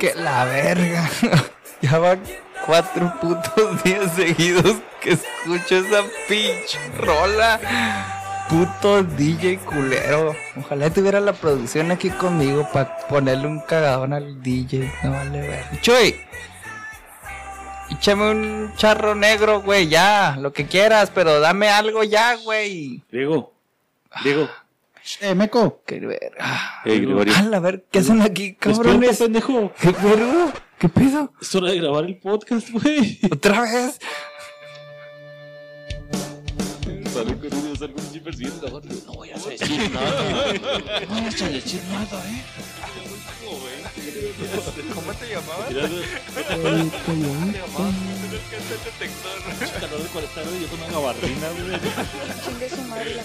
Que la verga. ya van cuatro putos días seguidos que escucho esa pinche rola. Puto DJ culero. Ojalá tuviera la producción aquí conmigo para ponerle un cagadón al DJ. No vale ver. Chuy. Échame un charro negro, güey, ya, lo que quieras, pero dame algo ya, güey. Diego, Diego. Eh, Meco. Qué verga. Hey, Gregorio. A ver, ¿qué hacen aquí, Despierta, cabrones? pendejo. ¿Qué verga? ¿Qué pedo? Es hora de grabar el podcast, güey. ¿Otra vez? Sale con un persiguiendo. No voy a decir nada. No voy a decir nada, eh. ¿Cómo te llamabas? Mira, calor de 40 grados y yo con una gabardina, güey. Chingue su madre la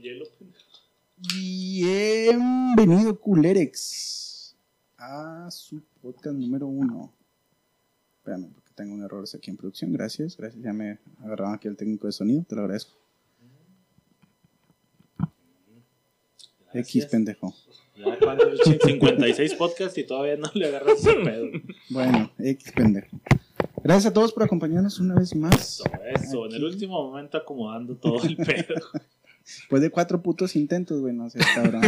hielo, pendejo. Bienvenido, Culerex, a su podcast número uno. Espérame, porque tengo un error aquí en producción. Gracias, gracias. Ya me agarraron aquí el técnico de sonido, te lo agradezco. X, Gracias. pendejo. Ya, ¿cuánto? 56 podcasts y todavía no le agarras ese pedo. Bueno, X, pendejo. Gracias a todos por acompañarnos una vez más. Eso, en el último momento acomodando todo el pedo. Después de cuatro putos intentos, güey, no sé, cabrón.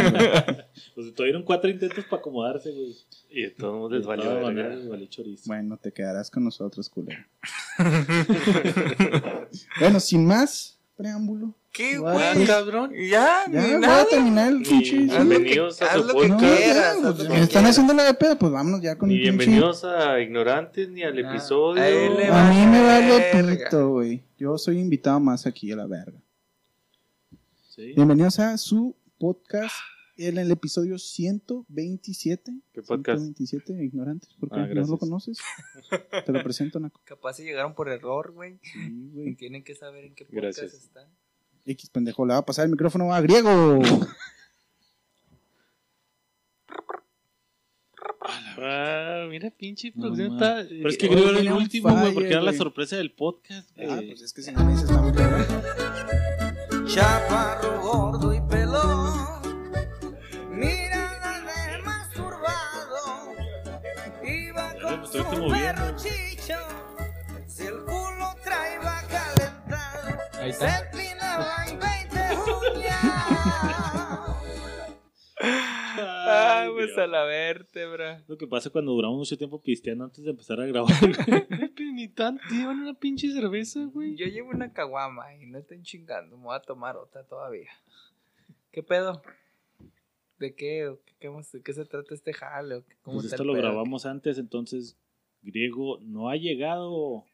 Pues tuvieron cuatro intentos para acomodarse, güey. Y de todos modos les valió les valió chorizo. Bueno, te quedarás con nosotros, culero. bueno, sin más preámbulo. ¿Qué, güey? cabrón. Ya, Ya, ni voy a terminar el pinche. Que- Bienvenidos a su No, podcast. quieras, ya, haz pues, que me están haciendo la de pedo, pues vámonos ya con Ni el pinche. bienvenidos a Ignorantes ni al Ah, episodio. a él le A mí me vale pito, güey. Yo soy invitado más aquí a la verga. Sí. Bienvenidos a su podcast en el episodio 127. ¿Qué podcast? 127, ignorantes, porque Ah, no lo conoces. Te lo presento, Naco. Capaz si llegaron por error, güey. Sí, Y güey. tienen que saber en qué podcast Gracias. están. X pendejo, le va a pasar el micrófono a Griego. Ah, mira, pinche No, está. Pero es que que era el último, güey, porque era la sorpresa del podcast, Ah, pues es que si no me dices mujer. Chaparro gordo y pelón, mirada de masturbado, iba con su perro chicho, si el culo traía calentado, Ahí se está. empinaba en 20 uñas. Ay, pues Dios. a la vértebra. Lo que pasa cuando duramos mucho tiempo pisteando antes de empezar a grabar. güey. Ni tanto, llevan una pinche cerveza, güey. Yo llevo una caguama y no estén chingando. Me voy a tomar otra todavía. ¿Qué pedo? ¿De qué? ¿O qué, de qué se trata este jale? ¿O qué- cómo Pues está esto lo pedo? grabamos antes, entonces Griego no ha llegado.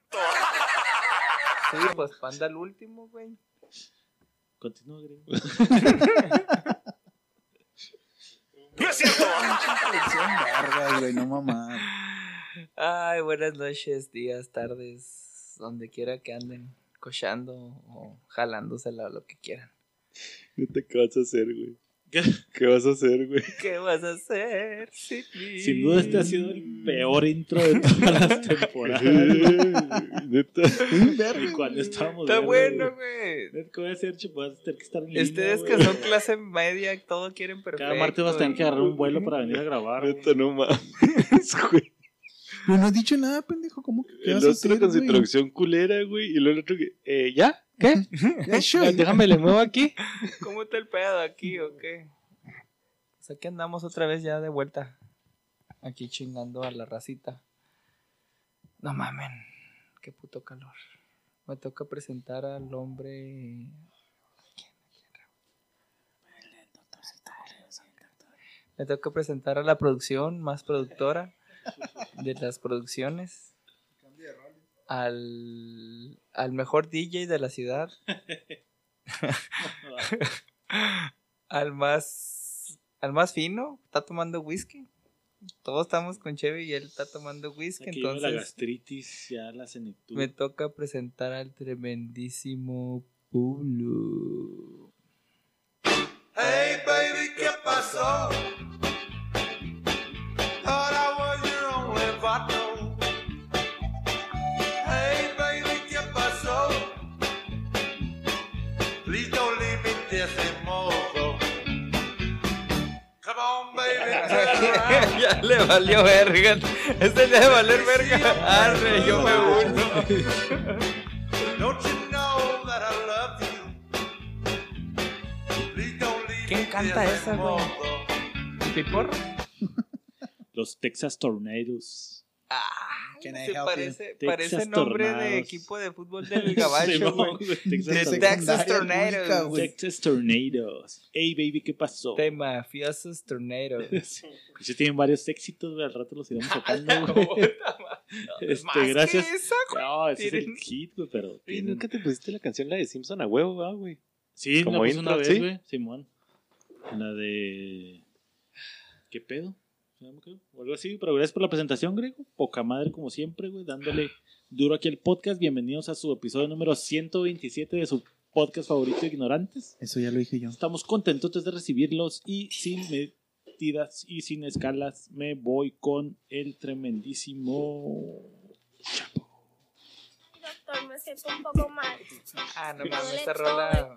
Sí, pues panda el último, güey. Continúa, Griego. Selección verga, güey, no mamá. Ay, buenas noches, días, tardes, donde quiera que anden, cochando o jalándosela o lo que quieran. ¿Qué vas a hacer, güey? ¿Qué? ¿Qué vas a hacer, güey? ¿Qué vas a hacer, Sidney? Sin duda este ha sido el peor intro de todas las temporadas. Neta. y cuando estábamos Está bueno, güey. ¿Qué voy a hacer, chico? Vas a tener que estar en línea, Ustedes que son clase media, todo quieren perfecto. Cada martes vas a tener que agarrar un vuelo para venir a grabar. Neta, no mames, güey. Pero no has dicho nada, pendejo. ¿Cómo que qué El vas a otro hacer, con su introducción culera, güey. Y luego el otro que. Eh, ¿ya? ¿Qué? Déjame, le muevo aquí. ¿Cómo está el pedo aquí o qué? Pues aquí andamos otra vez ya de vuelta. Aquí chingando a la racita. No mamen, qué puto calor. Me toca presentar al hombre. Me toca presentar a la producción más productora de las producciones. Al, al mejor DJ de la ciudad. al más al más fino, está tomando whisky. Todos estamos con Chevy y él está tomando whisky, Aquí viene la entonces gastritis, ya la senectud. me toca presentar al tremendísimo Pablo. Hey baby, ¿qué pasó? Ya le valió verga. Este le de valer verga. Arre, yo me uno. Don't you know that I love you? Please don't leave ¿Quién canta esa, güey? ¿Pipor? Los Texas Tornadoes. Ah, Can I se help parece, you? parece Texas nombre de Tornados. equipo de fútbol del gabacho, güey. De Texas, De Texas Tornadoes. Texas Tornadoes. Hey, baby, ¿qué pasó? De mafiosos tornados. Sí, tienen varios éxitos, güey. Al rato los iremos sacando, güey. Este, Más que gracias. esa, güey. No, ese es el Tienen- hit, güey, pero. Tienen- ¿nunca te pusiste la canción, la de Simpson a huevo, ah, güey? Sí, como una vez, ¿sí? güey. Simón. La de. ¿Qué pedo? ¿Se llama qué? O algo así, pero gracias por la presentación, Grego. Poca madre, como siempre, güey, dándole duro aquí al podcast. Bienvenidos a su episodio número 127 de su podcast favorito, Ignorantes. Eso ya lo dije yo. Estamos contentos de recibirlos y sin metidas y sin escalas me voy con el tremendísimo Doctor, me siento un poco mal. Ah, no Me mames, todo rola.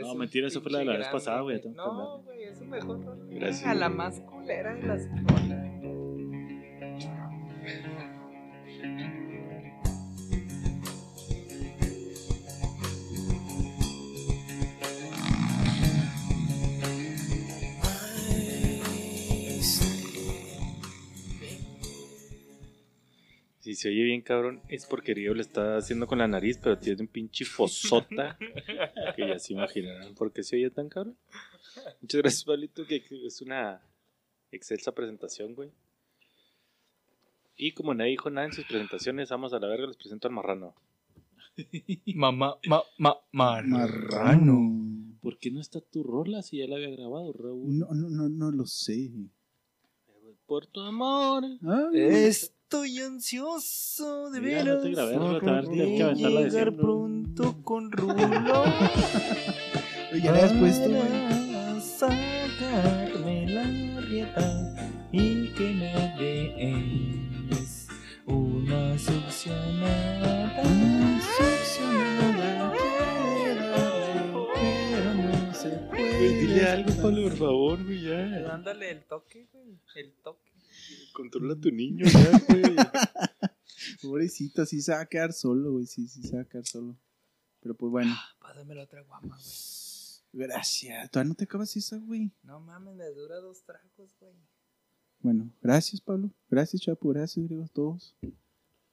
No, mentira, eso fue la de la vez pasada, güey, No, güey, es su mejor rola. Gracias. A la más culera de las rolas. Si se oye bien, cabrón, es porque Río le está haciendo con la nariz, pero tiene un pinche fosota. que ya se imaginarán por qué se oye tan cabrón. Muchas gracias, Pablito, que es una excelsa presentación, güey. Y como nadie dijo nada en sus presentaciones, vamos a la verga, les presento al marrano. Mamá, ma, ma, Marrano. ¿Por qué no está tu rola si ya la había grabado, Raúl? No, no, no, no lo sé. Por tu amor. Ah, Estoy ansioso de Mira, veras. no te grabé, no te a tener que aventarla de llegar pronto con Rulo. ya le has puesto, güey. Para sacarme la rieta y que me des una succionada. Succionada, quiere darle, pero no se puede. Güey, dile algo, Pablo, por favor, güey, ya. Dándole el toque, güey. El toque. Controla a tu niño, ya, güey. Pobrecito, sí se va a quedar solo, güey. Sí, sí se va a quedar solo. Pero pues bueno. Pásame la otra guama, güey. Gracias. Todavía no te acabas esa, güey. No mames, me dura dos tragos, güey. Bueno, gracias, Pablo. Gracias, Chapo. Gracias, griego, todos.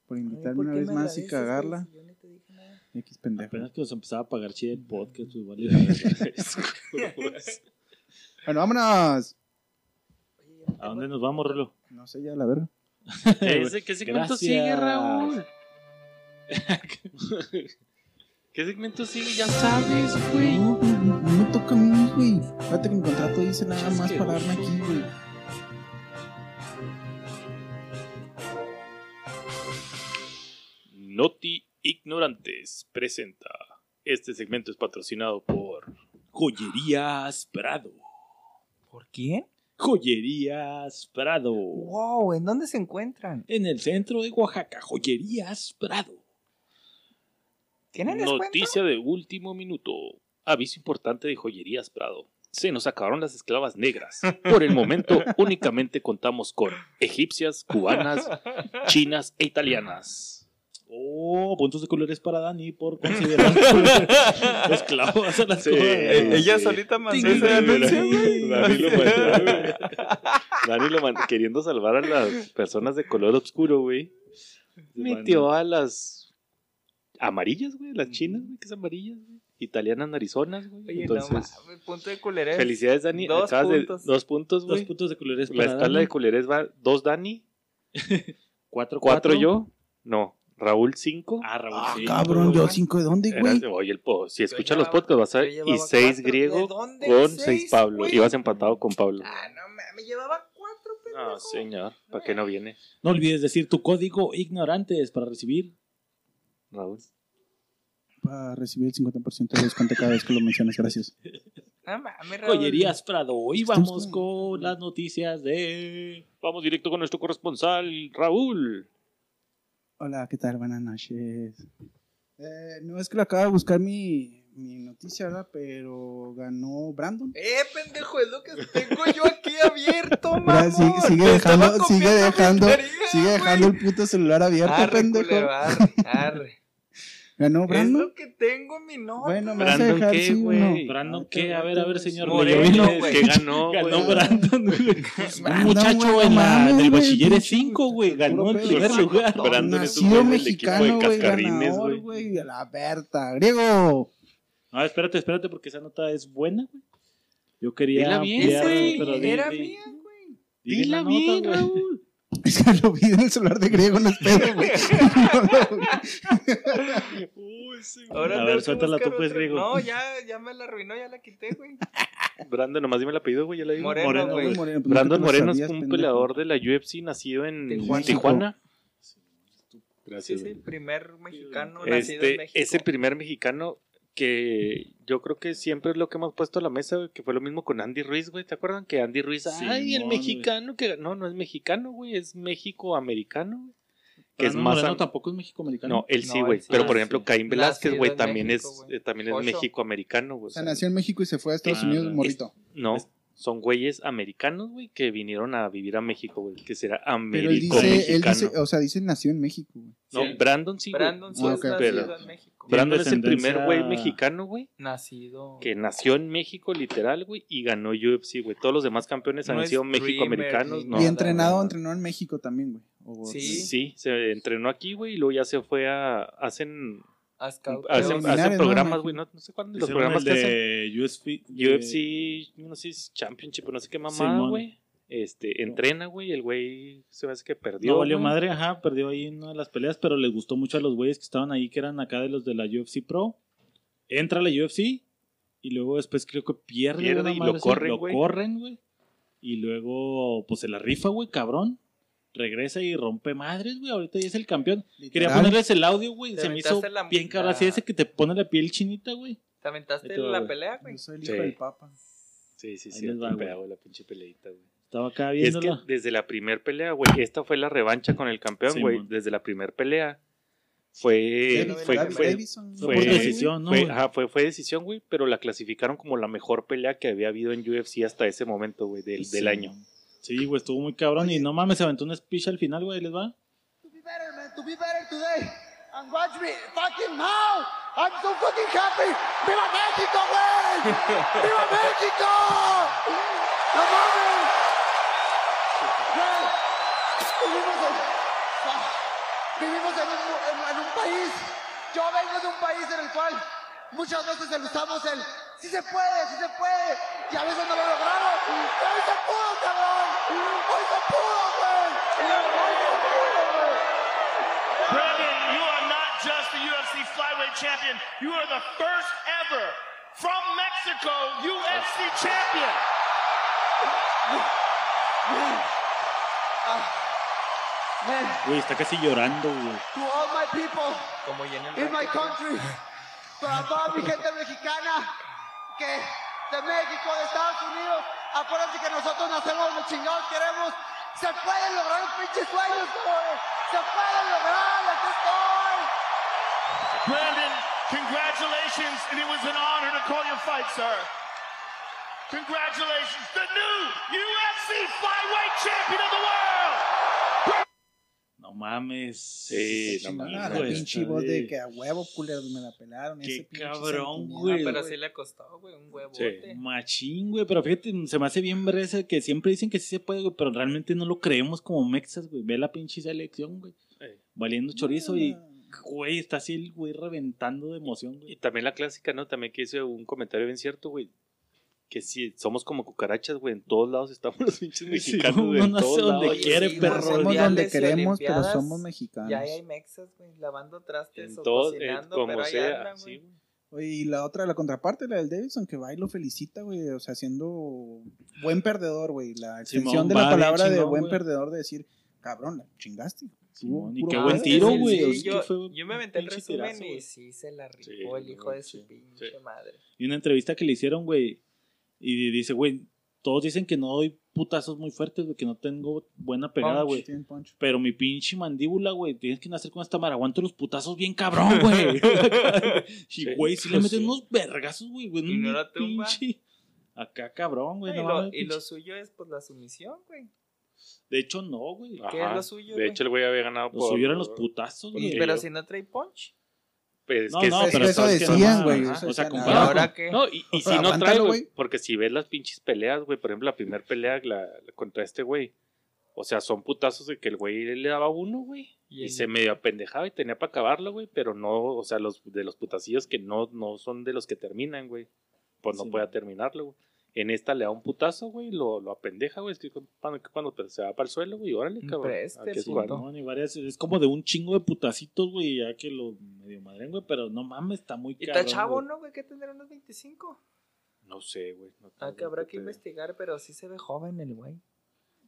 Por invitarme una vez más y cagarla. Yo ni te dije nada. X pendejo. Apenas que nos empezaba a pagar chida el podcast, pues vale. Bueno, vámonos. ¿A dónde nos vamos, Rolo? No sé ya, la verga. ¿Qué, qué segmento Gracias. sigue, Raúl? ¿Qué segmento sigue? Ya sabes, güey. No, no, no, me toca a mí, güey. Fíjate que mi contrato dice nada más pararme aquí, güey. Noti Ignorantes presenta. Este segmento es patrocinado por Joyerías Prado. ¿Por quién? Joyerías Prado. Wow, ¿en dónde se encuentran? En el centro de Oaxaca, Joyerías Prado. ¿Tienen descuento? Noticia de último minuto. Aviso importante de Joyerías Prado. Se nos acabaron las esclavas negras. Por el momento únicamente contamos con egipcias, cubanas, chinas e italianas. Oh, puntos de colores para Dani por considerar los clavos a las Sí. cosas. Eh, ella sí. solita mandó ese anuncio. Dani lo mandó. Dani lo mandó queriendo salvar a las personas de color oscuro, güey. Metió a las amarillas, güey, las chinas, güey, que es amarillas, güey. Italianas narizonas, güey. Oye, Entonces, no punto de culerés. felicidades, Dani. Dos Acabas de- puntos. dos puntos, Dos güey. puntos de colores La escala Dani. de culerés va dos Dani, Cuatro, cuatro cuatro. yo. No, Raúl cinco. Ah, Raúl, Ah, sí. cabrón, yo cinco de dónde, Era- güey. oye, el po- si escuchas llevaba- los podcasts vas a ver. yo Y llevaba seis cuatro. griego ¿De dónde con seis, seis Pablo. güey? Ibas empatado con Pablo. Ah, no mames, llevaba cuatro, pendejo. No, señor, ¿para qué no viene? No olvides decir tu código ignorantes para recibir. Raúl. Para recibir el 50% de descuento cada vez que lo mencionas, gracias. No mames, Raúl. Joyerías Prado. Y Estamos vamos con- con las noticias de. Vamos directo con nuestro corresponsal, Raúl. Hola, ¿qué tal? Buenas noches. Eh, no, es que lo acabo de buscar mi, mi noticia, ¿verdad? Pero ganó Brandon. Eh, pendejo, es lo que tengo yo aquí abierto, mamón. sigue, dejando, sigue dejando, tarea, sigue dejando el puto celular abierto, Arre, pendejo. culero, arre, arre. Ganó Es Brandon. lo que tengo en mi nota. Bueno, me vas a Brandon, dejar ¿qué, sí güey? no. Brandon, Ah, ¿qué? A ver, a ver, señor. Moreno, güey. que ganó, Ganó. Brandon, güey. Un Brandon, muchacho güey, en no la, mames, del pinche 5, güey. Ganó en primer lugar. Brandon es un mexicano, güey, Cascarrines, ganador, güey. A la Berta. Griego. Ah, espérate, espérate, porque esa nota es buena, güey. Yo quería Dila bien, ampliar, pero Era mía, güey. di Dila la nota, bien. Raúl. Es que lo vi en el celular de Griego, no es pedo, güey. Lo vi. Ahora A ver, suéltala tú, pues. Griego. No, ya, ya me la arruinó, ya la quité, güey. Brandon, nomás dime el apellido, güey, ya le digo. Moreno, Moreno, güey. güey. Moreno, pues, Brandon ¿no te lo Moreno es un pendejo? peleador de la UFC nacido en Tijuana. Tijuana. Sí, Gracias. sí, güey. el primer mexicano nacido en Este, México. es el primer mexicano que yo creo que siempre es lo que hemos puesto a la mesa, güey, que fue lo mismo con Andy Ruiz, güey. ¿Te acuerdan que Andy Ruiz, ay, el mexicano que no, no es mexicano, güey, es México-americano, güey. Que es Brandon más Moreno am- tampoco es México-americano. No, él sí, No, güey. él sí. Pero Ah, por ejemplo. Caín Velázquez, güey, también México, es güey. también es. México-americano, güey. O sea, nació en México y se fue a Estados Ah, Unidos es- morrito. No, son güeyes americanos, güey, que vinieron a vivir a México, güey, que será Pero él dice, él Américo-mexicano. dice, o sea, dice nació en México, güey. No, Sí. Brandon sí, güey. Brandon sí Ah, Pero- en México. Brandon es el primer güey mexicano, güey, Nacido. que nació en México, literal, güey, y ganó UFC, güey. Todos los demás campeones No han sido ni ¿no? y entrenado, entrenó en México también, güey. Sí. Sí, se entrenó aquí, güey, y luego ya se fue a... Hacen, hacen, hacen programas, güey, no, no sé cuándo, los programas el que hacen. de UFC. de- UFC, no sé, si es Championship, no sé qué mamada, güey. Este, entrena, güey, el güey se me hace que perdió. No valió güey. madre, ajá, perdió ahí en una de las peleas, pero les gustó mucho a los güeyes que estaban ahí, que eran acá de los de la UFC Pro. Entra a la UFC y luego después creo que pierde. Y madre lo corren, Lo güey. corren, güey. Y luego, pues se la rifa, güey, cabrón. Regresa y rompe madres, güey. Ahorita ya es el campeón. Quería ponerles el audio, güey. Se me hizo la- bien cabrón. Así ese que te pone la piel chinita, güey. ¿Te aventaste Ahí te va, la güey. pelea, güey? Yo soy el hijo Sí. del papa. Sí, sí, Ahí sí, les va, güey, la pinche peleita, güey. Estaba acá Es que viéndola. desde la primer pelea, güey, esta fue la revancha con el campeón, Sí, güey. Desde la primer pelea fue, David- fue, David fue. Fue por decisión, ¿no? fue, ajá, fue, fue decisión, güey, pero la clasificaron como la mejor pelea que había habido en UFC hasta ese momento, güey, del, del Sí. año. Sí, güey, estuvo muy cabrón. Y no mames, se aventó un speech al final, güey. les va. To be better, man. To be better today. And watch me. Fucking now. I'm so fucking happy. ¡Viva México, güey! ¡Viva México! ¡No mames! Vivimos en un, en- en un país. Yo vengo de un país en el cual muchas veces el usamos el sí se puede, sí se puede. Y a veces no lo logramos. Pero hoy se pudo, cabrón. Hoy se pudo, güey. Hoy se pudo, güey. Brandon, you are not just the UFC flyweight champion. You are the first ever from Mexico UFC champion. Man, Güey, está casi llorando, güey. to all my people Como llena el in my country, para toda mi gente mexicana que de México, de Estados Unidos, acuérdense que nosotros nacemos donde chingados queremos. Se pueden lograr los pinches sueños, güey. Se pueden lograr, aquí estoy. Brandon, congratulations, and it was an honor to call your fight, sir. Congratulations, the new UFC flyweight champion of the world. No mames. Sí, no mames, la pinche voz de que a huevo, culeros, me la pelaron. Qué ese pinche cabrón, güey. Pero sí le costó, güey, un huevote. Machín, güey. Pero fíjate, se me hace bien ver ese que siempre dicen que sí se puede, güey. Pero realmente no lo creemos como mexas, güey. Ve la pinche selección, güey. Eh. Valiendo chorizo y, güey, está así el güey reventando de emoción, Y güey. también la clásica, ¿no? También que hice un comentario bien cierto, güey. Que si somos como cucarachas, güey, en todos lados estamos los pinches mexicanos, güey. nace todos donde lados. Quiere, sí, perro. Mundiales donde y queremos, pero somos mexicanos. Ya hay mexas, güey, lavando trastes En o todo, eh, cocinando, como pero ahí sea, andan, sí, güey. Oye, y la otra, la contraparte, la del Davidson, que va y lo felicita, güey. O sea, siendo buen perdedor, güey. La extensión Simón, de la palabra de buen güey. perdedor de decir, cabrón, la chingaste. Simón, y qué buen tiro, güey. sí, yo, me aventé el resumen tirazo, y güey. sí se la rifó Sí, el hijo de su pinche madre. Y una entrevista que le hicieron, güey. Y dice, güey, todos dicen que no doy putazos muy fuertes, güey, que no tengo buena pegada, güey. Pero mi pinche mandíbula, güey, tienes que nacer con esta mara. Aguanto los putazos bien cabrón, güey. y, güey, si le pues meten sí. unos vergazos, güey, güey. ¿Y no la tumba? pinche- Acá, cabrón, güey. y, no lo, y suyo es pues la sumisión, güey. De hecho, no, güey. ¿Qué es lo suyo, De güey? hecho, el güey había ganado Lo por... suyo eran los putazos, Porque güey. Y- Pero yo- si no trae punch. Pues, No, que no, es- pero eso decían, güey, O sea, decían, ¿Y comparado ah? No, y, y si no trae, güey, porque si ves las pinches peleas, güey, por ejemplo, la primera pelea la, la- contra este güey, o sea, son putazos de que el güey le daba uno, güey, y, se medio apendejaba y tenía para acabarlo, güey, pero no, o sea, los de los putacillos que no, no son de los que terminan, güey, pues no Sí. puede terminarlo, güey. En esta le da un putazo, güey, lo, lo apendeja, güey, es que cuando, cuando se va para el suelo, güey, órale, cabrón. Preste, es. No, ni varias. Es como de un chingo de putacitos, güey, ya que lo medio madren, güey. Pero no mames, está muy Y cabrón. está chavo, güey. ¿no, güey? Que tendrá unos 25. No sé, güey. no Ah, que habrá que investigar, pero sí se ve joven el güey.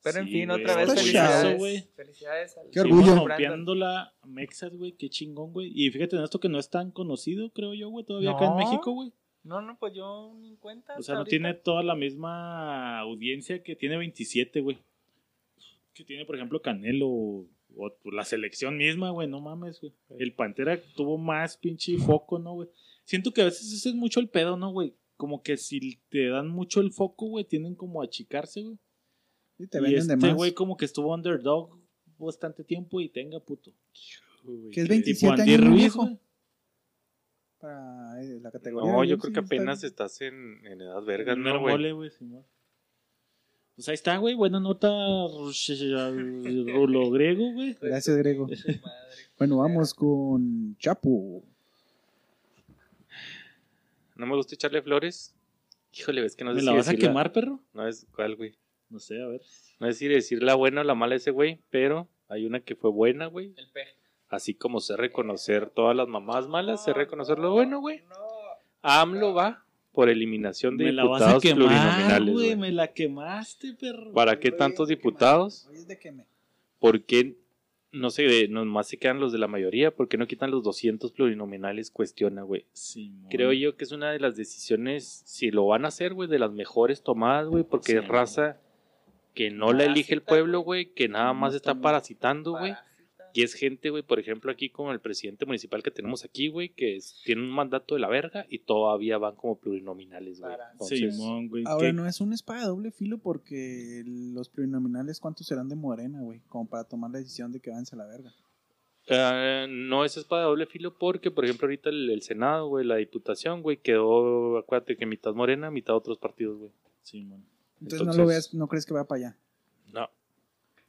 Pero en fin, otra vez felicidades. Felicidades al Qué orgullo. rompiendo la Mexas, güey, qué chingón, güey. Y fíjate en esto que no es tan conocido, creo yo, güey, todavía acá en. México, güey. No, no, pues yo ni en cuenta. O sea, no ahorita. tiene toda la misma audiencia que tiene 27, güey. Que tiene, por ejemplo, Canelo o, o la selección misma, güey, no mames, güey. El Pantera tuvo más pinche foco, ¿no, güey? Siento que a veces ese es mucho el pedo, ¿no, güey? Como que si te dan mucho el foco, güey, tienen como a achicarse, güey. Y te y venden este de más. güey como que estuvo underdog bastante tiempo y tenga, puto. Uy, Que es qué- 27 Tipo Andy años, Ruiz, viejo. güey. Para eh, la categoría. No, yo creo que está- apenas estás en, en edad verga, ¿no, güey? güey. Pues ahí está, güey. Buena nota. Rulo griego, güey. Gracias, Grego. Bueno, vamos con Chapo. No me gusta echarle flores. Híjole, ves que no sé ¿Me si la vas a quemar, perro? No es cuál, güey. No sé, a ver. No es decir, decir la buena o la mala de ese güey, pero hay una que fue buena, güey. El peje. Así como sé reconocer todas las mamás malas, sé reconocer lo bueno, güey. AMLO va por eliminación de Me la vas a diputados quemar, plurinominales, güey. güey. Me la quemaste, perro. ¿Para qué tantos diputados? Hoy es de que me. ¿Por qué no sé, nomás se quedan los de la mayoría? ¿Por qué no quitan los 200 plurinominales? Cuestiona, güey. Simón. Creo yo que es una de las decisiones, si lo van a hacer, güey, de las mejores tomadas, güey, porque Sí. es raza que no la elige el pueblo, güey, que nada más está parasitando, güey. Y es gente, güey, por ejemplo, aquí como el presidente municipal que tenemos aquí, güey, que es- tiene un mandato de la verga y todavía van como plurinominales, güey. Entonces, Simón, güey. Ahora ¿qué? no es una espada de doble filo porque los plurinominales, ¿cuántos serán de Morena, güey? Como para tomar la decisión de que váyanse a la verga. eh, no es espada de doble filo porque, por ejemplo, ahorita el, el Senado, güey, la Diputación, güey, quedó, acuérdate que mitad morena, mitad otros partidos, güey. Simón. Entonces, no Entonces- lo veas, no crees que va para allá.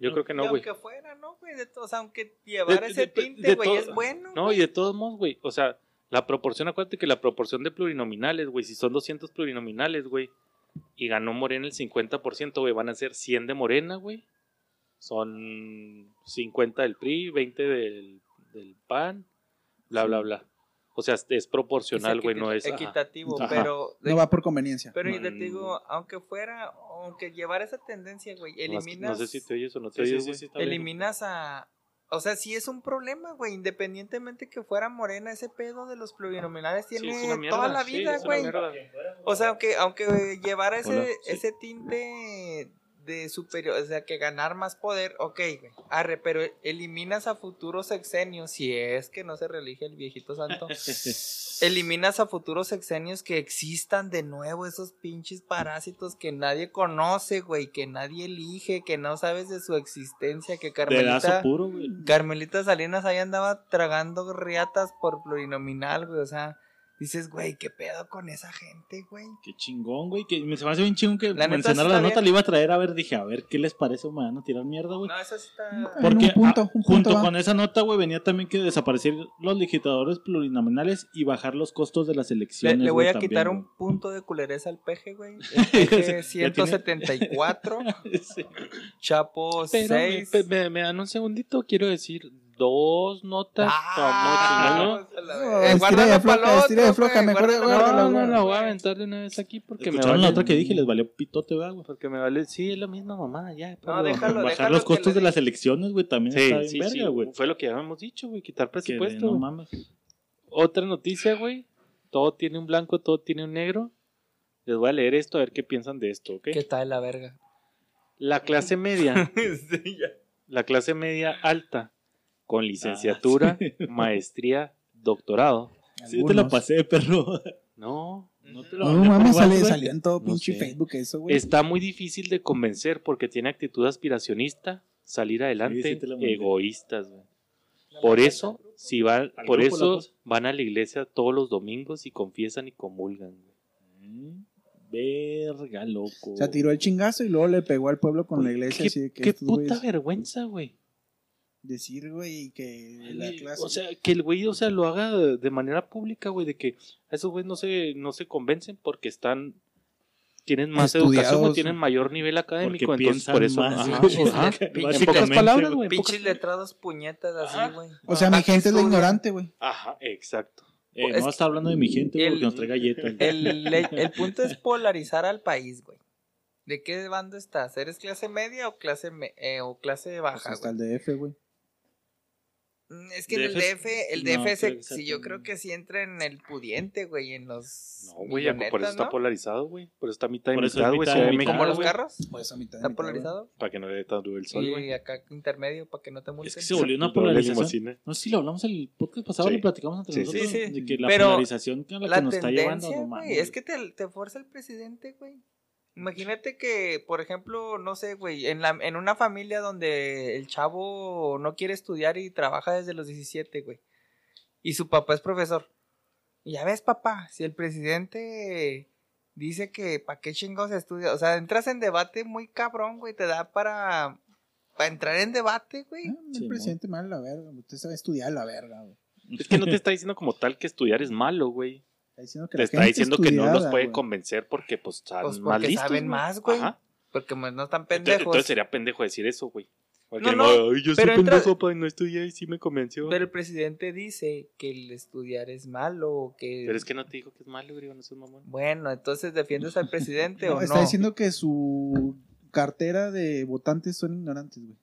Yo creo que no, güey. aunque fuera, ¿no, güey? De todos, aunque llevar ese tinte, güey, es bueno. No, y de todos modos, güey, o sea, la proporción, acuérdate que la proporción de plurinominales, güey, si son 200 plurinominales, güey, y ganó Morena el 50%, güey, van a ser 100 de Morena, güey. Son 50 del PRI, 20 del, del PAN, bla, bla, bla. O sea, es proporcional, güey, no es... equitativo, Ajá. pero No va por conveniencia. Pero y No, te digo, aunque fuera, aunque llevara esa tendencia, güey, No, eliminas, No sé si te oyes o no te Sí, sí, oyes, sí, sí, está bien. eliminas a, o sea, sí es un problema, güey, independientemente que fuera morena, ese pedo de los plurinominales tiene mierda, toda la vida, güey. o sea, aunque, aunque llevara ese, Hola, sí. ese tinte de superior, o sea, que ganar más poder, ok, güey, arre, pero eliminas a futuros sexenios, si es que no se reelige el viejito santo. eliminas a futuros sexenios que existan de nuevo esos pinches parásitos que nadie conoce, güey, que nadie elige, que no sabes de su existencia, que Carmelita, puro. Carmelita Salinas ahí andaba tragando riatas por plurinominal, güey, o sea, dices, güey, ¿qué pedo con esa gente, güey? Qué chingón, güey. Que me se me hace bien chingón que La mencionara la nota. bien. Le iba a traer a ver, dije, a ver qué les parece me van a tirar mierda, güey. No, eso sí está... Porque un punto, ah, un punto junto va. con esa nota, güey, venía también que desaparecer los legisladores plurinominales y bajar los costos de las Le, elecciones. le voy güey, a también, quitar güey. un punto de culereza al peje, güey. El peje Ya tiene- 174, Sí. Chapo Pero me, 6. pe- me- me dan un segundito, quiero decir dos notas. Ah, como No, eh, estira de floja, estira de floja, mejor guárdalo. guárdalo, No, no, la voy a aventar de una vez aquí porque me vale. la otra que dije, les valió pitote, ¿verdad, güey. Porque me vale, sí, es la misma mamá, ya. No, Pablo. déjalo, Bajar déjalo los costos de las elecciones, güey, también Sí, está bien sí, verga, sí, güey. Fue lo que habíamos dicho, güey, quitar Que de- presupuesto. no mames. Otra noticia, güey. Todo tiene un blanco, todo tiene un negro. Les voy a leer esto a ver qué piensan de esto, ¿ok? Está de la verga. La clase media, Sí, ya. la clase media alta, con licenciatura, Ah, sí. maestría, doctorado. Sí, te la pasé, perro. No, No te lo No mames, sale, salió en todo No pinche sé. Facebook eso, güey. está muy difícil de convencer porque tiene actitud aspiracionista, salir adelante, Sí, sí egoístas. güey. Por eso, si van, por eso van a la iglesia todos los domingos y confiesan y comulgan. güey. Mm, Verga, loco. O sea, tiró el chingazo y luego le pegó al pueblo con la iglesia. ¿Qué, así de que qué estos puta güeyes- vergüenza, güey. Decir, güey, que la clase. O sea, que el güey, o sea, lo haga de manera pública, güey, de que a esos güeyes no se, no se convencen porque están, tienen más educación o tienen mayor nivel académico, Porque entonces piensan por eso, más, ajá, güey. ajá. en pocas palabras, güey. pocas- Pinches letrados puñetas así, güey. o sea, mi ¿Para qué gente es la ignorante, güey. Ajá, exacto. Eh, Es no está hablando de mi gente, el- porque nos trae galletas. El, el punto es polarizar al país, güey. ¿De qué bando estás? ¿Eres clase media o clase me- eh, o clase Pues baja, hasta güey? el DF, güey. Mm, Es que en el DF el no, DF se- que sea sí, yo creo que sí entra en el pudiente, güey, en los No, güey, por eso millonetas, está ¿no? polarizado, güey. Por eso está mitad y Por mitad, güey, ¿Como los carros? Por eso a mitad, ¿Está mitad, polarizado? Para que no le dé tan duro el sol, Y güey. acá intermedio para que no te multen. Es que se volvió una polarización. No sé si lo hablamos el podcast pasado, Sí. lo platicamos entre Sí, nosotros. sí, sí. De que la Pero polarización a la, la que nos está llevando. tendencia, no es que te, te fuerza el presidente, güey. Imagínate que, por ejemplo, no sé, güey, en, la, en una familia donde el chavo no quiere estudiar y trabaja desde los 17, güey. Y su papá es profesor. Y ya ves, papá, si el presidente dice que para qué chingados estudia, o sea, entras en debate muy cabrón, güey, te da para, para entrar en debate, güey. Ah, Sí, el presidente mal la verga. Usted sabe estudiar la verga, güey. Es que no te está diciendo como tal que estudiar es malo, güey. Está diciendo que Te la está gente diciendo que no los puede güey. convencer porque, pues, están Pues más porque listos. saben más, güey. Ajá. Porque pues, no están pendejos. entonces sería pendejo decir eso, güey. Porque No, no, modo, Ay, yo soy pero entra- pendejo, pa, no estudié y sí me convenció. Pero el presidente dice que el estudiar es malo, que... Pero es que no te dijo que es malo, güey, no seas mamón. Bueno, entonces defiendes al presidente No, o no. está diciendo que su cartera de votantes son ignorantes, güey.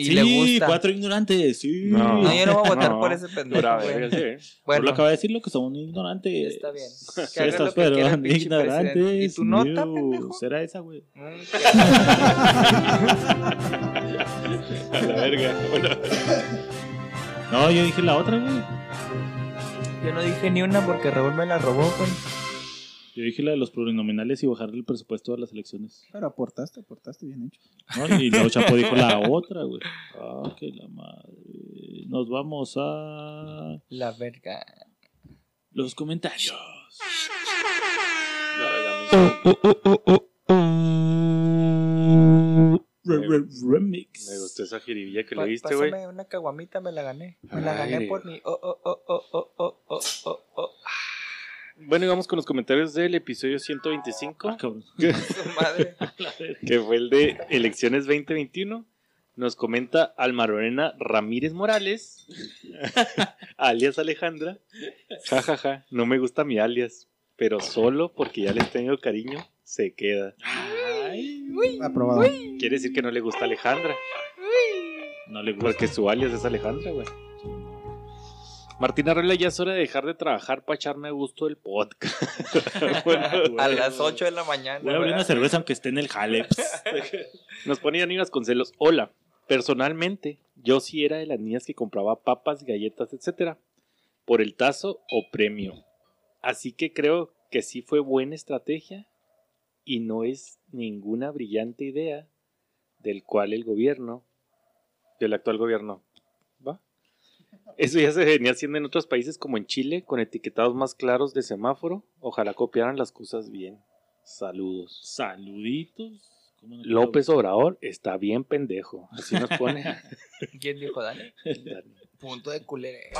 Y sí, le gusta. cuatro ignorantes, sí. No. No, yo no voy a votar No, por ese pendejo, verga, sí. Bueno, lo acaba de decir lo que son ignorantes. está bien. Que Sí, haga lo que quiera ignorantes. presidente. ¿Y tu nota, Dios, pendejo? Será esa, güey. Mm, A la verga. Bueno, No, yo dije la otra, güey. Yo no dije ni una porque Raúl me la robó, güey. Yo dije la de los plurinominales y bajarle el presupuesto a las elecciones. Pero aportaste, aportaste bien hecho. ¿no? Y luego Chapo dijo la otra, güey. Ah, que la madre. Nos vamos a La verga. los comentarios. Re- re- remix. me gustó esa jiribilla que le diste, güey. Pásame una caguamita, me la gané. Me la gané por mi... Oh, oh, oh, oh, oh, oh, oh, oh, oh. Bueno, y vamos con los comentarios del episodio 125, Ah, madre. que fue el de elecciones 2021. Nos comenta Almarorena Ramírez Morales, alias Alejandra. Ja, ja, ja, no me gusta mi alias, pero solo porque ya les tengo cariño, se queda. Aprobado. Quiere decir que no le gusta Alejandra, No le gusta. porque su alias es Alejandra, güey. Martina Arreola, ya es hora de dejar de trabajar para echarme a gusto el podcast. Bueno, A las 8 de la mañana. Voy a abrir una cerveza aunque esté en el jale. Nos ponían niñas con celos. Hola, personalmente, yo sí era de las niñas que compraba papas, galletas, etcétera, por el tazo o premio. Así que creo que sí fue buena estrategia y no es ninguna brillante idea del cual el gobierno, del actual gobierno. Eso ya se venía haciendo en otros países como en Chile, con etiquetados más claros de semáforo. Ojalá copiaran las cosas bien. Saludos. Saluditos. ¿Cómo no? López Obrador está bien pendejo. Así nos pone. ¿Quién dijo Dani? Dani. Punto de culere.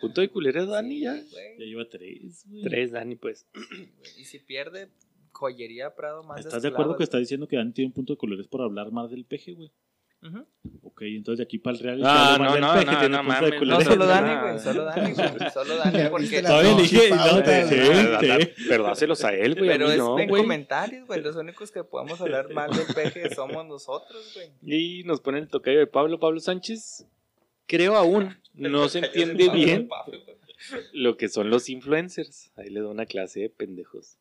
Punto de culera, Dani, ya. Güey, Ya lleva tres, güey. Tres, Dani, pues. Y si pierde, joyería Prado más ¿Estás de acuerdo que está diciendo que Dani tiene un punto de colores por hablar más del peje, güey? Ok, entonces de aquí para el Real. Ah, no, no, no, tiene no punto de mames, No, solo no, Dani, no. güey. Solo Dani, güey. Solo Dani, porque... Todavía pinche dije, no, te- Pero dáselos a él, güey. a Pero mí es no, en güey. comentarios, güey. Los únicos que podemos hablar mal del peje somos nosotros, güey. Y nos pone el tocayo de Pablo, Pablo Sánchez. Creo aún no se entiende bien lo que son los influencers. Ahí le doy una clase de pendejos.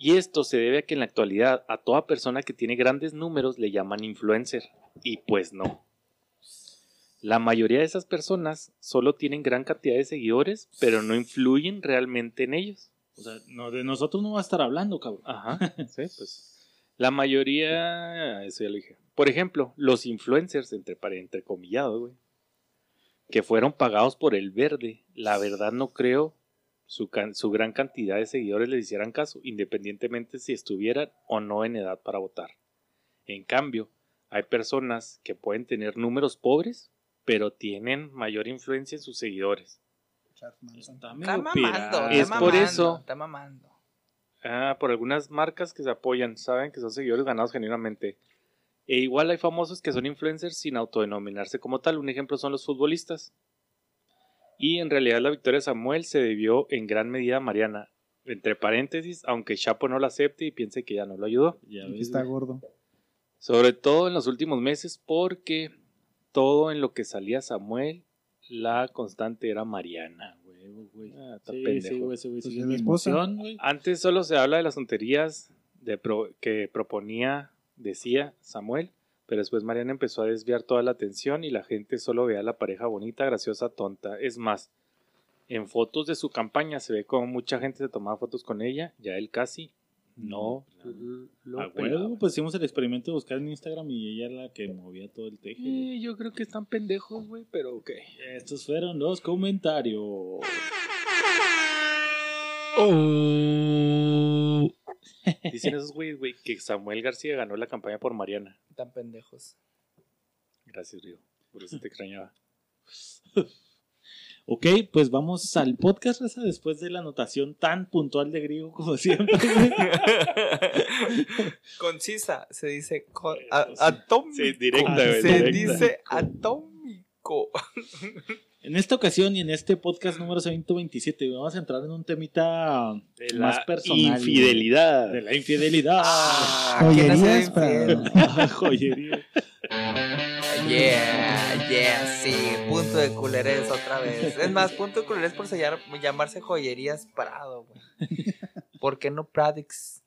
Y esto se debe a que en la actualidad a toda persona que tiene grandes números le llaman influencer. Y pues no. La mayoría de esas personas solo tienen gran cantidad de seguidores, pero no influyen realmente en ellos. O sea, no, de nosotros no va a estar hablando, cabrón. Ajá, sí, pues. La mayoría, eso ya lo dije. Por ejemplo, los influencers, entre, entre comillados, güey, que fueron pagados por el verde, la verdad no creo su, can- su gran cantidad de seguidores les hicieran caso, independientemente si estuvieran o no en edad para votar. En cambio, hay personas que pueden tener números pobres, pero tienen mayor influencia en sus seguidores. Está mamando. Es por eso. Está mamando. Ah, por algunas marcas que se apoyan, saben que son seguidores ganados genuinamente. E igual hay famosos que son influencers sin autodenominarse como tal. Un ejemplo son los futbolistas. Y en realidad la victoria de Samuel se debió en gran medida a Mariana. Entre paréntesis, aunque Chapo no lo acepte y piense que ya no lo ayudó. Ya ves, está güey. gordo. Sobre todo en los últimos meses, porque todo en lo que salía Samuel, la constante era Mariana. Güey. Ah, está Sí, pendejo. sí, güey, ese güey Pues la emoción, güey. Antes solo se habla de las tonterías de pro- que proponía, decía Samuel, pero después Mariana empezó a desviar toda la atención y la gente solo veía a la pareja bonita, graciosa, tonta. Es más, en fotos de su campaña se ve como mucha gente se tomaba fotos con ella, ya él casi no lo A pelaba. huevo, pues hicimos el experimento de buscar en Instagram y ella era la que movía todo el teje. Eh, yo creo que están pendejos, güey, pero ok. Estos fueron los comentarios. Dicen esos güeyes, güey, que Samuel García ganó la campaña por Mariana. Están pendejos. Gracias, Río. Por eso te extrañaba. Ok, pues vamos al podcast, Raza, después de la anotación tan puntual de griego como siempre. Concisa, se dice co- a- atómico. Sí, directa, Se directa. dice atómico. En esta ocasión y en este podcast número 127 vamos a entrar en un temita De más la personal. infidelidad. De la infidelidad. Ah, ¿quién ha sido Joyerías infiel? para... Joyería. Yeah, yeah, sí, punto de culerés otra vez. Es más, punto de culerés por sellar- llamarse joyerías Prado, güey. ¿Por qué no Pradix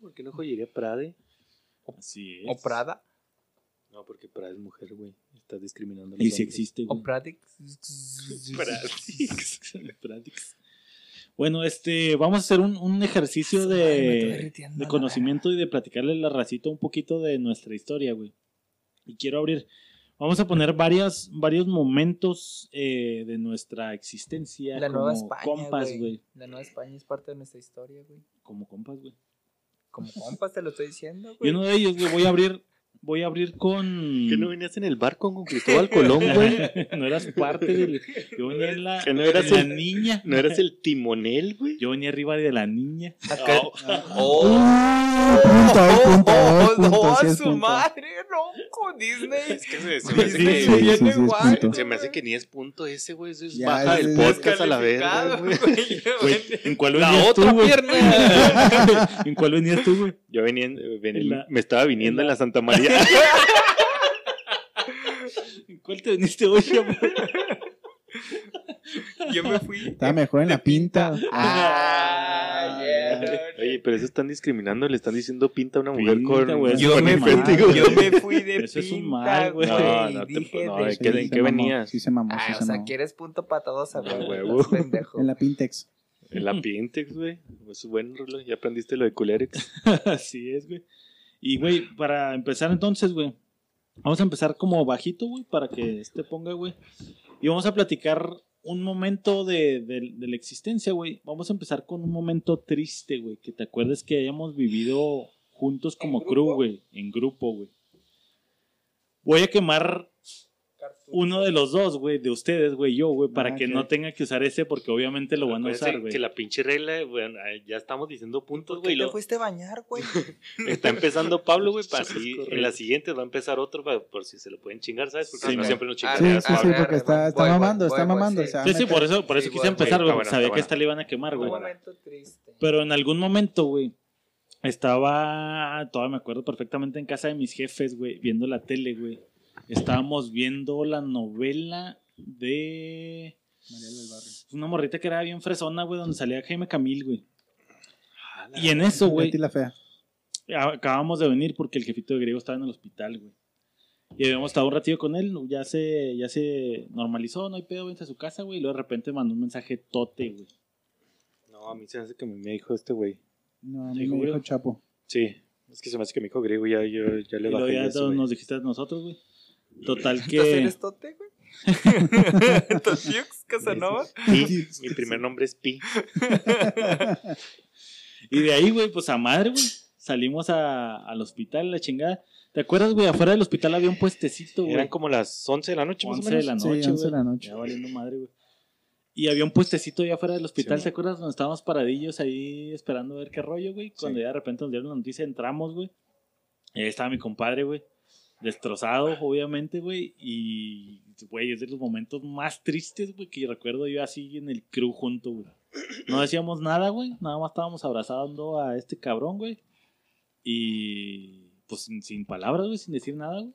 ¿Por qué no joyería Prade? Así es. o Prada No, porque Prade es mujer, güey. Estás discriminando. a Y si existe. o? Pradix. Bueno, este, vamos a hacer un, un ejercicio de, de conocimiento y de platicarle a la racita un poquito de nuestra historia, güey. Y quiero abrir, vamos a poner varias, varios momentos eh, de nuestra existencia La como Nueva España, compas, güey. güey. La Nueva España es parte de nuestra historia, güey. Como compas, güey. Como compas te lo estoy diciendo, Y güey. uno de ellos, güey, voy a abrir, voy a abrir con... ¿Que no venías en el barco con Cristóbal Colón, güey? no eras parte del... Yo venía en la, Que no eras en la el- niña. ¿No eras el timonel, güey? Yo venía arriba de la niña. Acá- Oh, ¡Oh! punto, hay ¡Oh, punto, no, sí a es su madre, loco! Disney. Es que se, me hace se me hace que ni es punto ese, güey. Eso es baja del podcast a la verga, ¿En cuál La venías tú, güey? ¿En cuál venías tú, güey? Yo venía, en- venía- En la- me estaba viniendo en la Santa María. ¿En cuál te viniste hoy, amor? Yo me fui. Está mejor en la pinta. Ah, yeah. Oye, pero eso están discriminando, le están diciendo pinta a una mujer Pinta, con, güey, Yo me, fui, güey. yo me fui de Eso es un pinta, mal, güey. No, no te- no, de ¿en qué- en qué mamó, venías? Sí se mamó, Ah, sí o se sea, quieres punto para todos, a Ah, huevo. estás pendejo. En la Pintex. En la Pintex, güey. Es buen reloj. Ya aprendiste lo de Culerex. Así es, güey. Y, güey, para empezar entonces, güey. Vamos a empezar como bajito, güey, para que este ponga, güey. Y vamos a platicar un momento de, de- de la existencia, güey. Vamos a empezar con un momento triste, güey. Que te acuerdes que hayamos vivido juntos como crew, güey. En grupo, güey. Voy a quemar uno de los dos, güey, de ustedes, güey, yo, güey, para Ah, que no tenga que usar ese porque obviamente lo van a Acuérdense usar, güey. que la pinche regla, bueno, eh, ya estamos diciendo puntos, ¿Por güey. qué te lo- fuiste a bañar, güey? Está empezando Pablo, güey, para correcto. en la siguiente va a empezar otro, para- por si se lo pueden chingar, ¿sabes? Porque Sí, si no siempre nos Ah, Sí, chingan. sí, ah, sí, arre, porque está, voy, está voy, mamando, voy, está voy, mamando. sí. o sea, Sí, sí, por eso, por eso Sí, quise güey, empezar, güey, güey. buena, Sabía que esta le iban a quemar, Un güey. momento triste. Pero en algún momento, güey, estaba, todavía me acuerdo perfectamente en casa de mis jefes, güey, viendo la tele, güey. Estábamos viendo la novela de Mariela del Barrio. una morrita que era bien fresona, güey, donde salía Jaime Camil, güey. Y en eso, güey, la fea. acabamos de venir porque el jefito de griego estaba en el hospital, güey. Y habíamos estado un ratito con él, ya se, ya se normalizó, no hay pedo, vente a su casa, güey. Y luego de repente mandó un mensaje tote, güey. No, a mí se me hace que me dijo este güey. No, a mí me dijo. Chapo. Sí, es que se me hace que me dijo griego ya, yo, ya le Y luego bajé ya eso, todos güey. nos dijiste a nosotros, güey. Total ¿Entonces que... eres Tote, güey? ¿Totiux Casanova? Pi, mi primer nombre es Pi. Y de ahí, güey, pues a madre, güey. Salimos a- al hospital, la chingada. ¿Te acuerdas, güey? Afuera del hospital había un puestecito, güey. Eran como las 11 de la noche, más o 11 de menos. la Sí, noche, 11 de güey. la noche. Ya valiendo madre, güey. Y había un puestecito allá afuera del hospital, Sí, ¿te acuerdas? Donde estábamos paradillos ahí esperando a ver qué rollo, güey. Cuando ya de repente nos dieron la noticia, entramos, güey. Y ahí estaba mi compadre, güey. Destrozado, obviamente, güey. Y, güey, es de los momentos más tristes, güey, que recuerdo yo así en el crew junto, güey. No decíamos nada, güey. Nada más estábamos abrazando a este cabrón, güey. Y, pues, sin, sin palabras, güey, sin decir nada, güey.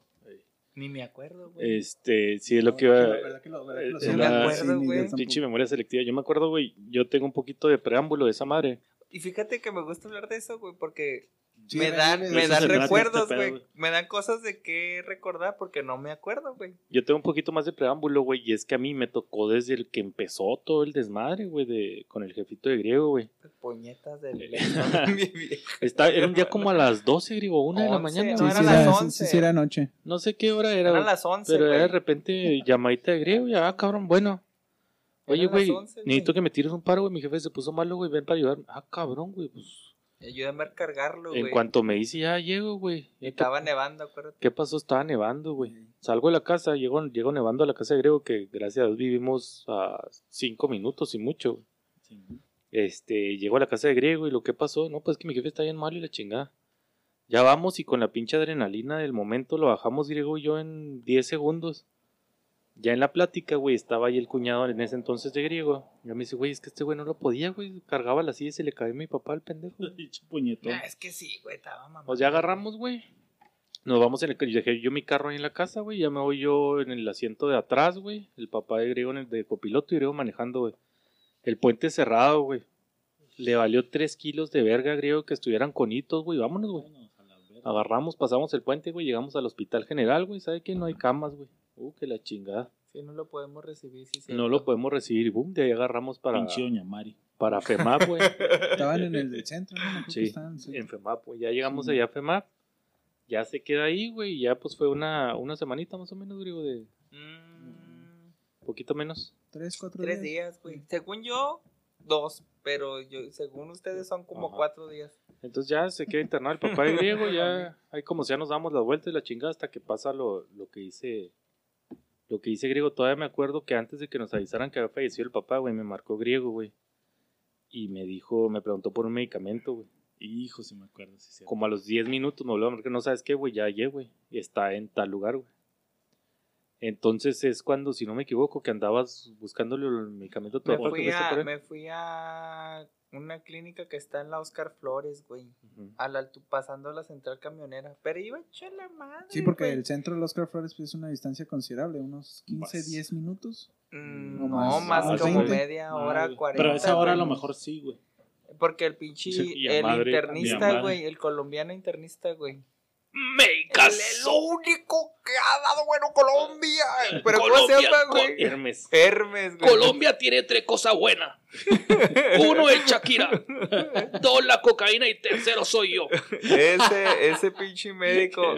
Ni me acuerdo, güey. Este, sí, es lo que iba ¿Verdad que lo- verdad que lo eh, sé? me acuerdo, ni yo güey. Pinche memoria selectiva. Yo me acuerdo, güey, yo tengo un poquito de preámbulo de esa madre. Y fíjate que me gusta hablar de eso, güey, porque Sí, me dan, me dan recuerdos, este pedo, güey. güey. Me dan cosas de qué recordar porque no me acuerdo, güey. Yo tengo un poquito más de preámbulo, güey, y es que a mí me tocó desde el que empezó todo el desmadre, güey, de, con el jefito de griego, güey. Puñetas del... Eh. Está, era un día como a las 12, griego, una de la 11, mañana. no, Sí, sí, eran era, las sí, 11. sí, sí, era noche. No sé qué hora era, Eran las 11, pero era de repente llamadita de griego, y ah, cabrón, bueno. Oye, güey, 11, güey. necesito que me tires un paro, güey, mi jefe se puso malo, güey, ven para ayudarme. Ah, cabrón, güey, pues... Ayúdame a cargarlo, güey. En cuanto me dice, ya llego, güey. Estaba nevando, acuérdate. ¿Qué pasó? Estaba nevando, güey. Salgo de la casa, llego, llego nevando a la casa de Grego, que gracias a Dios vivimos a cinco minutos y mucho. Sí. Este, llego a la casa de Griego y lo que pasó, no, pues que mi jefe está bien malo y la chingada. Ya vamos y con la pinche adrenalina del momento lo bajamos Griego y yo en 10 segundos. Ya en la plática, güey, estaba ahí el cuñado en ese entonces de Griego. Ya me dice, güey, es que este güey no lo podía, güey. Cargaba la silla y se le cayó a mi papá al pendejo. Puñetón. Ah, es que sí, güey, estaba mamá. Pues ya agarramos, güey. Nos vamos en el y dejé yo mi carro ahí en la casa, güey. Ya me voy yo en el asiento de atrás, güey. El papá de Griego en el de copiloto y Griego manejando, güey. El puente cerrado, güey. Le valió tres kilos de verga, Griego, que estuvieran conitos, güey. Vámonos, güey. Agarramos, pasamos el puente, güey. Llegamos al hospital general, güey. ¿Sabe que no hay camas, güey? Uh, que la chingada. Sí, no lo podemos recibir, sí, No lo podemos recibir. Y boom, de ahí agarramos para, Pinche Doña Mari. para FEMAP, güey. Estaban en el del centro, ¿no? Sí, estaban, sí. en FEMAP, güey. Ya llegamos Sí. allá a FEMAP. Ya se queda ahí, güey. y Ya pues fue una, una semanita más o menos, griego, de Mm, poquito menos. Tres, cuatro tres días. días, güey. Según yo, dos. Pero yo, según ustedes son como Ajá. cuatro días. Entonces ya se queda internado el papá de griego, ya ahí como sea nos damos las vueltas y la chingada hasta que pasa lo, lo que hice. Lo que hice griego, todavía me acuerdo que antes de que nos avisaran que había fallecido el papá, güey, me marcó griego, güey. Y me dijo, me preguntó por un medicamento, güey. Hijo, si me acuerdo. Sí, sí. Como a los 10 minutos me volvió a marcar, no sabes qué, güey, ya llegué, güey. y Está en tal lugar, güey. Entonces es cuando, si no me equivoco, que andabas buscándole el medicamento Me fui, a, me fui a una clínica que está en la Oscar Flores, güey. Ujú. A la, altu- pasando la central camionera. Pero iba hecha la madre. Sí, porque güey. el centro del Oscar Flores pues, es una distancia considerable, unos 15, Vas. 10 minutos. Mm, no más, más, más como 20. media hora, Madre. 40. Pero a esa hora a lo mejor sí, güey. Porque el pinche, el madre, internista, güey, el colombiano internista, güey. ¡Me El, el único que ha dado bueno Colombia. Pero ¿cómo se llama, güey? Hermes. Hermes, güey. Colombia tiene tres cosas buenas. Uno es Shakira, dos la cocaína y tercero soy yo. Ese, ese pinche médico.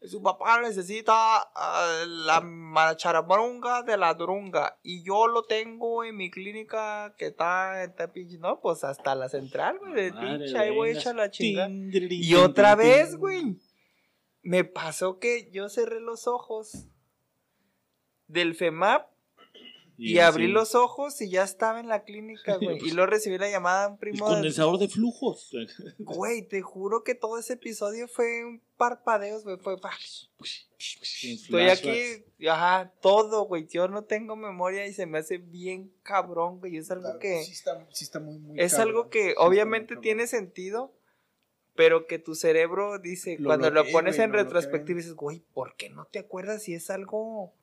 Su papá necesita ah, la macharamonga de la durunga. Y yo lo tengo en mi clínica que está en pinche. No, pues hasta la central, güey. De pinche, ahí voy venga. hecha la chinga. Tin, tin, Y otra vez, güey. Me pasó que yo cerré los ojos del FEMAP y, abrí sí. los ojos y ya estaba en la clínica, güey. Y luego recibí la llamada de un El primo. de- condensador de flujos. Güey, te juro que todo ese episodio fue un parpadeo, güey. Fue. Estoy aquí, ajá, todo, güey. Yo no tengo memoria y se me hace bien cabrón, güey. Es algo que. Sí está, sí está muy, muy Es cabrón. algo que obviamente tiene sentido, pero que tu cerebro dice, Lo cuando lo pones en lo retrospectiva, dices, güey, ¿por qué no te acuerdas si es algo.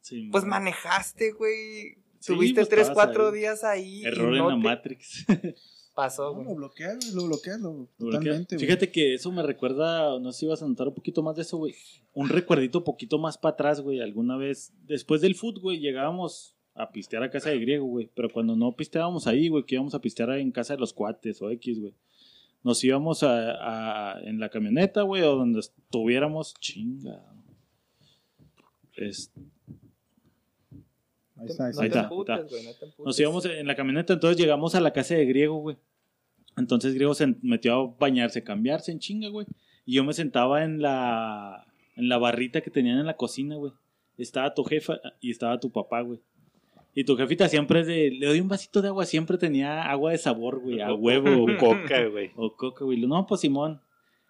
Sí, Pues man. manejaste, güey. Sí, Tuviste pues, tres, cuatro ahí. días ahí. y Error en no la te- Matrix. pasó, No, güey. lo bloqueas, lo bloqueas, lo, Lo totalmente. Fíjate que eso me recuerda, no sé si ibas a notar un poquito más de eso, güey. Un recuerdito poquito más para atrás, güey. Alguna vez, después del foot, güey, llegábamos a pistear a casa de griego, güey. Pero cuando no pisteábamos ahí, güey, que íbamos a pistear en casa de los cuates o X, güey. Nos íbamos a, a- en la camioneta, güey, o donde estuviéramos, chinga. Es- Ahí está, ahí No Ahí te está, emputes, está. güey, no. Nos íbamos en la camioneta, entonces llegamos a la casa de Griego, güey. Entonces Griego se metió a bañarse, cambiarse en chinga, güey. Y yo me sentaba en la, en la barrita que tenían en la cocina, güey. Estaba tu jefa y estaba tu papá, güey. Y tu jefita siempre de, le doy un vasito de agua, siempre tenía agua de sabor, güey, a huevo, O coca, güey. o coca, güey. No, pues Simón.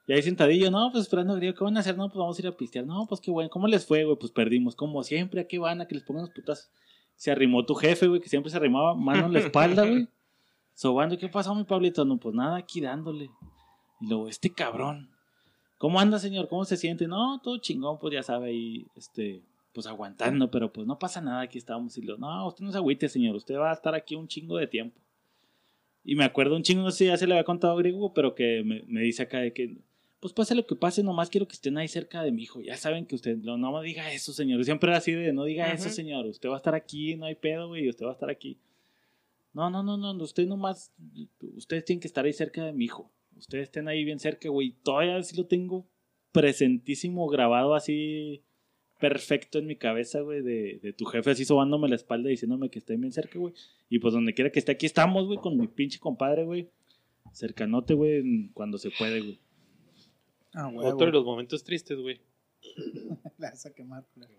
Y ahí sentadillo, no, pues esperando ¿qué van a hacer? No, pues vamos a ir a pistear. No, pues qué bueno, ¿cómo les fue, güey? Pues perdimos, como siempre, ¿a qué van? A que les pongan los putas. Se arrimó tu jefe, güey, que siempre se arrimaba mano en la espalda, güey. Sobando, ¿qué pasó, mi Pablito? No, pues nada, aquí dándole. Y luego, este cabrón. ¿Cómo anda, señor? ¿Cómo se siente? No, todo chingón, pues ya sabe, ahí, este, pues aguantando, pero pues no pasa nada, aquí estamos. Y lo, no, usted no se agüite, señor, usted va a estar aquí un chingo de tiempo. Y me acuerdo un chingo, no sé si ya se le había contado a Griego, pero que me, me dice acá de que, pues pase lo que pase, nomás quiero que estén ahí cerca de mi hijo. Ya saben que usted, no, no me diga eso, señor. Siempre era así de, no diga eso, señor. Usted va a estar aquí, no hay pedo, güey, usted va a estar aquí. No, no, no, no, usted nomás, ustedes tienen que estar ahí cerca de mi hijo. Ustedes estén ahí bien cerca, güey. Todavía sí lo tengo presentísimo, grabado así perfecto en mi cabeza, güey, de, de tu jefe así sobándome la espalda diciéndome que estén bien cerca, güey. Y pues donde quiera que esté, aquí estamos, güey, con mi pinche compadre, güey. Cercanote, güey, cuando se puede, güey. Ah, huevo. Otro de los momentos tristes, güey. La vas a quemar, güey.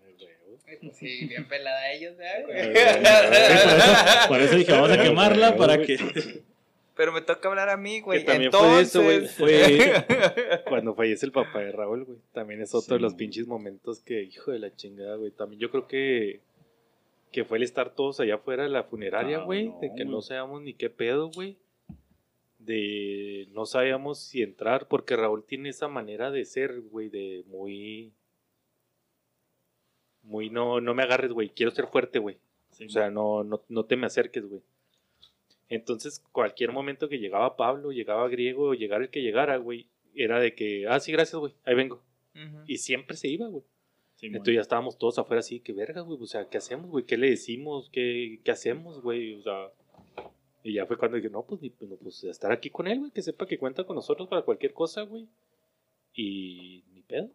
Sí, bien pelada ellos, ¿eh? Sí, por, eso, por eso dije, vamos a quemarla para que... Pero me toca hablar a mí, güey. Que también Entonces... fue eso, güey. Fue cuando fallece el papá de Raúl, güey. También es otro de los pinches momentos que, hijo de la chingada, güey. También yo creo que, que fue el estar todos allá afuera de la funeraria, Ah, güey. no, de que no sabíamos ni qué pedo, güey. De no sabíamos si entrar, porque Raúl tiene esa manera de ser, güey, de muy. Muy no, no me agarres, güey. Quiero ser fuerte, güey. O sea, no, no, no te me acerques, güey. Entonces, cualquier momento que llegaba Pablo, llegaba Griego, o llegara el que llegara, güey, era de que, ah, sí, gracias, güey, ahí vengo. Ujú. Y siempre se iba, güey. Sí, Entonces ya estábamos todos afuera así, que verga, güey, o sea, ¿qué hacemos, güey? ¿Qué le decimos? ¿Qué, qué hacemos, güey? O sea, y ya fue cuando dije, no, pues, no, pues estar aquí con él, güey, que sepa que cuenta con nosotros para cualquier cosa, güey. Y ni pedo.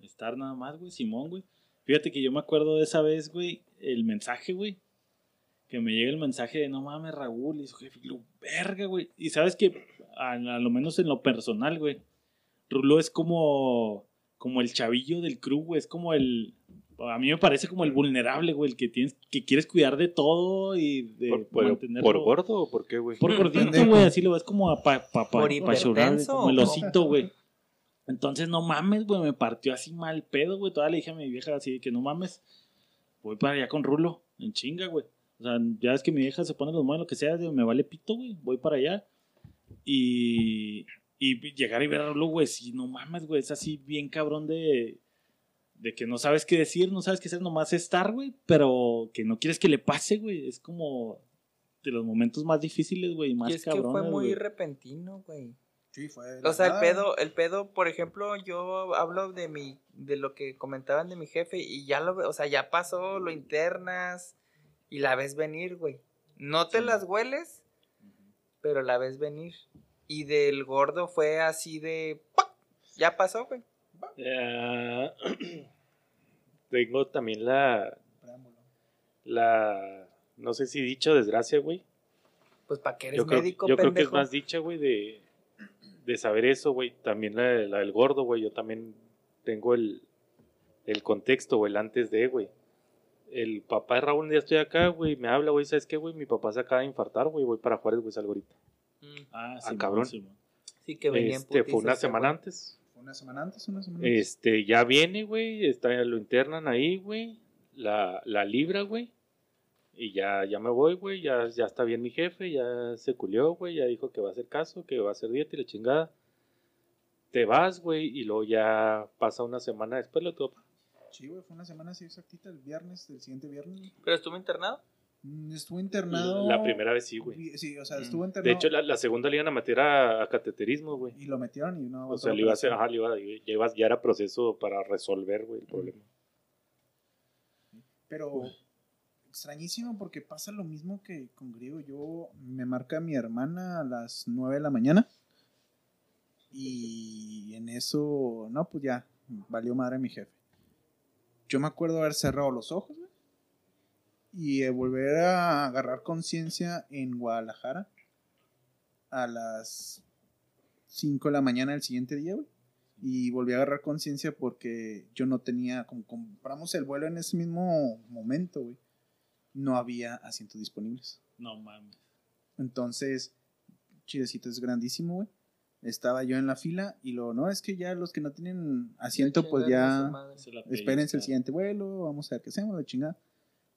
Estar nada más, güey, Simón, güey. Fíjate que yo me acuerdo de esa vez, güey, el mensaje, güey. Que me llega el mensaje de no mames, Raúl, y su jefe, y lo verga, güey. Y sabes que, a, a lo menos en lo personal, güey, Rulo es como, como el chavillo del crew, güey. Es como el. A mí me parece como el vulnerable, güey, el que tienes, que quieres cuidar de todo y de ¿Por, por- mantenerlo- por gordo o por qué, güey? por gordito, güey, así lo ves como a pa, pa, pa, ¿Por pa llorar, güey, hipertenso como el osito, güey. Entonces, no mames, güey, me partió así mal pedo, güey. Todavía le dije a mi vieja así de que no mames, voy para allá con Rulo, en chinga, güey. O sea, ya es que mi vieja se pone los modos, lo que sea, digo, me vale pito, güey, voy para allá. Y, y llegar y ver a Rulo, güey, sí, no mames, güey, es así bien cabrón de, de que no sabes qué decir, no sabes qué hacer, nomás estar, güey, pero que no quieres que le pase, güey. Es como de los momentos más difíciles, güey, más Y es que fue muy güey. repentino, güey. Sí, fue. O sea, el pedo, el pedo, por ejemplo, yo hablo de mi, de lo que comentaban de mi jefe y ya lo, o sea, ya pasó, lo internas y la ves venir, güey. No te Sí. las hueles, pero la ves venir. Y del gordo fue así de, ¡pac! ya pasó, güey. Tengo también la, Preámbulo. la, no sé si dicho desgracia, güey. Pues para que eres Yo, creo, médico, yo creo que es más dicha, güey, de, de saber eso, güey. También la, la del gordo, güey. Yo también tengo el, el contexto, güey, el antes de, güey. El papá de Raúl, un día estoy acá, güey, me habla, güey, ¿sabes qué, güey? Mi papá se acaba de infartar, güey, voy para Juárez, güey, salgo ahorita. Mm, Ah, Ah, sí, cabrón. sí, que venía en Este, fue una ese semana antes. ¿Fue una semana antes? ¿Una semana antes? Este, ya viene, güey, está, lo internan ahí, güey, la, la libra, güey, y ya, ya me voy, güey, ya, ya está bien mi jefe, ya se culió, güey, ya dijo que va a hacer caso, que va a hacer dieta y la chingada. Te vas, güey, y luego ya pasa una semana después lo topa. Sí, güey, fue una semana así exactita, el viernes, el siguiente viernes. ¿Pero estuvo internado? Mm, Estuvo internado. La primera vez sí, güey. Sí, o sea, estuvo internado. De hecho, la, la segunda le iban a meter a, a cateterismo, güey. Y lo metieron y no O sea, le iba a hacer, ajá, le iba, ya, iba- ya era proceso para resolver, güey, el problema. Pero extrañísimo porque pasa lo mismo que con Griego. Yo me marca mi hermana a las 9 de la mañana. Y en eso, no, pues ya, valió madre mi jefe. Yo me acuerdo haber cerrado los ojos, güey, Y de volver a agarrar conciencia en Guadalajara a las 5 de la mañana del siguiente día, güey. Y volví a agarrar conciencia porque yo no tenía, como compramos el vuelo en ese mismo momento, güey, no había asientos disponibles. No mames. Entonces, Chidecito es grandísimo, güey. Estaba yo en la fila y luego, no, es que ya los que no tienen asiento, pues ya espérense el siguiente vuelo, vamos a ver qué hacemos, la chingada.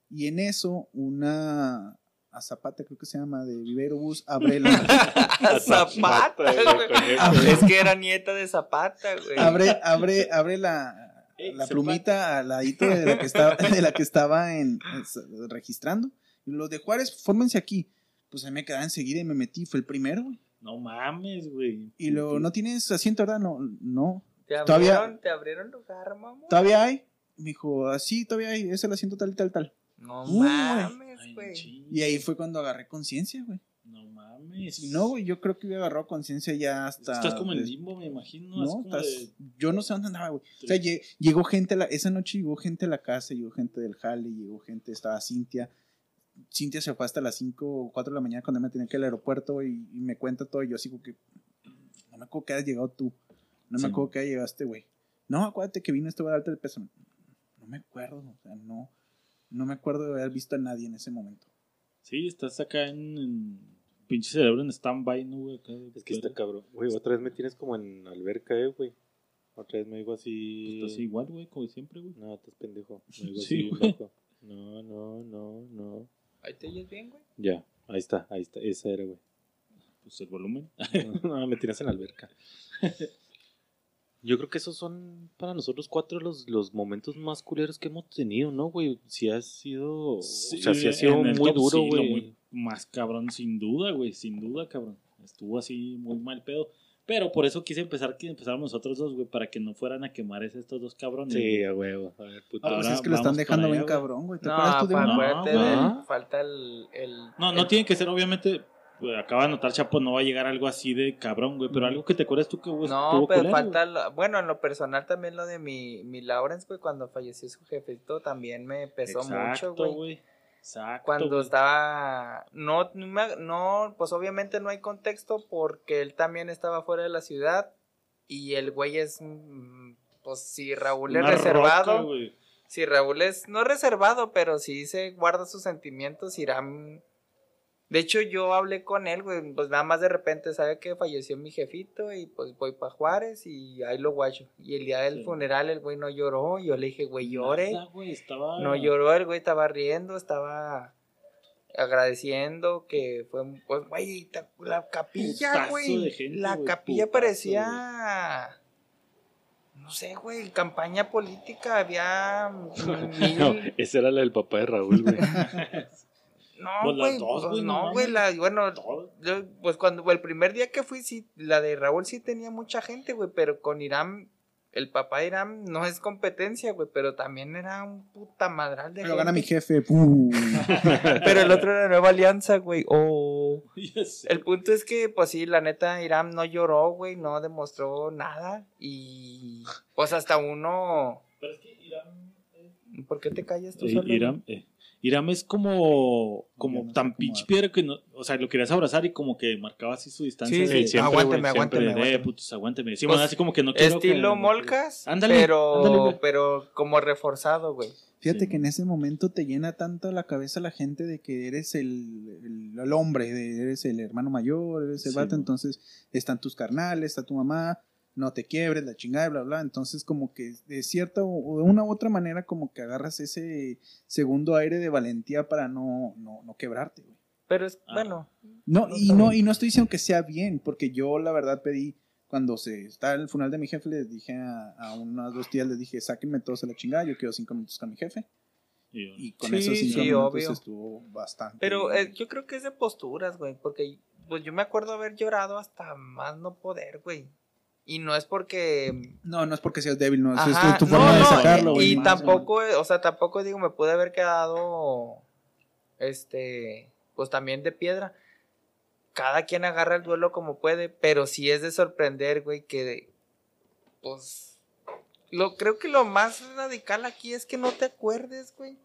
Y en eso, una Azapata, creo que se llama, de Vivero Bus, abre la, Zapata, Es que era nieta de Zapata, güey. abre, abre, abre la, Ey, la Zapata. plumita al ladito de la que estaba, de la que estaba en, en- registrando. Y los de Juárez, fórmense aquí. Pues ahí me quedaba enseguida y me metí, fue el primero, güey. No mames, güey. Y luego, ¿no tienes asiento, verdad? No, no. ¿Te todavía- abrieron, ¿Te abrieron lugar, mamá? ¿Todavía hay? Me dijo, así, todavía hay, es el asiento tal y tal, tal. No Uy, mames, güey. Y ahí fue cuando agarré conciencia, güey. No mames. No, güey, yo creo que hubiera agarrado conciencia ya hasta. Estás como en limbo, me imagino. No, como estás- de- yo no sé dónde andaba, güey. O sea, lle- llegó gente, a la- esa noche llegó gente a la casa, llegó gente del jale, llegó gente, estaba Cintia. Cintia se fue hasta las 5 o 4 de la mañana cuando me tenía que ir al aeropuerto y, y me cuenta todo. Y yo así como que, no me acuerdo que hayas llegado tú. No me Sí. acuerdo que haya llegado este güey. No, acuérdate que vino este güey a darte el peso. No me acuerdo, o sea, no, no me acuerdo de haber visto a nadie en ese momento. Sí, estás acá en, en pinche cerebro en stand-by, ¿no, güey? Acá, Es que está cabrón. Güey, otra vez me tienes como en alberca, eh, güey. Otra vez me digo así. Estás igual, güey, como siempre, güey. No, estás pendejo. Me digo Sí, así, güey. loco. No, no, no, no. Ahí te oyes bien, güey. Ya, ahí está, ahí está. Esa era, güey. Pues el volumen. No, me tienes en la alberca. Yo creo que esos son para nosotros cuatro los, los momentos más culeros que hemos tenido, ¿no, güey? Si ha sido. o sea, sí ha sido muy duro, sí, güey. muy- Más cabrón, sin duda, güey. Sin duda, cabrón. Estuvo así muy mal pedo. Pero por eso quise empezar que empezáramos nosotros dos, güey, para que no fueran a quemar estos dos cabrones. Sí, güey. a huevo. A ver, puto. Ah, pues es que lo están dejando bien allá, güey. cabrón, güey. ¿Te No, acuerdas tú de No, de- güey. falta el, el... No, no el- tiene que ser, obviamente. pues, acaba de notar, Chapo, no va a llegar algo así de cabrón, güey. Pero algo que te acuerdas tú que güey, No, pero culero, falta, lo- bueno, en lo personal también lo de mi, mi Lawrence, güey, cuando falleció su jefecito, también me pesó Exacto, mucho, güey. Exacto. Cuando estaba, no, no, pues obviamente no hay contexto porque él también estaba fuera de la ciudad y el güey es, mm, pues si Raúl es reservado, roca, si Raúl es, no reservado, pero sí se guarda sus sentimientos, Irán. De hecho, yo hablé con él, güey, pues nada más de repente sabe que falleció mi jefito y pues voy para Juárez y ahí lo guacho. Y el día del Sí. funeral el güey no lloró, yo le dije, güey, llore. Nada, güey, estaba... No lloró, el güey estaba riendo, estaba agradeciendo que fue, pues, güey, la capilla, güey. gente, La güey, capilla putazo, parecía, no sé, güey, campaña política, había No, esa era la del papá de Raúl, güey. No, Pues las güey, dos, güey, no no, güey, la, bueno, yo, pues cuando, el primer día que fui, sí, la de Raúl sí tenía mucha gente, güey, pero con Irán, el papá de Irán no es competencia, güey, pero también era un puta madral de Pero gana mi jefe. ¡pum! Pero el otro era Nueva Alianza, güey, oh. El punto es que, pues sí, la neta, Irán no lloró, güey, no demostró nada, y pues hasta uno, Pero es que Irán... ¿por qué te callas tú Eh, solo? Iram, eh, Iram es como, como no tan pinche piedra que no, o sea, lo querías abrazar y como que marcaba así su distancia. Sí, sí, siempre, aguántame, de, aguántame. putos, aguántame. Sí, Pues, bueno, así como que no quiero Estilo que- molcas, Ándale, pero, ándale, pero como reforzado, güey. Fíjate Sí. que en ese momento te llena tanto la cabeza la gente de que eres el, el, el hombre, de- eres el hermano mayor, eres el Sí, vato, entonces están tus carnales, está tu mamá, no te quiebres, la chingada, bla, bla. Entonces, como que de cierta o de una u otra manera, como que agarras ese segundo aire de valentía para no, no, no quebrarte, güey. Pero es, Ah. bueno, No, No y no, y no estoy diciendo que sea bien, porque yo la verdad pedí, cuando se está el funeral de mi jefe, les dije a, a unas dos tías, les dije, sáquenme todos a la chingada, yo quiero cinco minutos con mi jefe. Y con Sí, esos sí, cinco minutos obvio. estuvo bastante. Pero eh, yo creo que es de posturas, güey, porque pues yo me acuerdo haber llorado hasta más no poder, güey. Y no es porque No, no es porque seas débil, no. es- Ajá, es tu no, forma de no, sacarlo, y- güey. Y, más, tampoco, o sea, tampoco digo, me pude haber quedado, este, pues también de piedra. Cada quien agarra el duelo como puede, pero sí es de sorprender, güey, que, pues, lo, creo que lo más radical aquí es que no te acuerdes, güey.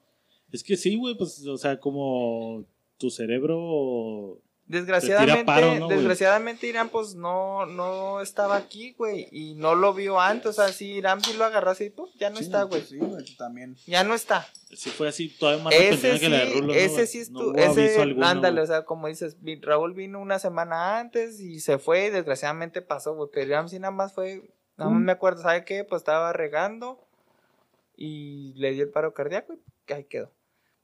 Es que sí, güey, pues, o sea, como tu cerebro. Desgraciadamente, paro, ¿no, desgraciadamente Irán pues no, no estaba aquí, güey, y no lo vio antes, o sea, si Irán sí lo agarró así, pues ya no Sí, está, güey. Sí, güey, también. Ya no está. Sí, fue así, todavía más Ese sí, que la de Rulo. ¿no, ese güey? sí No estuvo, ese, alguno, ándale, güey. o sea, como dices, Raúl vino una semana antes y se fue y desgraciadamente pasó, güey, pero Irán sí nada más fue, nada más Mm. me acuerdo, ¿sabe qué? Pues estaba regando y le dio el paro cardíaco y que ahí quedó.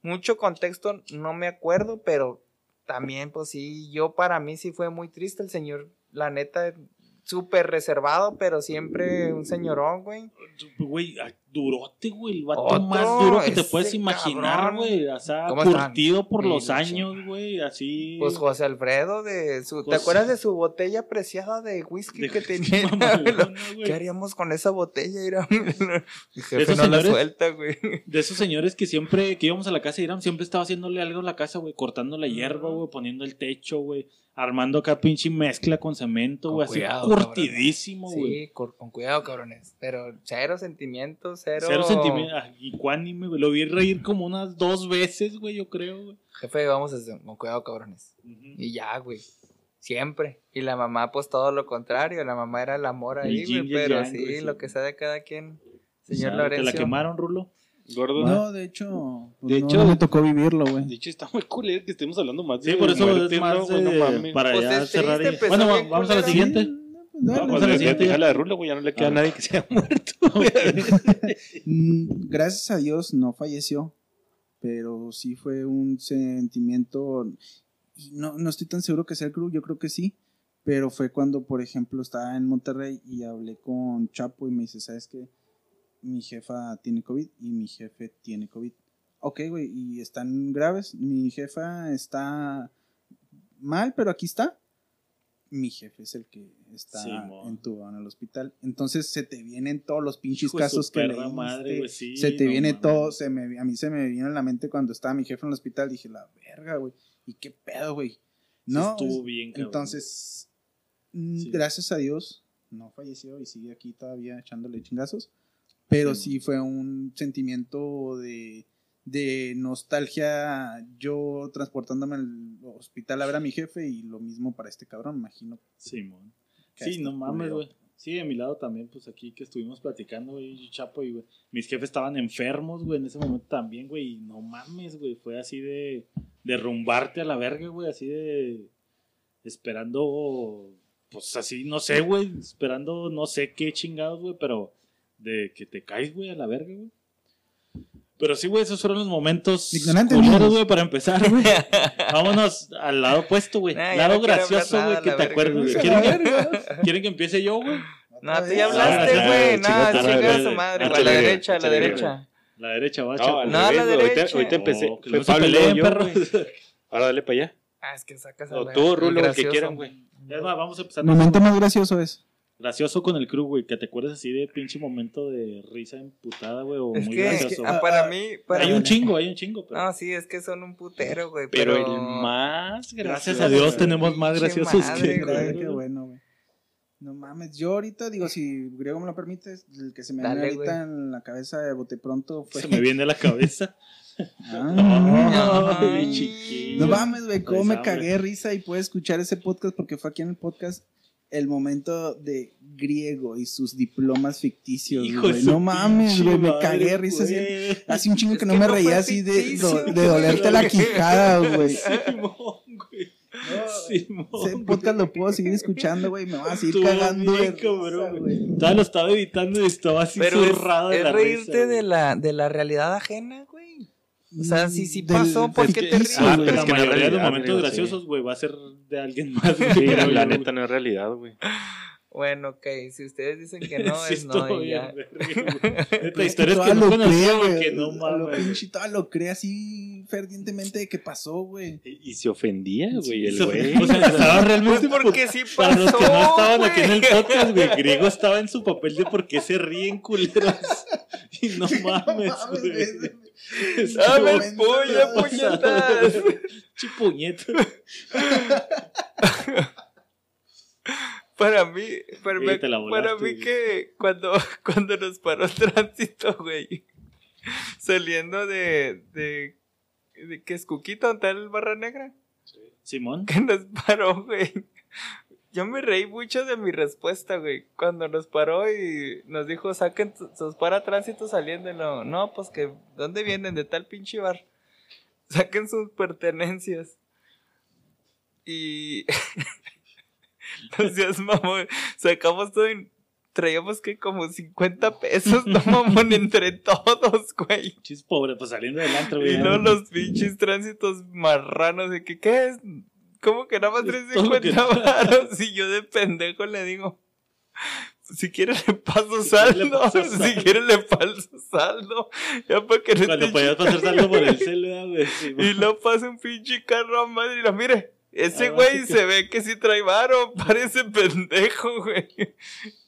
Mucho contexto no me acuerdo, pero también, pues sí, yo para mí sí fue muy triste el señor, la neta, súper reservado, pero siempre un señorón, güey. Güey, durote, güey. El vato Otro, más duro que te puedes imaginar, güey. O sea, curtido por los años, güey. Así. Pues José Alfredo, de su, ¿te acuerdas de su botella preciada de whisky de- que tenía? mamalona. ¿Qué haríamos con esa botella? Irán? Mi jefe Esos no la señores- suelta, güey. De esos señores que siempre que íbamos a la casa de Irán, siempre estaba haciéndole algo a la casa, güey. Cortando la hierba, güey. Poniendo el techo, güey. Armando acá pinche mezcla con cemento, güey. Así curtidísimo, güey. Sí, con cuidado, cabrones. Pero cero sentimientos, cero... Cero sentimiento. Y cuánime, güey. Lo vi reír como unas dos veces, güey, yo creo, güey. Jefe, vamos a con cuidado, cabrones. Y ya, güey. Siempre. Y la mamá, pues todo lo contrario. La mamá era el amor ahí, güey. Pero yang, sí, güey, lo que sea de cada quien. O Señor sea, ¿Te Lorenzo. la quemaron, Rulo? Gordo. No, de hecho, pues, De no, hecho- no me tocó vivirlo, güey. De hecho, está muy culero que estemos hablando más Sí, de por eso muertes, es más ¿no, güey? No de- mames. para Pues ya es cerrar. triste, y- empezó Bueno, vamos a la siguiente. No, No, pues la deja de Rulo, güey, ya no le queda Ah. a nadie que se haya muerto. Mm, Gracias a Dios no falleció, pero sí fue un sentimiento, no, no estoy tan seguro que sea el cruz, yo creo que sí, pero fue cuando, por ejemplo, estaba en Monterrey y hablé con Chapo y me dice, ¿sabes qué? Mi jefa tiene COVID y mi jefe tiene COVID. Ok, güey, y están graves, mi jefa está mal, pero aquí está. Mi jefe es el que está Simón. entubado en el hospital. Entonces se te vienen todos los pinches Hijo casos que leíste. madre, sí, se te no viene mames. todo, se me, a mí se me vino en la mente cuando estaba mi jefe en el hospital, dije, la verga, güey, ¿y qué pedo, güey? Sí No, estuvo es- bien, cabrón. entonces, Sí. gracias a Dios, no falleció y sigue aquí todavía echándole chingazos, pero Sí, sí fue un sentimiento de, de nostalgia, yo transportándome al hospital a ver a mi jefe y lo mismo para este cabrón, me imagino. Simón. Sí, está no mames, güey. Sí, de mi lado también, pues aquí que estuvimos platicando, güey, Chapo y, güey. Mis jefes estaban enfermos, güey, en ese momento también, güey. Y no mames, güey. Fue así de derrumbarte a la verga, güey. Así de. Esperando. Pues así, no sé, güey. Esperando no sé qué chingados, güey. Pero de que te caes, güey, a la verga, güey. Pero sí, güey, esos fueron los momentos Ignorantes, güey, para empezar, güey. Vámonos al lado opuesto, güey. Nah, lado no gracioso, nada, güey, que te acuerdes, ¿Quieren que, verga. ¿Quieren que empiece yo, güey? No, tú ya hablaste, güey. No, chinga, su madre. A la derecha, a la derecha. La derecha, va, No, a la derecha. ahorita empecé. Fue Pablo yo, perro. Ahora dale para allá. Ah, es que sacas a O la- tú, Rulo, el que quieran, güey. Es más, vamos a empezar. Momento más gracioso es. Gracioso con el crew, güey. Que te acuerdes así de pinche momento de risa emputada, güey. O Es muy que, gracioso. ah, güey. para mí, para hay un chingo, hay un chingo. Pero... No, sí, es que son un putero, güey. Pero Pero, el más gracioso. Gracias a Dios güey. tenemos más graciosos madre, que. güey. Qué bueno, güey. No mames, yo ahorita digo, si Griego me lo permite, el que se me viene ahorita güey. en la cabeza de bote pronto fue. Se me viene a la cabeza. Ah. No mames, güey, cómo me cagué risa y puedes escuchar ese podcast porque fue aquí en el podcast el momento de griego y sus diplomas ficticios, güey. No mames, güey, me cagué risa. así-. Hace un chingo Es que no que me no reía así de, do- de dolerte la quijada, güey. Simón, güey. Simón. Ese podcast lo puedo seguir escuchando, güey. Me va a seguir Estuvo cagando bien, cabrón, güey. Todavía lo estaba editando y estaba así pero es, zurrado de es la reírte risa, de, la, de la realidad ajena. O sea, si sí Del pasó, ¿por qué te ríes? Ah, pero la es que es mayoría de los momentos graciosos, güey, va a ser de alguien más. Sí, la neta no es realidad, güey. Bueno, ok, si ustedes dicen que no, Sí, es no y bien, ya. Pues historias toda que no lo conocía, güey, que no mames. pinche toda lo cree así fervientemente de que pasó, güey. Y, y se ofendía, güey, el güey. O sea, estaba realmente Pues porque sí Para los que no pasó, estaban aquí en el podcast, güey, Griego estaba en su papel de por qué se ríen culeros. Y no mames, güey. ¡Dame el Estuvo puño, puñetas! Chipuñeta. Para mí, para, Sí, para mí que cuando, cuando nos paró el tránsito, güey, saliendo de, de, de que es Cuquita, donde está el Barra Negra, Simón. que nos paró, güey. Yo me reí mucho de mi respuesta, güey. Cuando nos paró y nos dijo, saquen sus para tránsito saliendo. luego, No, pues que, ¿dónde vienen? De tal pinche bar. Saquen sus pertenencias. Y. no seas mamón. Sacamos todo y traíamos que como 50 pesos, no mamón, entre todos, güey. Chis pobre, pues saliendo del antro, güey. Y no los pinches tránsitos marranos de que, ¿qué es? ¿Cómo que nada más Es todo lo que- 350 varos? Y yo de pendejo le digo, si quieres le paso saldo, si quieres le paso saldo. Ya para que no Cuando podías pasar saldo por el celular, güey. Y lo pasa un pinche carro a madre y lo mire. Ese güey se ve que sí trae varo, parece pendejo, güey.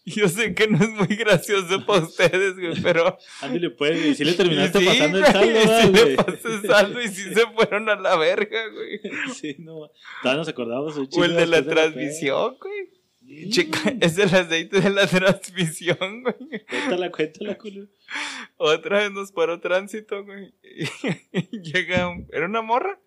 Yo sé que no es muy gracioso para ustedes, güey, pero Ándale, pues, güey. Si le terminaste Sí, pasando el saldo, sí ¿verdad, le pasé saldo y sí se fueron a la verga, güey. Sí, no. Todavía nos acordamos un O el de la transmisión, güey. Checa, es el aceite de la transmisión, güey. Cuéntala, cuéntala, culo. Otra vez nos paró tránsito, güey. Y llega, un- era una morra.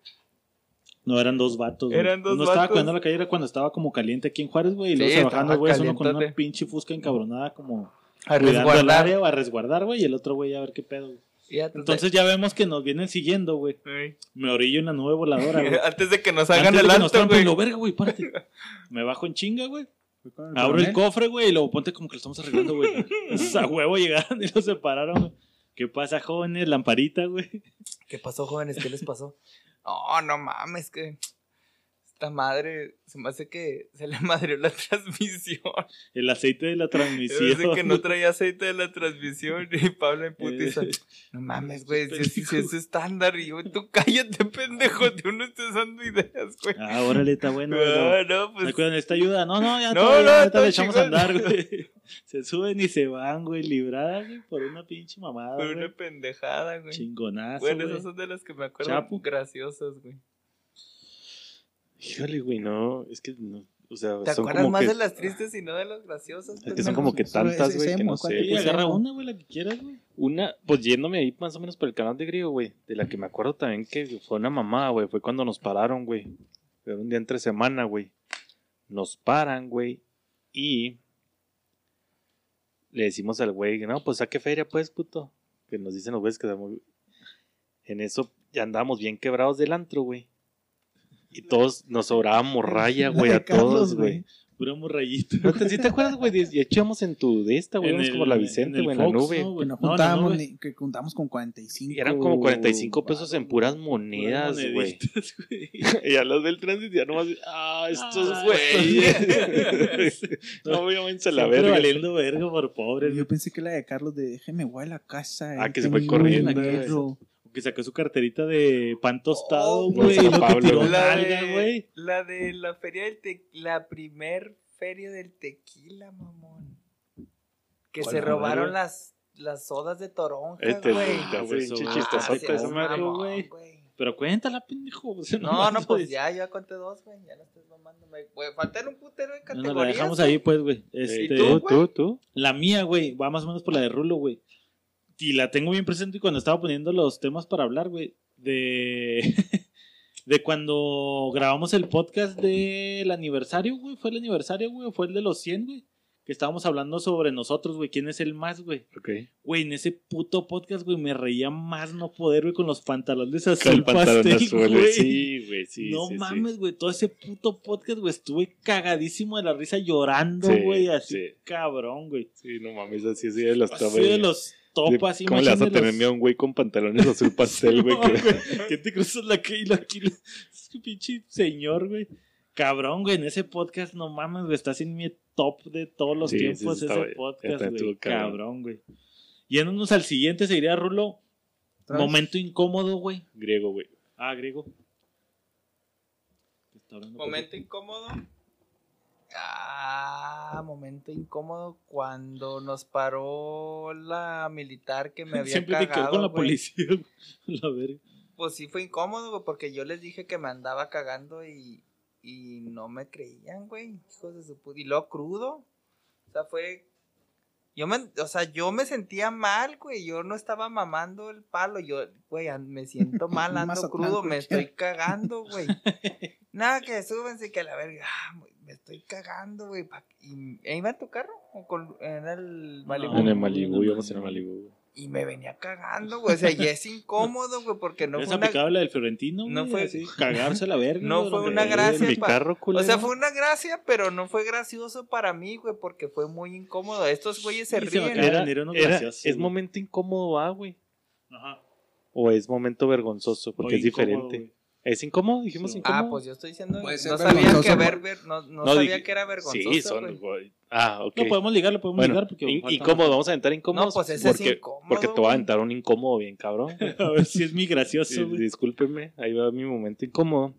No, eran dos vatos. güey. Eran dos Uno estaba vatos. cuidando la calle, era cuando estaba como caliente aquí en Juárez, güey. Y luego Sí, estaba güeyes, uno con una pinche fusca encabronada, como A el resguardar. área o a resguardar, güey. Y el otro güey a ver qué pedo, güey. Entonces ya vemos que nos vienen siguiendo, güey. Güey. Me orillo en la nube voladora, güey. Antes de que nos hagan Antes de el que nos alto, güey. lo verga, güey, párate. Me bajo en chinga, güey. El Abro el cofre, güey, y luego ponte como que lo estamos arreglando, güey. A huevo llegaron y los separaron, güey. ¿Qué pasa, jóvenes? Lamparita, güey. ¿Qué pasó, jóvenes? ¿Qué les pasó? No, no mames, que esta madre se me hace que se le madrió la transmisión. El aceite de la Se me transmisión. hace que no traía aceite de la transmisión y Pablo en putiza. Eh, No mames, güey, si, si- si es estándar y yo, tú cállate, pendejo, tú no estés dando ideas, güey. Ah, órale, está bueno. No, no, ¿Me pues cuidan esta ayuda? No, no, ya No, todo, no, ya, le echamos a andar, güey. Se suben y se van, güey, libradas, güey, por una pinche mamada, güey. una pendejada, güey. Chingonazo, Bueno, esas son de las que me acuerdo Chapu. graciosas, güey. Híjole, güey, no, es que no, o sea, ¿Te son acuerdas como más que, de las tristes y no de las graciosas? es que son como que tantas, güey, que no ¿cuál sé. pues, agarra una, güey, la que quieras, güey. Una, pues yéndome ahí más o menos por el canal de Griego, güey, de la que me acuerdo también que fue una mamá, güey, fue cuando nos pararon, güey. Era un día entre semana, güey. Nos paran, güey, y le decimos al güey, no, pues saque feria, pues, puto. Que nos dicen los güeyes que estamos- en eso ya andábamos bien quebrados del antro, güey. Y todos nos sobraba morralla, La güey, a todos, güey. Pura morrayita. ¿No te, ¿Sí te acuerdas, güey? Y echamos en tu de esta, güey. En el- como la en Vicente, güey, en la Fox, nube. ¿no, Que güey? no No, en la juntábamos, nube. ni- que juntamos con 45. Y eran como 45 pesos en puras monedas, güey. Y a los del tránsito ya nomás, ah, estos Ah, güeyes. no, obviamente la verga. valiendo verga por pobres. Yo pensé que la de Carlos de déjeme voy a la casa. Ah, que se fue corriendo, un güey. perro". Que sacó su carterita de pan tostado, Oh, güey. Pablo, tiró. La nalga, de, güey. la de la feria del te la primer feria del tequila, mamón. Que ¿Cuál se robaron las, las sodas de toronja, Este, güey. te hace güey, pinche eso- chistosote ah, mamón, güey. Pero cuéntala, pendejo. o sea, No, no, pues ya, yo ya conté dos, güey. Ya no estés mamándome. Güey, faltan un putero de No, categorías. no, la dejamos ahí, pues, güey. Este, ¿Y ¿Tú, tú, tú, tú? La mía, güey, va más o menos por la de Rulo, güey. Y la tengo bien presente cuando estaba poniendo los temas para hablar, güey. De. de cuando grabamos el podcast del aniversario, güey. ¿Fue el aniversario, güey? ¿O fue el de los 100, güey? Que estábamos hablando sobre nosotros, güey. ¿Quién es el más, güey? Ok. Güey, en ese puto podcast, güey, me reía más no poder, güey, con los pantalones Con azul el pastel, azul, güey. Sí, güey, sí. no sí, mames, güey, todo ese puto podcast, güey, estuve cagadísimo de la risa llorando, Sí, güey, así sí. cabrón, güey. Sí, no mames, así así de los Así de los topas, ¿Cómo le vas a tener los- miedo a un güey con pantalones azul pastel, güey? No, que- ¿Qué te cruzas la calle y la aquí? Es que pinche señor, güey. Cabrón, güey, en ese podcast, no mames, güey, estás en mi top de todos los Sí, tiempos sí, ese podcast, güey. cabrón. Güey. Yéndonos al siguiente, seguiría Rulo. ¿Otra vez? Momento incómodo, güey. Griego, güey. Ah, griego. Momento incómodo. Ah, momento incómodo cuando nos paró la militar que me había Siempre cagado, con la policía. La verga. Pues sí fue incómodo, güey, porque yo les dije que me andaba cagando y, y no me creían, güey. Hijos de su puta. Y luego crudo. O sea, fue. Yo me, o sea, yo me sentía mal, güey. Yo no estaba mamando el palo. Yo, güey, me siento mal, ando crudo, me estoy cagando, güey. Nada, que súbense que la verga. Ah, me estoy cagando, güey. ¿Y e iba en tu carro? ¿O con, en el Malibu? No, en el no, Malibu, no, íbamos en no. el Malibu. Y me venía cagando, güey. O sea, y es incómodo, güey, porque no ¿Es fue una, aplicable la del Florentino? no güey? fue- Así, cagarse a la verga. No fue una gracia, pa- carro, O sea, fue una gracia, pero no fue gracioso para mí, güey, porque fue muy incómodo. Estos güeyes se se me ríen. Era- era- gracioso, es momento incómodo, ah, güey. Ajá. O es momento vergonzoso, porque Muy es incómodo, diferente. güey. ¿Es incómodo? Dijimos Sí. incómodo. Ah, pues yo estoy diciendo. Puede No sabía que ver, ver- no, no No, sabía dije- que era vergonzoso. Sí, son. Ah, ok. No, podemos ligarlo, podemos bueno, ligar porque in- incómodo, vamos a aventar incómodos. No, pues ese es incómodo, Porque te voy a aventar un incómodo bien cabrón. A ver si es mi gracioso, Sí, güey. discúlpenme, ahí va mi momento incómodo.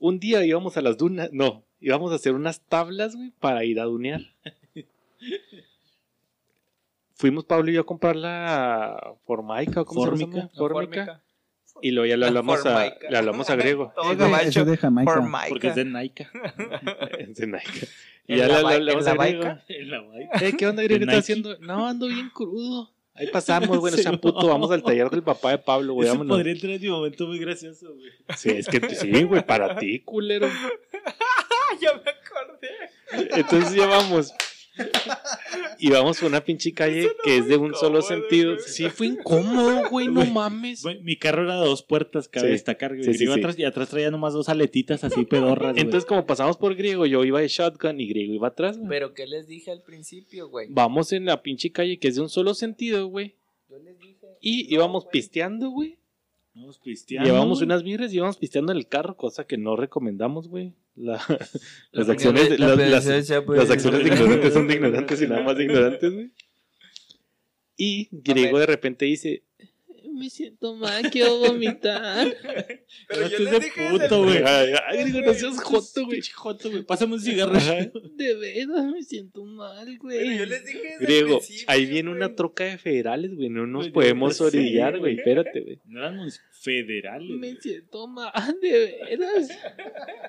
Un día íbamos a las dunas, no, íbamos a hacer unas tablas, güey, para ir a dunear. Fuimos Pablo y yo a comprar la Formaica, ¿cómo se llama? La Fórmica. Y luego ya le hablamos a, Formaica. le hablamos a Griego. Todo gabacho. de Jamaica. Porque es de Nike. Es de Nike. Y ¿En ya la le hablamos a la Griego. En la. Eh, ¿Qué onda, Griego? ¿Qué ¿De estás haciendo? No, ando bien crudo. Ahí pasamos, güey, no sean puto, vamos al taller del papá de Pablo, güey, vámonos. podría entrar en mi momento muy gracioso, güey. Sí, es que sí, güey, para ti, culero. Ya me acordé. Entonces ya vamos. Y vamos por una pinche calle que es de un solo sentido. Sí, fue incómodo, güey, no mames. Mi carro era de dos puertas, cabe Sí. destacar. Sí, sí, Iba sí. atrás, y atrás traía nomás dos aletitas así pedorras. Entonces, como pasamos por griego, yo iba de shotgun y griego iba atrás, güey. Pero, ¿qué les dije al principio, güey? Vamos en la pinche calle que es de un solo sentido, güey. Yo les dije. Y no, íbamos pisteando, güey. Vamos pisteando. Llevamos unas birras y íbamos pisteando en el carro, cosa que no recomendamos, güey. La- las La acciones, de- la las, pues. las acciones de ignorantes son de ignorantes y nada más de ignorantes, güey. Y griego de repente dice, me siento mal, quiero vomitar. Pero yo Este es les de dije. puto, güey. Ay, ay, griego, no seas joto, güey. Joto, güey. Pásame un cigarro. De veras me siento mal, Pero güey. yo les dije el Griego, ahí viene una troca de federales, güey. No nos podemos yo orillar, güey. Espérate, güey. No eran unos federales. Me siento mal, de veras.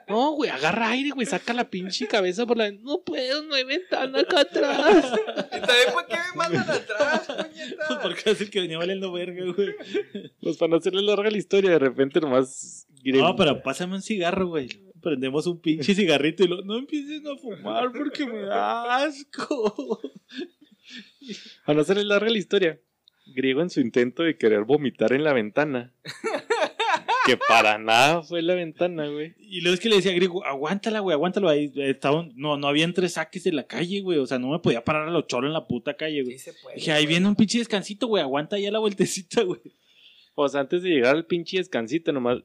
No, güey, agarra aire, güey. Saca la pinche cabeza por la. No puedo, no hay ventana acá atrás. ¿Y también por qué me mandan atrás, puñeta? Pues porque es el que venía valiendo verga, güey. Pues para no hacerle larga la historia, de repente nomás. No, pero pásame un cigarro, güey. Prendemos un pinche cigarrito y lo, no empiecen a fumar porque me da asco. Para no hacerle larga la historia. Griego en su intento de querer vomitar en la ventana. que para nada fue la ventana, güey. Y luego es que le decía a Griego, aguántala, güey, aguántalo. Ahí estaba, un- no, no había entre saques en la calle, güey. O sea, no me podía parar a los choros en la puta calle, güey. Sí se puede, Dije, ahí güey. viene un pinche descansito, güey. Aguanta ya la vueltecita, güey. Pues antes de llegar al pinche descansito, nomás.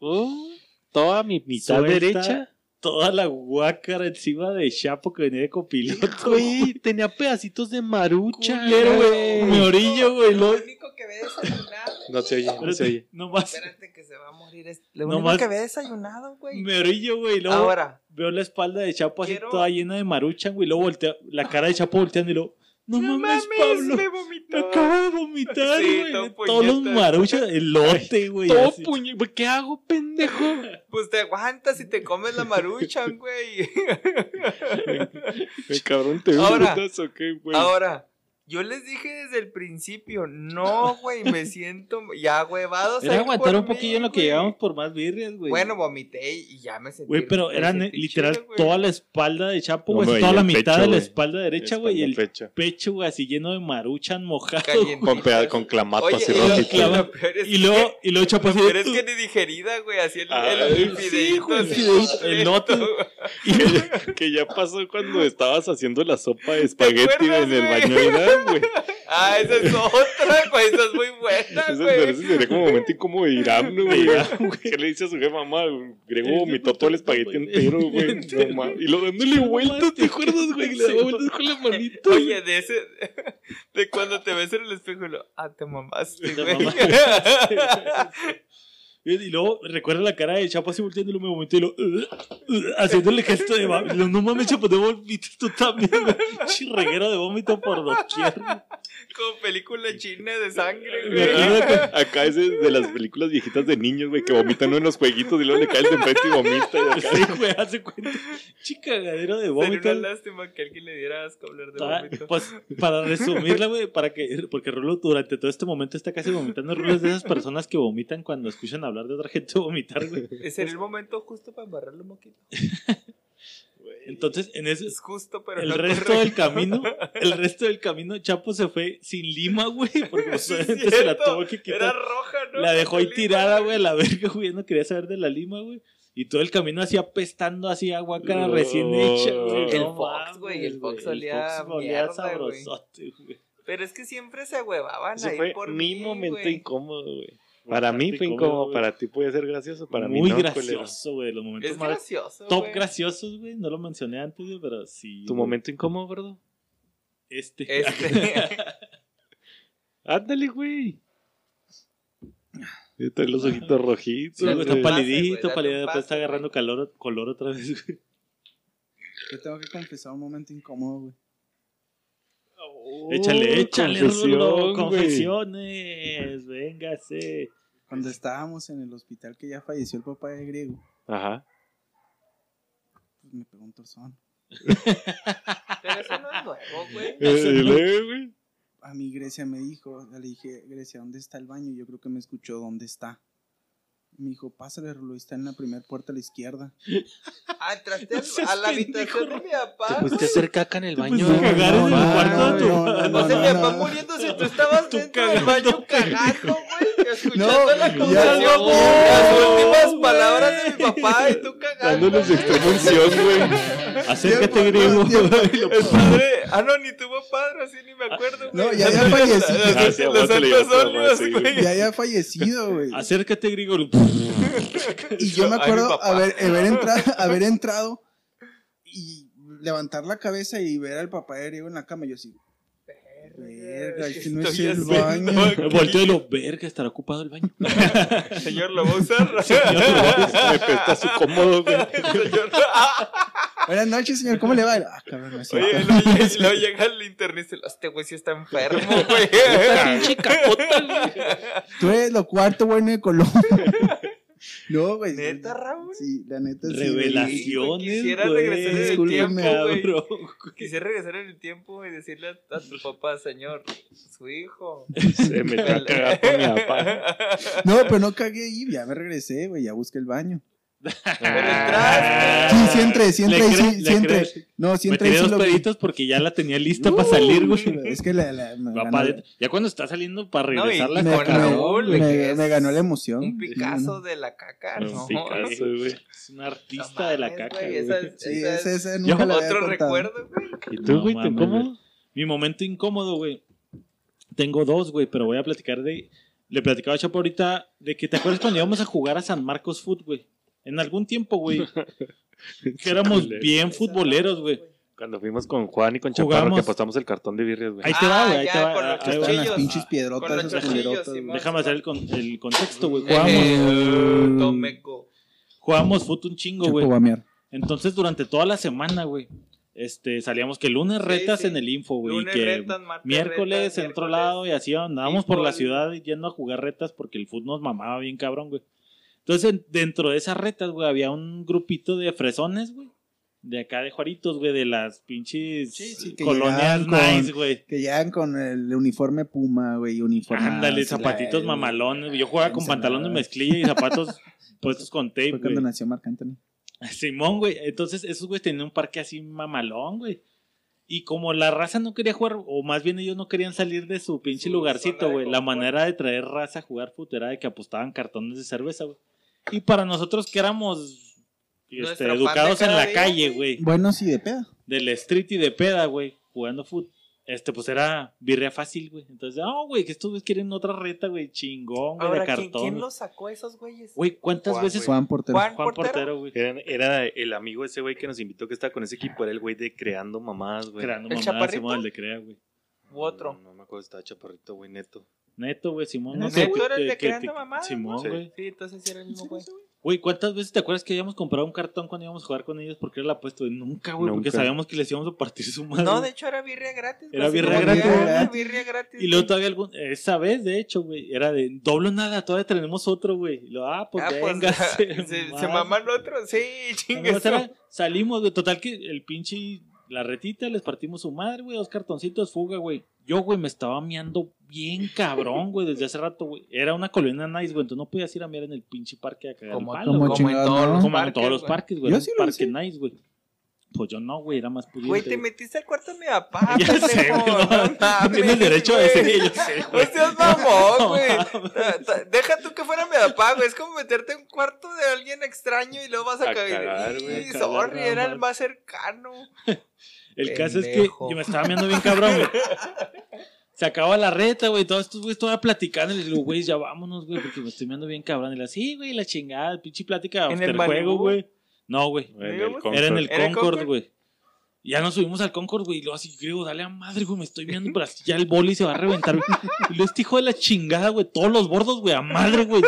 Uh, toda mi mitad Suelta derecha. Toda la guácara encima de Chapo que venía de copiloto. Güey, tenía pedacitos de marucha. Culero, güey. Me orillo, güey. Lo Lo... único que ve desayunado. No se oye, no se oye. No más. Espérate que se va a morir. Es... Lo No único más- que ve desayunado, güey. Me orillo, güey. Luego Ahora, veo la espalda de Chapo así Quiero- toda llena de maruchan, güey. Luego voltea, la cara de Chapo volteando y luego, no, mames, Pablo. me Me vomitó. acabo de vomitar, Sí, güey. todo Todos los puñetas. maruchas, el lote, güey. Todo güey, ¿Qué hago, pendejo? Pues te aguantas y te comes la maruchan, güey. El cabrón te Ahora- o qué, güey. Ahora, yo les dije desde el principio, no, güey, me siento ya huevados. Era aguantar un poquillo mí, en lo que güey. llegamos por más birrias, güey. Bueno, vomité y ya me sentí. Güey, pero era literal chido, toda la espalda de Chapo, No, güey. me toda la mitad pecho, de la espalda derecha, güey. Y el pecho. pecho, güey, así lleno de maruchan mojado. Con, con clamato Oye, así rojito. y luego, y luego Chapo así peor es que ni digerida, güey, así el, Ay, el, el sí, fideíto, güey, el que, ya pasó cuando estabas haciendo la sopa de espagueti en el baño de Güey. Ah, esa es otra, güey. Esa es muy buena, Ese, pero ese güey. sería como momento incómodo de Irán, ¿no, güey. ¿Qué le dice a su jefa, mamá? Grego vomitó todo el espagueti entero, güey. No, ma- y lo dándole vueltas, ¿te acuerdas, güey? Le daba vueltas con la manita. Oye, de ese. De cuando te ves en el espejo y lo. Ah, te mamaste, Te güey. Y luego recuerda la cara de Chapo así volteando y luego me vomito y lo, "Uh, uh", haciéndole gesto de vómito. No mames, Chapo, te vomitas tú también, güey. Chirreguero de vómito por doquier. Como película china de sangre, güey. Acá es de las películas viejitas de niños, güey, que vomitan uno en los jueguitos y luego le cae el de enfrente y vomita. Y acá. Sí, güey, hace cuenta. Chicagadero de Sería vómito. una lástima que a alguien le diera asco hablar de Ah, vómito. Pues para resumirla, güey, para que, porque Rulo durante todo este momento está casi vomitando. Rulo es de esas personas que vomitan cuando escuchan hablar de otra gente vomitar, güey. Sería el momento justo para embarrarle un moquito. Entonces, en ese, Es justo, pero el no resto del camino, el resto del camino, Chapo se fue sin lima, güey, porque Sí, obviamente es se la tuvo que quitar. Era roja, ¿no? La dejó ahí tirada, güey, a la verga, güey, no quería saber de la lima, güey. Y todo el camino así apestando así agua cara recién hecha, güey. El No Fox, güey, el Fox olía Fox olía mierda, sabrosote, güey. Pero es que siempre se huevaban ahí fue por mi mí, momento güey. incómodo, güey. Para mí fue incómodo, para ti puede ser gracioso, para mí Muy no. culero. gracioso, güey, los momentos Es más gracioso, top graciosos, güey, no lo mencioné antes, güey, pero sí. ¿Tu momento incómodo, gordo? Este. Este. Ándale, güey. Trae los ojitos rojitos. Sí, güey, está palidito, un después pase, está agarrando calor, color otra vez, güey. Yo tengo que confesar un momento incómodo, güey. Échale, échale, confesión, Rulo, güey. confesiones, véngase. Cuando estábamos en el hospital que ya falleció el papá de Griego, Ajá. pues me pegó un torzón. Pero eso no es nuevo, güey. Eh, güey. A mí Grecia me dijo, le dije, Grecia, ¿dónde está el baño? Yo creo que me escuchó, ¿dónde está? Me dijo, pásale, Rulo, está en la primera puerta a la izquierda. Ah, entraste No seas a la pendejo, habitación de mi papá. Te pusiste a hacer caca en el baño. pusiste a cagar en el cuarto de tu- no, no, No, no, sé, no, mi papá muriéndose y tú estabas Tú dentro del baño cagando, güey. Escuchando No, la conversación. Las últimas palabras de mi papá y tú cagando. Extrema unción, güey. Acércate, griego. lo- El padre. Ah, no, ni tuvo padre, así ni me acuerdo, güey. No, ya había fallecido. Ah, Los santos güey. Ya había fallecido, güey. Acércate, griego. Y yo me acuerdo haber, haber, entrado, haber entrado y levantar la cabeza y ver al papá de Griego en la cama. Y yo así, verga, ¿qué este no es el baño. volteo y lo verga, estará ocupado el baño. Señor, ¿lo va a usar? Me pesta su cómodo, güey. Señor, Buenas noches, señor, ¿cómo le va? Ah, cabrón, no. Oye, luego llega, el internet y dice, este güey sí está enfermo, güey. pinche cacota, güey. Tú eres lo cuarto bueno de Colombia. No, güey. ¿Neta, Raúl? Sí, la neta sí. Revelaciones, Quisiera güey. regresar en el tiempo, güey. Quisiera regresar en el tiempo y decirle a, a tu papá, señor, su hijo. Se metió a cagar con mi papá. No, pero no cagué ahí, ya me regresé, güey, ya busqué el baño. Sí, sí entré, sí crees, sí, le sí. No, sí Me tiré dos vi. peditos porque ya la tenía lista para salir, güey. Es que la, la- me, Va ganó. Ya cuando está saliendo para No, regresar la me, con caca, me- Raúl, me- ganó la emoción. Un Picasso de la caca, Un ¿no? Picasso, güey. Es un artista No de la caca, güey, esa Sí, ese, es ese nunca Otro recuerdo, güey. ¿Y tú, No güey, te incómodo? Mi momento incómodo, güey. Tengo dos, güey, pero voy a platicar de. Le platicaba a Chapo ahorita de que te acuerdas cuando íbamos a jugar a San Marcos Foot, güey. En algún tiempo, güey. que éramos bien futboleros, güey. Cuando fuimos con Juan y con Chaparro Jugamos. que apostamos el cartón de birrias, güey. Ahí te va, Ah, güey. Ahí ya, te va. con los ahí va. Estaban las pinches Con piedrotas, los esas culerotas. Déjame hacer el, con- el contexto, güey. Eh, Jugábamos, eh, Tomeco. jugábamos fut un chingo, Chapo güey. va a mear. Entonces, durante toda la semana, güey, este, salíamos que lunes retas sí. en el info, güey. y Lunes que martes miércoles retas, en otro miércoles lado y así andábamos por la fútbol. ciudad yendo a jugar retas porque el fútbol nos mamaba bien cabrón, güey. Entonces, en- dentro de esas retas, güey, había un grupito de fresones, güey. De acá de Juaritos, güey, de las pinches Sí, sí, que colonias con- nice, güey. Que llegan con el uniforme Puma, güey, uniforme. Ándale, zapatitos mamalones. Yo jugaba con pantalones de mezclilla y zapatos puestos con tape, Fue cuando nació Marc Anthony. Simón, güey. Entonces, esos güeyes tenían un parque así mamalón, güey. Y como la raza no quería jugar, o más bien ellos no querían salir de su pinche Su lugarcito, güey. La manera de traer raza a jugar fútbol era de que apostaban cartones de cerveza, güey. Y para nosotros que éramos este, educados en la día, calle, güey. güey. Bueno, sí, de peda. Del street y de peda, güey. Jugando fútbol. este, pues era birria fácil, güey. Entonces, ah, güey, que estos güeyes quieren otra reta, güey, chingón, güey, de Ahora, ¿quién, cartón. quién güey. los sacó a esos güeyes? Güey, ¿cuántas Juan, veces güey. Juan Portero. Juan Juan Portero. Güey? Era, era el amigo ese güey que nos invitó que estaba con ese equipo, era el güey de creando mamás, güey. Creando ¿El mamadas, chaparrito? El de crea, güey. U otro. No, no me acuerdo, estaba chaparrito, güey, neto. Neto, güey, Simón. ¿Neto sé, era el que- de que- creando mamadas, Simón, no? güey. Sí, entonces sí era el mismo güey. Güey, ¿cuántas veces te acuerdas que habíamos comprado un cartón cuando íbamos a jugar con ellos? Porque era la apuesta, güey. Nunca, güey, porque sabíamos que les íbamos a partir su madre. No, de hecho era birria gratis. Era así birria gratis. que, ah, birria gratis. Y luego todavía algún, esa vez, de hecho, güey, era de doble nada, todavía tenemos otro, güey. Y lo, ah, pues Ah, pues, venga. se, se maman otros. Sí, era- salimos, güey. Total que el pinche, la retita, les partimos su madre, güey. Dos cartoncitos, fuga, güey. Yo, güey, me estaba miando bien cabrón, güey, desde hace rato, güey. Era una colonia nice, güey. Entonces no podías ir a miar en el pinche parque a cagar Como, el palo, como güey. como en todos los Como en parques, todos los güey. parques, güey. Yo sí lo parque hice. nice, güey. Pues yo no, güey, era más pudiente. Güey, te metiste al cuarto de mi papá. Ya sé, güey, no, tienes derecho a güey. que yo sé, güey. No seas mamón, güey. Deja tú que fuera mi papá, güey. Es como meterte en un cuarto de alguien extraño y luego vas a, A cagar, güey, a sorry, era el más. cercano. El caso es que yo me estaba viendo bien cabrón, güey. Se acaba la reta, güey. Todos estos güeyes todavía platicando. Y les digo, güey, ya vámonos, güey, porque me estoy viendo bien cabrón. Y le sí, güey, la chingada, pinche plática ¿En el juego, güey. No, güey. Era en el ¿Era el Concord, güey. Ya nos subimos al Concord, güey. Y luego así, creo, dale a madre, güey. Me estoy viendo, pero así ya el boli se va a reventar, güey. Y luego este hijo de la chingada, güey. Todos los bordos, güey, a madre, güey.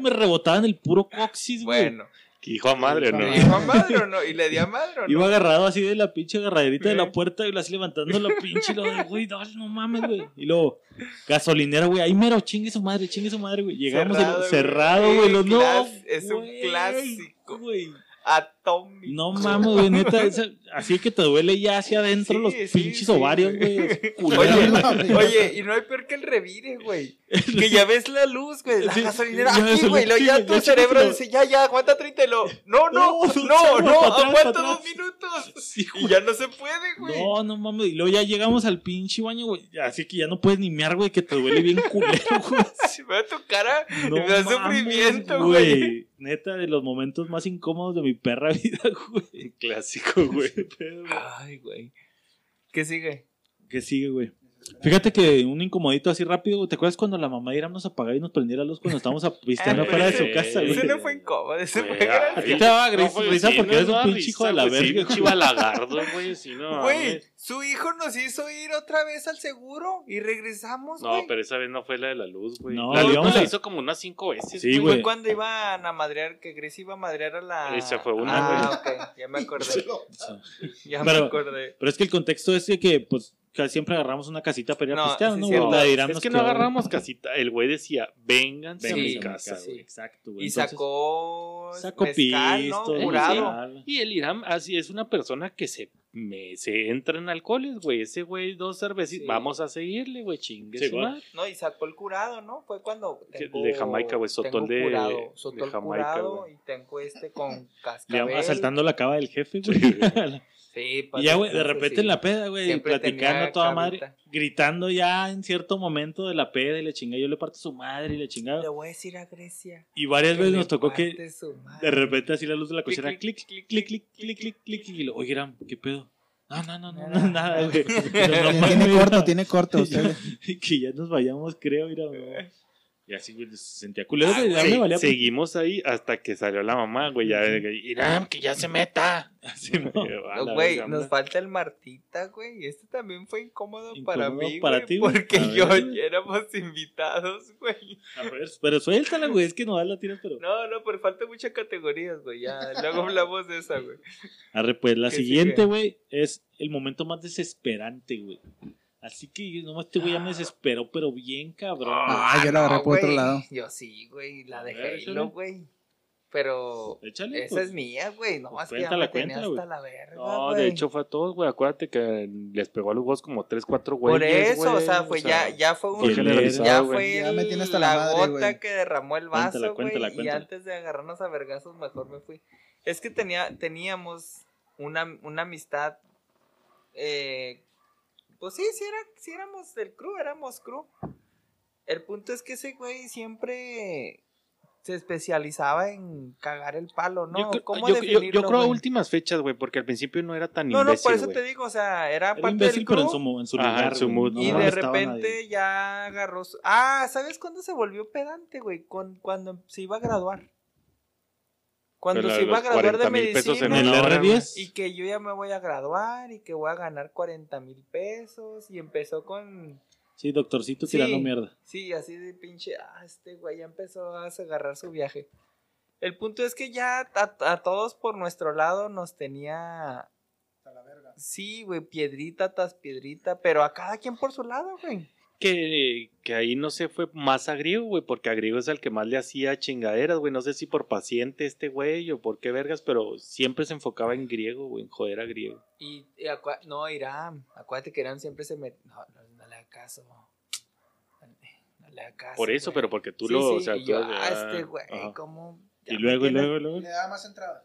Me rebotaban el puro coxis, güey. Bueno. Que hijo a madre, ¿no? ¿Le dijo a madre o no? ¿Y le di a madre o no? Iba agarrado así de la pinche agarraderita de la puerta y lo así levantando la pinche y lo de, güey, dale, no mames, güey. Y luego, gasolinera, güey, ahí mero, chingue su madre, chingue su madre, güey. Llegamos y lo- güey. cerrado, güey, los no. Es un clásico. Güey. at Atómico. No mames, güey, neta, esa- así que te duele ya hacia adentro Sí, los sí, pinches sí, ovarios, güey. güey. Oye, culero. oye, y no hay peor que el revire, güey. Que ya ves la luz, güey, la Sí, gasolinera ya aquí, güey. Luego sí, ya güey, tu ya cerebro dice, ya, ya, aguanta 30 y lo. No, no, No, no, no, para atrás, aguanta para dos atrás. minutos. Sí, Y ya no se puede, güey. No, no mames. Y luego ya llegamos al pinche baño, güey. Así que ya no puedes ni mear, güey, que te duele bien culero, güey. Si veo tu cara, No me da mames, sufrimiento, güey. Neta, de los momentos más incómodos de mi perra güey. Clásico, güey. Ay, güey. ¿Qué sigue? ¿Qué sigue, güey? Fíjate que un incomodito así rápido, güey. ¿te acuerdas cuando la mamá íbamos a apagar y nos prendiera la luz cuando estábamos a- pisteando Ah, afuera de su sí. casa, güey? Ese no fue incómodo, ese fue A ti te daba fue- risa sí, porque eres un pinche hijo de la sí, verga. pinche balagardo, güey. Sí, no. Güey, su hijo nos hizo ir otra vez al seguro y regresamos, No, pero esa vez no fue la de la luz, güey. No, la le luz la hizo como unas cinco veces. Sí, Fue güey. cuando iban a madrear, que Grace iba a madrear a la... Esa fue una, Ah, ok, ya me acordé. Ya me acordé. Pero es que el contexto es de que, pues, casi siempre agarramos una casita para ir a No, pistear, sí, ¿no? Irán Es que no agarramos casita. El güey decía, vénganse Venga, a mi Sí, casa, sí. güey. Exacto, güey. Y Entonces, sacó... Sacó mezcal, ¿no? pisto, Curado. mezcal. Y el Irán así es una persona que se, me, se entra en alcoholes, güey. Ese güey, dos cervecitas. Sí. Vamos a seguirle, güey. Chingue Sí. No, y sacó el curado, ¿no? Fue cuando tengo, de Jamaica, güey, el de- curado, de soltó el Jamaica, curado y tengo este con Le cascabel. iba asaltando la cava del jefe, güey. Y ya, güey, de repente en la peda, güey, platicando a toda madre, gritando ya en cierto momento de la peda y le chingada, yo le parto su madre y la chingada. Le voy a decir a Grecia. Y varias veces nos tocó que de repente así la luz de la cochera, clic, clic, clic, clic, clic, clic, clic, y lo, oye, Ram, ¿qué pedo? No, no, no, no, no nada, güey. tiene corto, tiene corto. que ya nos vayamos, creo, mira, y así, güey, se sentía culero, Ah, güey, Sí, valía. seguimos ahí hasta que salió la mamá, güey. Ya, Irán, que ya se meta. Así, no. Güey, verga, nos falta el Martita, güey. Este también fue incómodo, para mí, para güey, ti, güey. porque yo ya éramos invitados, güey. A ver, pero suéltala, güey, es que no la tiras, pero. No, no, pero falta muchas categorías, güey. Ya, luego hablamos de esa, güey. Arre, pues la ¿Qué siguiente, sigue? güey, es el momento más desesperante, güey. Así que no este güey ya me desesperó, pero bien cabrón. Ah, yo la agarré por otro güey. lado. Yo sí, güey, la A de ver, échale. Halo, güey. Pero Échale. esa pues. es mía, güey. No más que ya cuéntala, me tenía cuéntala, güey. hasta la verga, No, güey. de hecho fue a todos, güey. Acuérdate que les pegó a los huevos como 3, 4 Por güeyes. eso, o sea, fue ya, ya fue fue un generalizado, ya güey. fue Ya me el- tiene hasta la, la madre, gota güey. que derramó el vaso, Cuéntala, güey, cuéntala, y antes de agarrarnos a vergazos mejor me fui. Es que tenía teníamos una, una amistad eh, pues sí, sí, era, sí éramos del crew, éramos crew. El punto es que ese güey siempre se especializaba en cagar el palo, ¿no? Yo, creo- ¿Cómo yo- yo- yo definirlo, creo a últimas fechas, güey, porque al principio no era tan No, no, imbécil, por eso te digo, o sea, era Era parte imbécil, del pero en su, en su Ajá, en su mood. no y de repente nadie. ya agarró su... Ah, ¿sabes cuándo se volvió pedante, güey? Con, cuando se iba a graduar. Cuando se iba a graduar de 40 mil pesos medicina. en ¿En el una hora, R10? Y que yo ya me voy a graduar y que voy a ganar 40 mil pesos. Y empezó con... Sí, doctorcito Sí. tirando mierda. Sí, así de pinche, ah, este güey ya empezó a agarrar su viaje. El punto es que ya a, a todos por nuestro lado nos tenía, Hasta la verga. sí, güey, piedrita tras piedrita, pero a cada quien por su lado, güey. Que, que ahí no se fue más a griego, güey, porque a griego es el que más le hacía chingaderas, güey. No sé si por paciente este güey o por qué vergas, pero siempre se enfocaba en griego, güey, en joder a griego. Y, y acua- no, Irán, acuérdate que Irán siempre se mete, no, no, no le hagas caso, no, no le hagas caso. Por eso, güey. pero porque tú Sí, lo, sí, o sea, y tú- yo, ah, ah, este güey, ajá. ¿cómo? Y luego, y luego, y luego. Le da más entrada.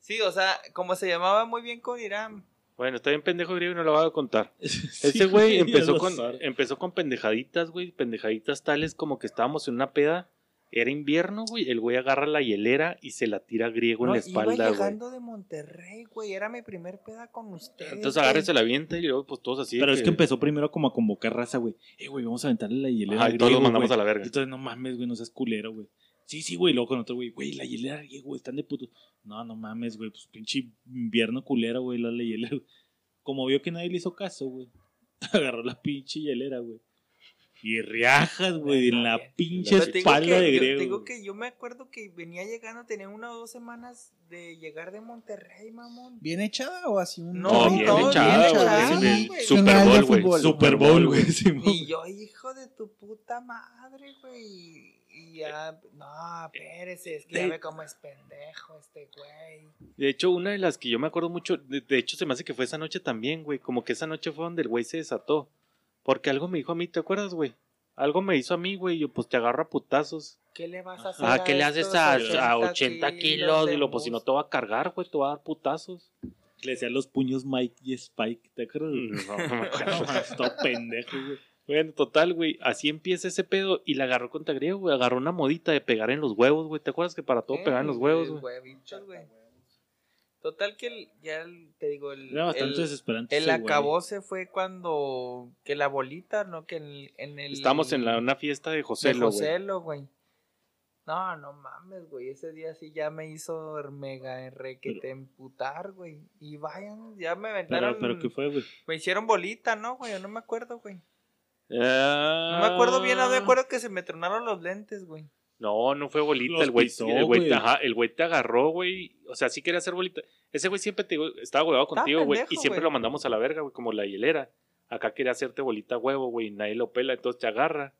Sí, o sea, como se llamaba muy bien con Irán. Bueno, está bien pendejo griego y no lo voy a contar. Sí, Ese güey empezó lo con, sabe. empezó con pendejaditas, güey. Pendejaditas tales como que estábamos en una peda. Era invierno, güey. El güey agarra la hielera y se la tira a griego No, en la espalda, iba güey. llegando de Monterrey, güey, era mi primer peda con ustedes. Entonces agárrese la vienta y luego pues todos así. Pero es que empezó primero como a convocar raza, güey. Eh, güey, vamos a aventarle la hielera. Ajá, al y todos los griego, mandamos güey. a la verga. Entonces, no mames, güey, no seas culero, güey. Sí, sí, güey. Luego con otro, güey, güey, la hielera, güey, están de puto. No, no mames, güey, pues pinche invierno culero, güey, la hielera. güey. Como vio que nadie le hizo caso, güey. Agarró la pinche hielera, güey. Y riajas, güey, en la pinche espalda que- de griego. te digo güey. que yo me acuerdo que venía llegando, tenía una o dos semanas de llegar de Monterrey, mamón. ¿Bien echada o así un.? No, No, no, bien bien echada, echada, güey. El güey. Super Bowl, güey. Super Bowl, güey. Y yo, hijo de tu puta madre, güey. Y ya, no, espérese, es que ya De- ve cómo es pendejo este güey. De hecho, una de las que yo me acuerdo mucho, de, de hecho se me hace que fue esa noche también, güey. Como que esa noche fue donde el güey se desató. Porque algo me dijo a mí, ¿te acuerdas, güey? Algo me hizo a mí, güey. y Yo, pues te agarro a putazos. ¿Qué le vas a hacer? Ah, ¿qué le haces a, a 80 kilos? de Y lo, pues si no te va a cargar, güey, te va a dar putazos. Le decían los puños Mike y Spike, ¿te acuerdas? No, no me acuerdo. No, pendejo, güey. Bueno, total, güey. Así empieza ese pedo y la agarró contra griego, güey. Agarró una modita de pegar en los huevos, güey. ¿Te acuerdas que para todo Eh, pegar en los huevos, güey? Total que el- ya el- te digo, el, Era bastante el, desesperante. el güey. acabose fue cuando que la bolita, ¿no? Que en, en el... Estamos en la, una fiesta de José, de. Joselo, güey. No, no mames, güey. Ese día sí ya me hizo mega requete emputar, güey. Y vayan, ya me aventaron. Pero, pero ¿qué fue, güey? Me hicieron bolita, ¿no, güey? Yo no me acuerdo, güey. Ah. No me acuerdo bien, no me acuerdo que se me tronaron los lentes, güey. No, no fue bolita. Los el güey, pisó, el güey, güey. ajá, el güey te agarró, güey. O sea, sí quería hacer bolita. Ese güey siempre te digo, estaba huevado contigo, güey. Y siempre güey. lo mandamos a la verga, güey, como la hielera. Acá quería hacerte bolita huevo, güey. y Nadie lo pela, entonces te agarra,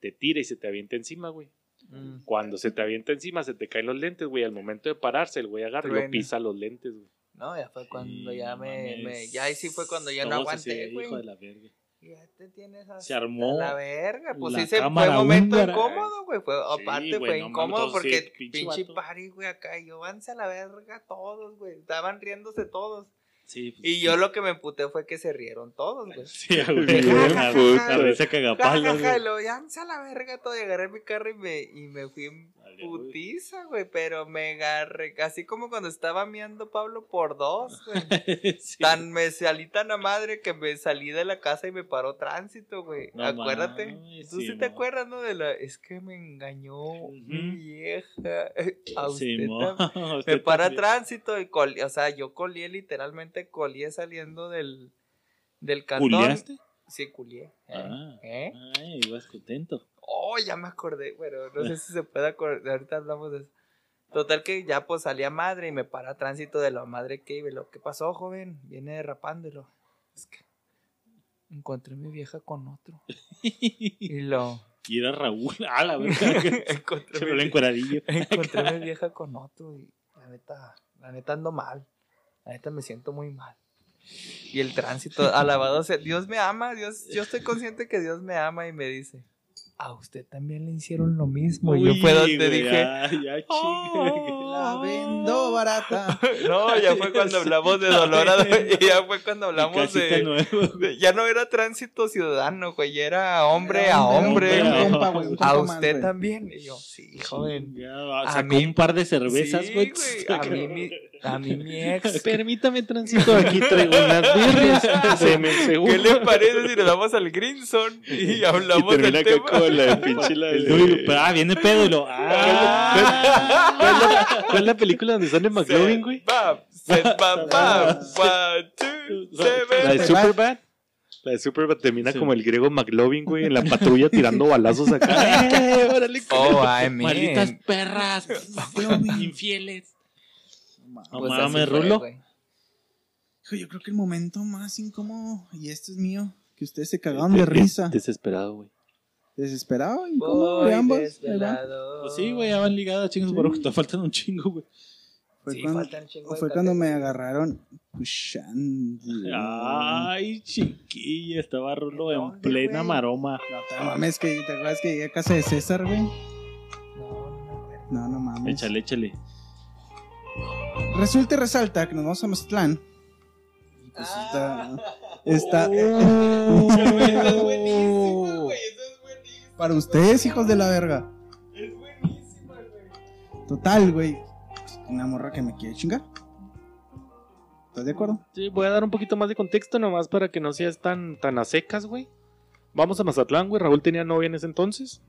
te tira y se te avienta encima, güey. Mm. Cuando se te avienta encima, se te caen los lentes, güey. Al momento de pararse, el güey agarra y lo pisa los lentes, güey. No, ya fue cuando Sí, ya me, Ya ahí sí fue cuando ya no aguanté, güey. Hijo de la verga. Ya te tienes hasta Se armó la verga. Pues la sí, se fue un momento húngara. incómodo, güey. Fue, Sí, aparte, güey, fue no incómodo sí, porque pinche pinche party, güey, acá. Y yo, vanse a la verga todos, güey. Estaban riéndose todos. Sí, pues, Y yo lo que me emputé fue que se rieron todos, güey. Sí, güey. La, risa cagapalos, y ya, a la verga todo. Y agarré mi carro y me, y me fui. Putiza, güey. Pero me agarré, así como cuando estaba miando Pablo por dos, güey. Sí. Tan me salí tan a madre que me salí de la casa y me paró tránsito, güey. No Acuérdate. Tú sí, sí, te acuerdas, ¿no? De la. Es que me engañó mi vieja. A usted Sí, mo. tam- Me para también. tránsito y coli- o sea, yo colié literalmente, colié saliendo del, del cantón. ¿Culiaste? Sí, culié. ¿Eh? Ah. ¿Eh? Ay, ibas contento. Oh, ya me acordé, pero no sé si se puede acordar. Ahorita hablamos de eso. Total que ya pues salía madre y me para tránsito de la madre que iba. lo, ¿Qué pasó, joven? Viene derrapándolo. Es que encontré a mi vieja con otro. Y lo Y era Raúl. Ah, la verdad. encontré, a mi, encueradillo. encontré a mi vieja con otro. Y la neta, la neta ando mal. La neta me siento muy mal. Y el tránsito, alabado sea, Dios me ama, Dios, yo estoy consciente que Dios me ama y me dice, a usted también le hicieron lo mismo. y Uy, yo fue donde dije, Ya, ya, chingue. La vendo barata. no, ya fue cuando hablamos de Dolorado. y ya fue cuando hablamos de, Ya no era tránsito ciudadano, güey. Ya era hombre Era a hombre, hombre. hombre a compa, usted también. Y yo, sí, joven. Ya, A mí- un par de cervezas, Sí, güey. A mí, a mí mi ex. Permítame transito, aquí traigo unas birrias. ¿Qué le parece si nos vamos al Grinson y hablamos Y termina del acá tema? con la de pinche la El de- ah, viene pedo y lo. Ah, ¿Cuál es la- cuál es la película donde sale McLovin, güey? Bam, set, bam, bam, one, two, La seven. de Superbad. La de Superbad termina Sí. como el griego McLovin, güey, en la patrulla tirando balazos acá. ¡Eh, órale, Oh, mean. malditas perras. infieles. No Pues mames, Rulo. güey. Hijo, yo creo que el momento más incómodo, y este es mío, que ustedes se cagaron de risa. Desesperado, güey. Desesperado, incómodo va. desvelado. Pues sí, güey, ya van ligadas, chingos, Sí. pero te faltan un chingo, güey. Fue, Sí, cuando, faltan chingo de fue cuando me agarraron pushando. Ay, chiquilla, estaba Rulo en ¿Dónde, plena güey? maroma. No mames, que te acuerdas que llegué a casa de César, güey. No. No, no mames. Échale, échale. Resulta y resalta que nos vamos a Mazatlán. Y pues Ah. está. Está. Eso es buenísimo, güey. Eso es buenísimo. Para ustedes, hijos de la verga. Es buenísimo, güey. Total, güey. Una morra que me quiere chingar. ¿Estás de acuerdo? Sí, voy a dar un poquito más de contexto nomás para que no seas tan, tan a secas, güey. Vamos a Mazatlán, güey. Raúl tenía novia en ese entonces.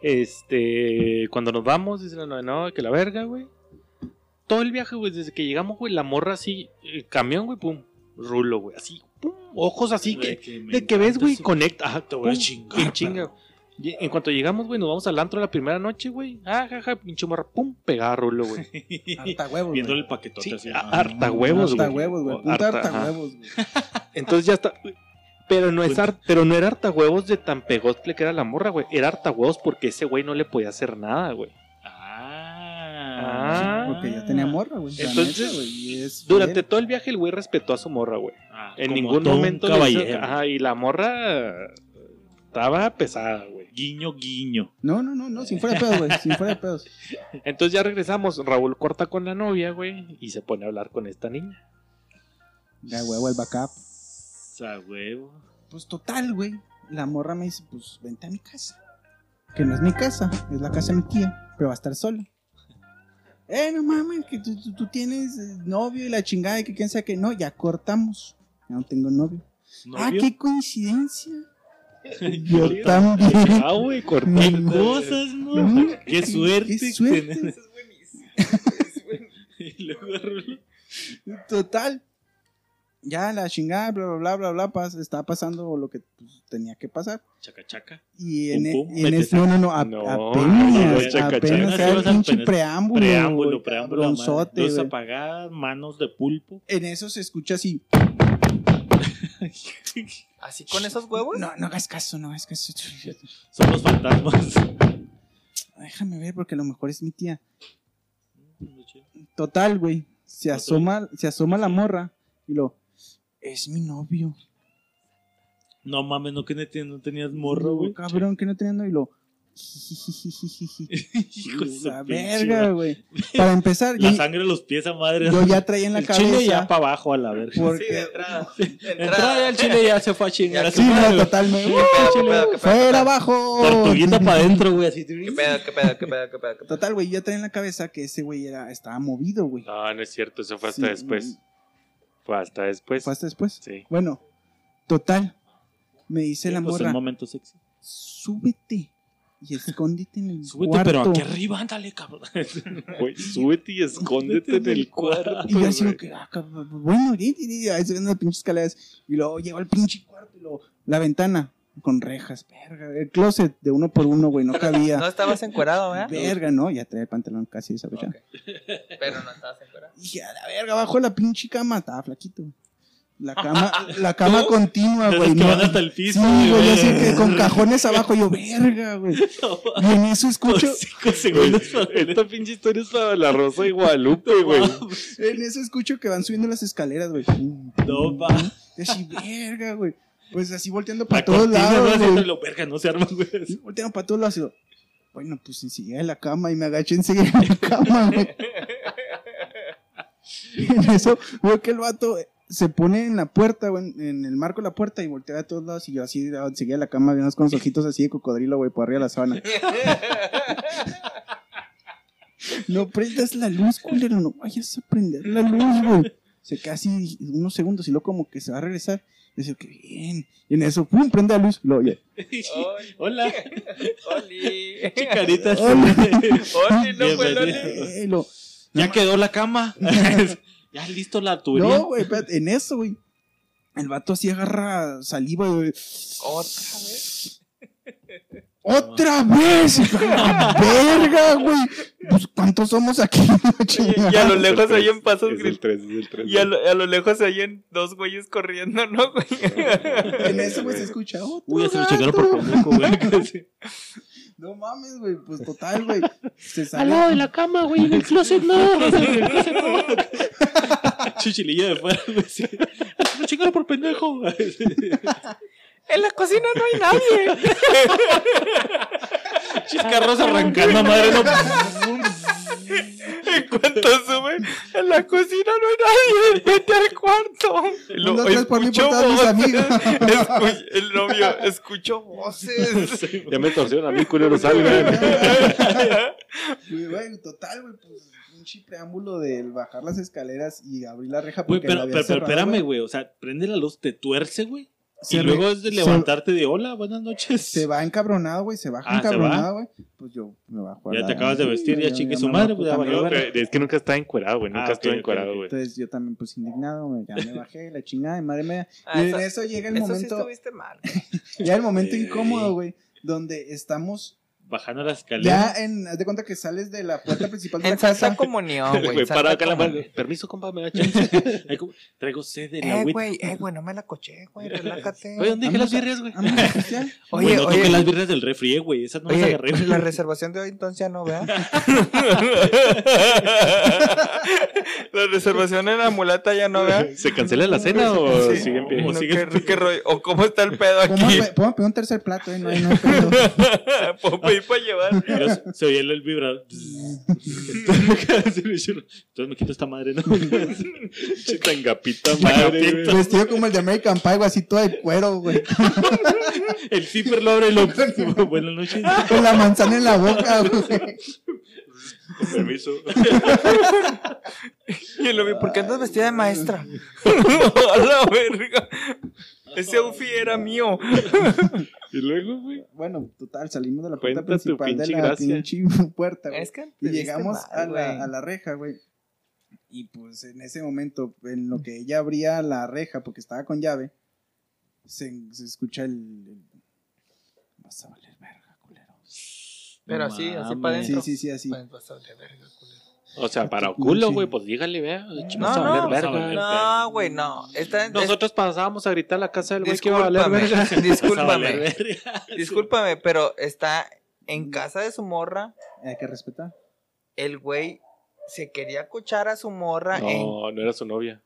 Este, cuando nos vamos, dice la novia, no, que la verga, güey. Todo el viaje, güey, desde que llegamos, güey, la morra así, el camión, güey, pum, rulo, güey, así, pum, ojos así, que, me de que ves, güey, conecta, ajá, Te voy a chingar, chinga. Y En cuanto llegamos, güey, nos vamos al antro la primera noche, güey. Ah, jaja, pinche morra, pum, pegada rulo, güey. Harta huevos, Viéndole el paquetote Sí, así. ah, harta huevos, Harta güey. huevos, güey. Puta harta, harta huevos, güey. Entonces ya está. Pero no, es har- pero no era harta huevos de tan pegotle que era la morra, güey. Era harta huevos porque ese güey no le podía hacer nada, güey. Ah. Porque ya tenía morra, güey. Entonces, neta, güey, y es Durante fiel. todo el viaje el güey respetó a su morra, güey. Ah, En ningún momento caballero. Ajá, y la morra estaba pesada, güey. Guiño, guiño. No, no, no, no, sin fuera de pedos, güey. Sin fuera de pedos. Entonces ya regresamos. Raúl corta con la novia, güey, y se pone a hablar con esta niña. Ya, huevo, el backup. O sea, huevo. Pues total, güey. La morra me dice, pues vente a mi casa. Que no es mi casa, es la casa de mi tía, pero va a estar sola. Eh, no mames, que tú, tú- tú tienes eh, novio y la chingada y que quién sabe que no, ya cortamos. Ya no tengo novio. Ah, qué coincidencia. Yo también. Ah, güey, cortó. Mm. Cosas, ¿no? Qué suerte. Qué suerte. Eso es buenísimo. Es buenísimo. Y luego. Total. Ya la chingada, bla, bla, bla, bla, bla, pas- estaba pasando lo que pues, tenía que pasar. Chaca, chaca. Y en, Pum, e- pum, en no, no, no, a- No, apenas, no, chaca, apenas chaca. era el pinche preámbulo. Preámbulo, preámbulo. Luces güey. apagadas, manos de pulpo. En eso se escucha así. ¿Así con esos huevos? No, no hagas caso, no hagas caso. Son los fantasmas. Déjame ver porque a lo mejor es mi tía. Total, güey. Se asoma, se asoma la morra y lo. Es mi novio. No mames, no que no ten- no tenías morro, güey. Cabrón, que no tenía novio y lo. Hijo de la verga, güey. Para empezar, La yo, sangre de los pies a madre. yo ya traía en la el chile cabeza. ya para abajo a la verga. Porque, Sí, de entrada. Entrada ya el chile ya se fue a chingar. Ya Sí, no, totalmente. ¡Fuera abajo! Tortuguita para adentro, güey, así. ¿Qué pedo, qué pedo, qué pedo, qué pedo? Total, güey, yo traía en la cabeza que ese güey era, estaba movido, güey. No, no es cierto, eso fue hasta Sí, después. Fue hasta después. ¿Fue hasta después? Sí. Bueno, total. Me dice la Pues el morra, momento sexy. súbete y escóndete en el Súbete, cuarto. pero aquí arriba, ándale, cabrón. Güey, súbete y escóndete en el cuarto. Y yo así como que, ah, cabrón, bueno, y, y, y, ahí subiendo las pinches escaleras. Y luego llegó al pinche cuarto y luego, la ventana con rejas, verga. El closet de uno por uno, güey, no cabía. No estabas encuerado, ¿eh? Verga, no, ya traía el pantalón casi desabrochado. Pero no estabas encuerado. Y dije, a la verga, abajo la pinche cama, estaba flaquito. güey. La cama, la cama continua, güey. no- van hasta el piso, Sí, güey, así que con cajones abajo, yo, verga, güey. Y en eso escucho, Cinco segundos Esta pinche historia es para la Rosa de Guadalupe, güey. en eso escucho que van subiendo las escaleras, güey. No, va. Y así, verga, güey. Pues así volteando para La todos lados, ¿no? Lo verga, no se arma, güey. Volteando para todos lados. y Bueno, pues enseguida de la cama y me agaché enseguida en la cama, güey. Y en eso veo que el vato se pone en la puerta, güey, en el marco de la puerta y voltea a todos lados y yo así enseguida de la cama, con los ojitos así de cocodrilo, güey, por arriba de la sábana. No prendas la luz, culero, no vayas a prender la luz, güey. Se queda así unos segundos y luego como que se va a regresar. Y dice, qué bien. Y en eso, pum, prende la luz. Luego, oye, Hola, Oli. chicaritas. Hola. Oli, no fue el Oli. Bienvenido. eh, lo- Ya quedó la cama. ya listo la tubería. No, güey, espérate, en eso, güey. El vato así agarra saliva, güey. Otra vez. ¡Otra vez! ¡Verga, güey! Pues, ¿cuántos somos aquí? Y, y a lo lejos se oyen pasos Es el gritos. 3, es el 3. Y a lo, a lo lejos se oyen dos güeyes corriendo, ¿no, güey? En eso, güey, se escucha. "Otro Uy, ya se lo gato". checaron por pendejo, güey. No mames, güey. Pues total, güey. Se sale. Al lado de la cama, güey, en el closet no. En el closet no. Chichililla de fuera, güey. sí. Lo checaron por pendejo. En la cocina no hay nadie. Chiscarros arrancando madre. No. En cuanto sube, en la cocina no hay nadie. Vete al cuarto. Mis amigas. Escu- el novio, escucho voces. Ya me torcieron a mí, culero, salgan. Güey, güey, total, güey. Pues un preámbulo del bajar las escaleras y abrir la reja. Güey, pero, había pero, pero cerrado, espérame, güey. O sea, prende la luz, te tuerce, güey. Se Y luego es de se- levantarte de hola, buenas noches. Se va encabronado, güey. Se baja Ah, encabronado, güey. Pues yo me bajo a Ya la- te acabas de vestir, ya chingue su madre, pues. Es que nunca estaba encuerado, güey. Nunca Ah, estuve ok, encuerado, güey. Entonces yo también, pues indignado, güey, ya me bajé, la chingada madre mía. Ah, y en eso- eso llega el Eso sí momento, estuviste mal. ya el momento incómodo, güey, donde estamos Bajando las escaleras. ya en, haz de cuenta que sales de la puerta principal de la En Santa. Comunión, güey. Para acá la mano. Permiso, compa, me da chance. Traigo sed de la Eh, güey, eh, güey, no me la coché, güey, relájate. Oye, ¿dónde dejé las birrias, güey? Oye, Güey, no oye, toqué las birrias del refri, eh, güey. Esas no las oye, agarré. pues la reservación de hoy entonces ya no, vea. la reservación en la mulata ya no, vea. ¿Se cancela la cena o Sí. sigue en pie? No, O sigue- ¿qué- qué rollo? ¿O cómo está el pedo aquí? Podemos pe- podemos pedir un tercer plato, eh, no hay, no pedo. Pedir para llevar. Pero se oía el, vibrador. Entonces me quito esta madre, ¿no? Tan gapita madre, güey. Vestido como el de American Pie, güey, así todo de cuero, güey. El zipper lo abre y lo. Buenas noches. Con la manzana en la boca, güey. Con permiso. Y el novio, ¿por qué andas vestida de maestra? A la verga. Ese outfit era mío. Y luego, güey. Bueno, total, salimos de la puerta Cuenta principal de la gracia. pinche puerta, güey. Es que Y llegamos mal, a, la, a la reja, güey. Y pues en ese momento, en lo que ella abría la reja, porque estaba con llave, se, se escucha el, el- Vas a valer verga, culero. Pero No así, así para adentro. Sí, sí, sí, así. Pues vas a valer verga. O sea, para culo, Sí. güey, pues dígale, vea. No, no, verga. no, güey, no. Esta, es- Nosotros pasábamos a gritar a la casa del güey que iba a valer discúlpame, verga. Discúlpame, discúlpame, pero está en casa de su morra. Hay que respetar. El güey se quería escuchar a su morra en No, no era su novia.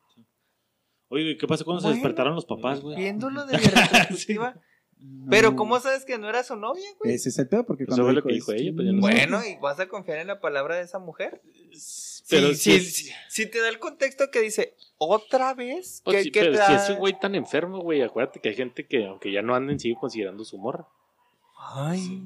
Oye, ¿qué pasó cuando se despertaron los papás, güey? viéndolo de Pero ¿cómo sabes que no era su novia, güey? Ese es el pedo, porque Eso cuando fue lo que dijo ella, pues yo no sé. Bueno, y vas a confiar en la palabra de esa mujer. Pero Pero si si, es- si, si te da el contexto que dice otra vez, Pues sí, pero te si da- es un güey tan enfermo, güey, acuérdate que hay gente que, aunque ya no anden, sigue considerando su morra. Ay,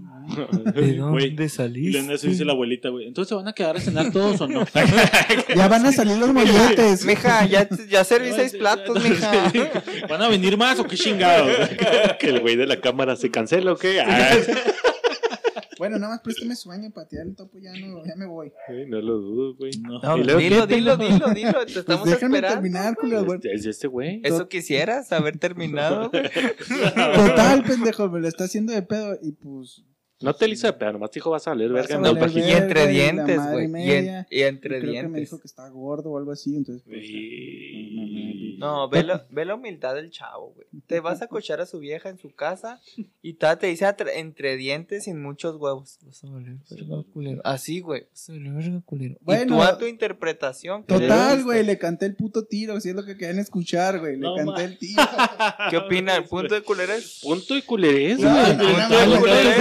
¿de dónde Y saliste? en eso dice la abuelita, güey. Entonces, ¿se van a quedar a cenar todos o no? Ya van a salir los molletes. Mija, ya, ya serví seis platos, mija. ¿Van a venir más o qué chingados? que el güey de la cámara se cancela o qué. Bueno, nada más préstame sueño para tirar el topo, ya, no, ya me voy. güey, no lo dudo, güey. No. Dilo, ¿qué, dilo, pendejo? dilo, dilo, te estamos Pues déjame esperando. terminar, culero, güey. Es, es este güey. Eso quisieras, haber terminado. güey. Total, pendejo, me lo está haciendo de pedo. Y pues No te hizo de pedo, nomás te dijo vas a valer verga vagina. Y entre y dientes, güey. Y, en- y entre Y creo que me dientes. dijo que estaba gordo o algo así, entonces pues, Y- No, ve, la- ve la humildad del chavo, güey. Te vas a cochar a su vieja en su casa y te dice entre dientes sin muchos huevos. Vas a valer verga, culero. Así, güey. Vas a valer verga, culero. y Bueno, tú a tu interpretación. ¿qué le Total, güey, le canté el puto tiro, si es lo que querían escuchar, güey. Le No, canté el tiro. ¿Qué opina? ¿El punto de culero es? Punto de culerés, No, güey. no, Punto no, de no, culerés,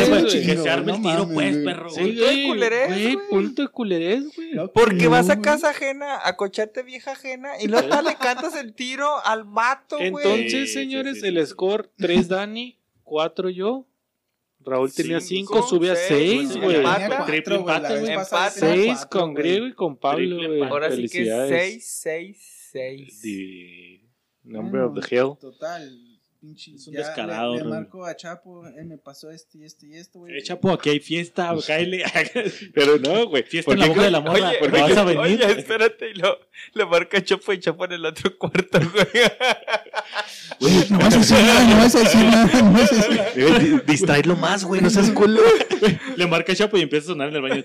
no, güey. no, Que chingo, se arme no el tiro, mames, pues, güey. perro. Sí, Punto de güey, culerés, güey, güey. punto de culerés, güey. Porque vas a casa ajena a cocharte vieja ajena y luego hasta le cantas el tiro al vato, güey. Entonces, Sí, señores, sí, sí, el sí. score 3 Dani, 4 yo. Raúl tenía Cinco, 5, sube a seis, 6, sí, güey. Triple cuatro, güey, la empate, vez güey. pasada Empate. tenía 6 cuatro, con güey. Griego y con Pablo, Triple güey. empate. Ahora sí que Felicidades. 6, 6, 6. The number of the hill. Total. Pinche, Es un ya descarado, Le, le marco a Chapo, eh, me pasó esto y esto y esto, güey. Eh, Chapo, aquí hay fiesta, cáele. Pero no, güey. Fiesta en la boca de la morra. Oye, porque vas a venir. oye, espérate, y lo, lo marca Chapo y Chapo en el otro cuarto, güey. Güey, no vas a decir nada, no vas a decir nada, no vas a decir nada. Eh, di- Distraerlo más, güey, no seas culo. Le marca Chapo y empieza a sonar en el baño.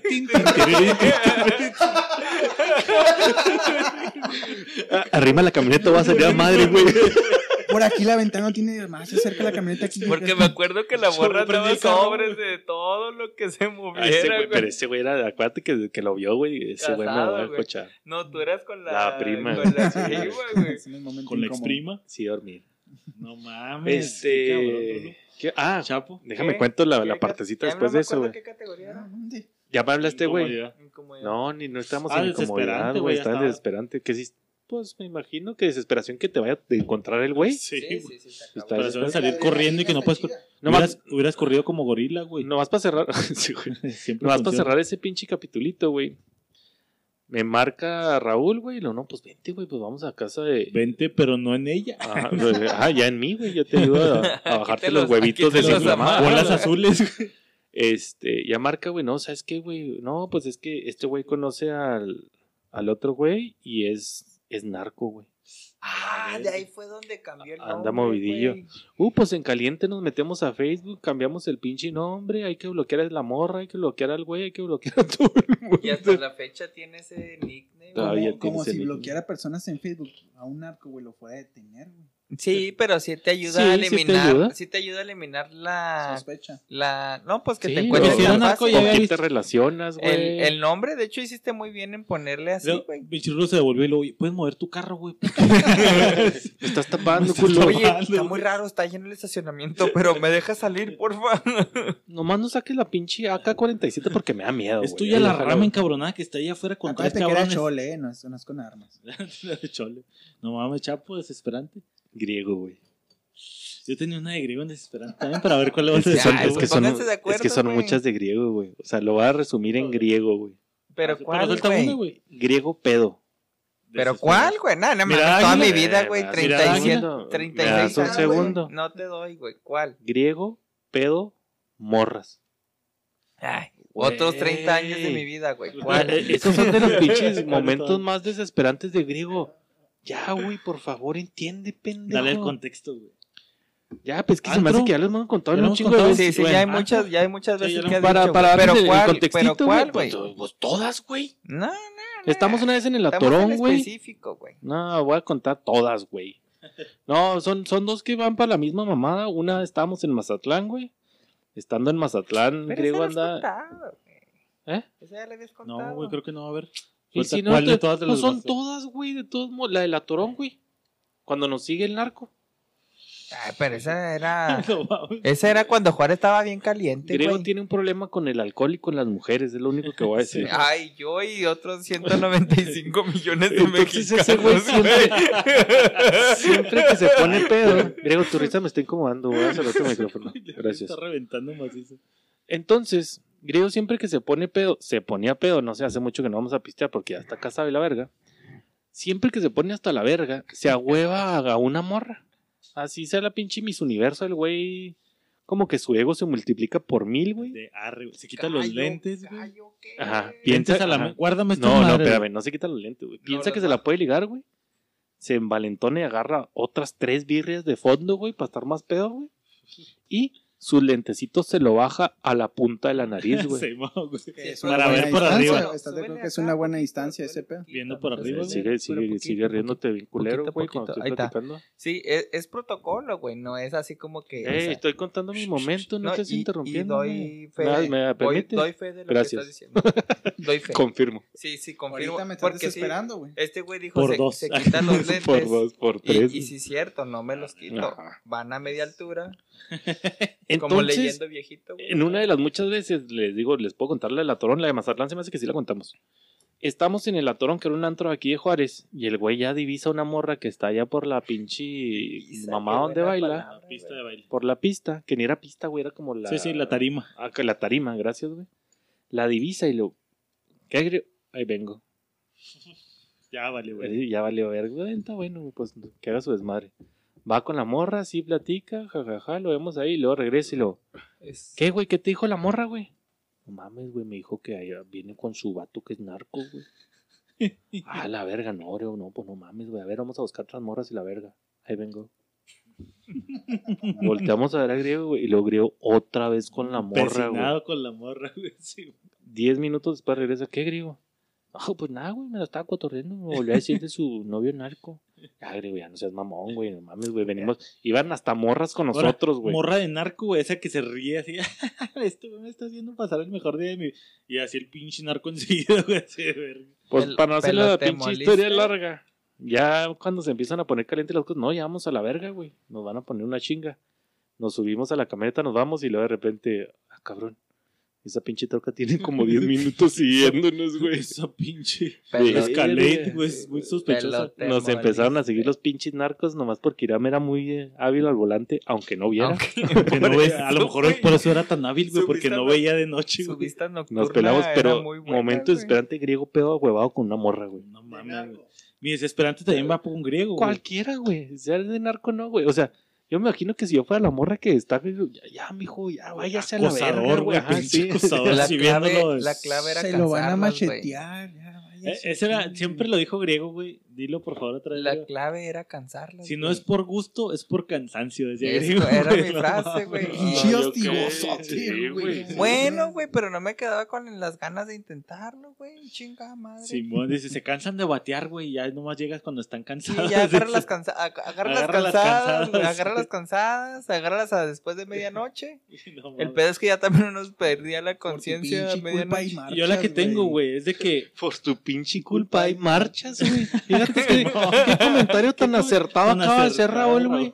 Arrima la camioneta, va a salir a madre, güey. Por aquí la ventana no tiene más, se acerca la camioneta aquí. Porque me acuerdo que la prendí andaba sobres de todo lo que se Ah, ese moviera, güey, pero ese güey era, acuérdate que, que lo vio, güey. Ese güey me cochar. No, tú eras con la, La prima. Con la prima, güey. Con la exprima. Sí, dormir. No mames. qué Este. ¿qué? Ah. Chapo. déjame ¿Qué? cuento la, ¿Qué partecita ya después no me de eso, güey. qué categoría era. ¿Dónde? Ya me hablaste, güey. No, ni no estamos Ah, en incomodidad, güey. Está estaba. desesperante. Que sí, pues me imagino que desesperación que te vaya a encontrar el güey. Sí, Sí, güey. sí, Está. Para suelen salir corriendo y que no puedes. cor- No hubieras, hubieras corrido como gorila, güey. Nomás para cerrar. sí. Siempre Nomás para cerrar ese pinche capitulito, güey. Me marca Raúl, güey. lo no, pues vente, güey, pues vamos a casa de. Vente, pero no en ella. Ah, ah, ya en mí, güey. Yo te ayudo a, a bajarte te los, los- huevitos amarro. Bolas azules. güey. Este, ya marca, güey, no, ¿sabes qué, güey? No, pues es que este güey conoce al, al otro güey y es, es narco, güey. Ah, de ahí fue donde cambió el Anda nombre, movidillo. güey. Uh, pues en caliente nos metemos a Facebook, cambiamos el pinche nombre, hay que bloquear a la morra, hay que bloquear al güey, hay que bloquear a todo el mundo. Y hasta la fecha tiene ese nickname. Todavía Como, como si nickname. bloqueara personas en Facebook. A un narco, güey, lo fuera a detener, güey. Sí, pero sí te ayuda Sí, a sí te eliminar. ayuda. Sí te ayuda a eliminar la. Sospecha. la no, pues que Sí, te ya ¿Con quién te relacionas, el, güey? el nombre, de hecho, hiciste muy bien en ponerle así, Luego, güey. Pinche Rulo se devolvió y lo puedes mover tu carro, güey. Me estás tapando, culo. Oye, Tomando, está muy raro, está lleno el estacionamiento, pero me deja salir, porfa. Nomás no saques la pinche AK-47 porque me da miedo, Es güey. tuya la rama encabronada que está ahí afuera con tres Acuérdate que era cabrones. chole, eh, no es, no es con armas. Chole. No mames, Chapo, desesperante. Griego, güey. Yo tenía una de griego en desesperante también para ver cuál le va a Es que hacer. son, Ya, es que son, es que son muchas de griego, güey. O sea, lo voy a resumir en griego, güey. Pero Pero cuál, güey. Griego pedo. Pero cuál, güey. Nada, nada más. Toda mi vida, güey. Eh, me das un 37, segundo. Me 36 das un años, segundo. güey. No te doy, güey. ¿Cuál? Griego, pedo, morras. Ay, Güey. otros 30 años de mi vida, güey. ¿Cuál? Esos son de los pinches ¿Cuál momentos más desesperantes de griego. Ya, güey, por favor, entiende, pendejo. Dale el contexto, güey. Ya, pues que se me hace que ya les hemos contado un chingo de veces. Sí, sí, Bueno, ya hay muchas, ya hay muchas sí, veces lo- que has Para, dicho, para Pero el cuál, contextito, pero cuál, güey. Pues, pues todas, güey. No, no, no. Estamos una vez en el atorón, güey. específico, güey. No, voy a contar todas, güey. No, son, son dos que van para la misma mamada. Una estábamos en Mazatlán, güey. Estando en Mazatlán, Pero griego anda. contado. ¿Eh? Esa ya la habías contado. No, güey, creo que no va a haber. Y si no, ¿cuál de te- todas te pues son todas, güey, de todos modos. La del atorón, güey. Cuando nos sigue el narco. Ay, pero esa era... No. Esa era cuando Juárez estaba bien caliente, Griego tiene un problema con el alcohol y con las mujeres, es lo único que voy a decir. Ay, yo y otros 195 millones de Entonces mexicanos. ese güey siempre, que se pone pedo. Griego, tu risa me está incomodando, voy a hacer otro micrófono. Gracias. Está reventando macizo. Entonces, Griego siempre que se pone pedo, se ponía pedo, no sé, hace mucho que no vamos a pistear porque ya está casado y la verga. Siempre que se pone hasta la verga, se agüeva a una morra. Así sea la pinche Miss Universo, el güey. Como que su ego se multiplica por mil, güey. De arre, güey. Se quita los lentes, güey. Ajá. Piensa a la Guárdame esta No, no, espérame, no se quita los lentes, güey. Piensa que se la puede ligar, güey. Se envalentona y agarra otras tres birrias de fondo, güey, para estar más pedo, güey. Y sus lentecitos se lo baja a la punta de la nariz, güey. Sí, Para ver por arriba. ¿Estás de acuerdo que es una buena distancia ese pedo? Viendo por arriba, güey. sigue, Pero sigue, poquito, sigue riéndote bien culero, güey, cuando estoy está. platicando. Sí, es, es protocolo, güey. No es así como que. o Ey, sea, estoy contando mi momento, no, no, estés y- y interrumpiendo. doy fe, ¿Me, me voy- doy fe de lo Gracias. que estás diciendo. Doy fe. Confirmo. Sí, sí, confirmo. Ahorita me estás porque sí, desesperando, güey. este güey dijo, Por se, dos. se quitan los lentes. por dos, por Y, tres. y sí es cierto, no me los quito. Van a media altura. Como Entonces, leyendo viejito, güey. en una de las muchas veces, les digo, les puedo contar la del Atorón, la de Mazatlán, se me hace que sí la contamos. Estamos en el Atorón, que era un antro aquí de Juárez, y el güey ya divisa una morra que está allá por la pinche Divisa, mamá donde baila, palabra, La pista de baile. por la pista, que ni era pista, güey, era como la... Sí, sí, la tarima. Ah, que la tarima, gracias, güey. La divisa y lo... ¿Qué Ahí vengo. Ya vale, güey. Eh, Ya valió ver, güey, está bueno, pues que haga su desmadre. Va con la morra, sí platica, jajaja, lo vemos ahí, y luego regresa y lo... Es- ¿Qué, güey? ¿Qué te dijo la morra, güey? No mames, güey, me dijo que allá viene con su vato que es narco, güey. ah, la verga, no, Oreo, no, pues no mames, güey. A ver, vamos a buscar otras morras y la verga. Ahí vengo. Volteamos a ver a Griego, güey, y luego Griego otra vez con la morra, güey. Con la morra, güey. Sí. Diez minutos después regresa, ¿qué, Griego? No, pues nada, güey, me la estaba cotorreando, me volvió a decir de su novio narco. Ya, Griego, ya no seas mamón, güey, no mames, güey, venimos, iban hasta morras con Ahora, nosotros, güey. Morra de narco, güey, esa que se ríe así. güey me está haciendo pasar el mejor día de mi Y así el pinche narco enseguida, güey, así de verga. Pues para no hacer la pinche moliste. historia larga. Ya cuando se empiezan a poner calientes las cosas, no, ya vamos a la verga, güey. Nos van a poner una chinga. Nos subimos a la camioneta, nos vamos y luego de repente, ah, cabrón. Esa pinche troca tiene como 10 minutos siguiéndonos, güey. Esa pinche Escalade, güey, es muy sospechosa. Nos empezaron a seguir los pinches narcos nomás porque Iram era muy eh, hábil al volante, aunque no viera. Aunque- no a lo mejor por eso era tan hábil, güey, Su porque vista no no- veía de noche, Su güey. vista nocturna Nos pelamos, era pero muy buena, momento güey. desesperante griego pedo huevado con una morra, güey. No mames, güey. Mi desesperante también va por un griego, güey. Cualquiera, güey. Sea de narco, no, güey. O sea, yo me imagino que si yo fuera la morra que está, ya, ya, mijo, ya váyase a la verga, güey. Ajá, sí. acosador. La así clave, la clave era Se lo van a machetear. ya, Eh, váyase Ese era, siempre lo dijo griego, güey. Dilo por favor otra vez. La clave era cansarlas. Si no es por gusto, es por cansancio, decía Eso griego. era güey, mi no frase, güey. Sí, güey. Bueno, güey, pero no me quedaba con las ganas de intentarlo, güey. Chinga madre. Simón dice, se cansan de batear, güey, y ya nomás llegas cuando están Sí, cansados. ya agarra las, cansa ag- agarra las Agarra las cansadas, güey, cansadas. agarra las cansadas, agárralas a después de medianoche. No, El pedo es que ya también uno perdía la conciencia a medianoche. Yo la que tengo, güey, es de que Por tu pinche culpa hay marchas, güey. Qué, qué comentario tan acertado acaba de hacer Raúl, güey.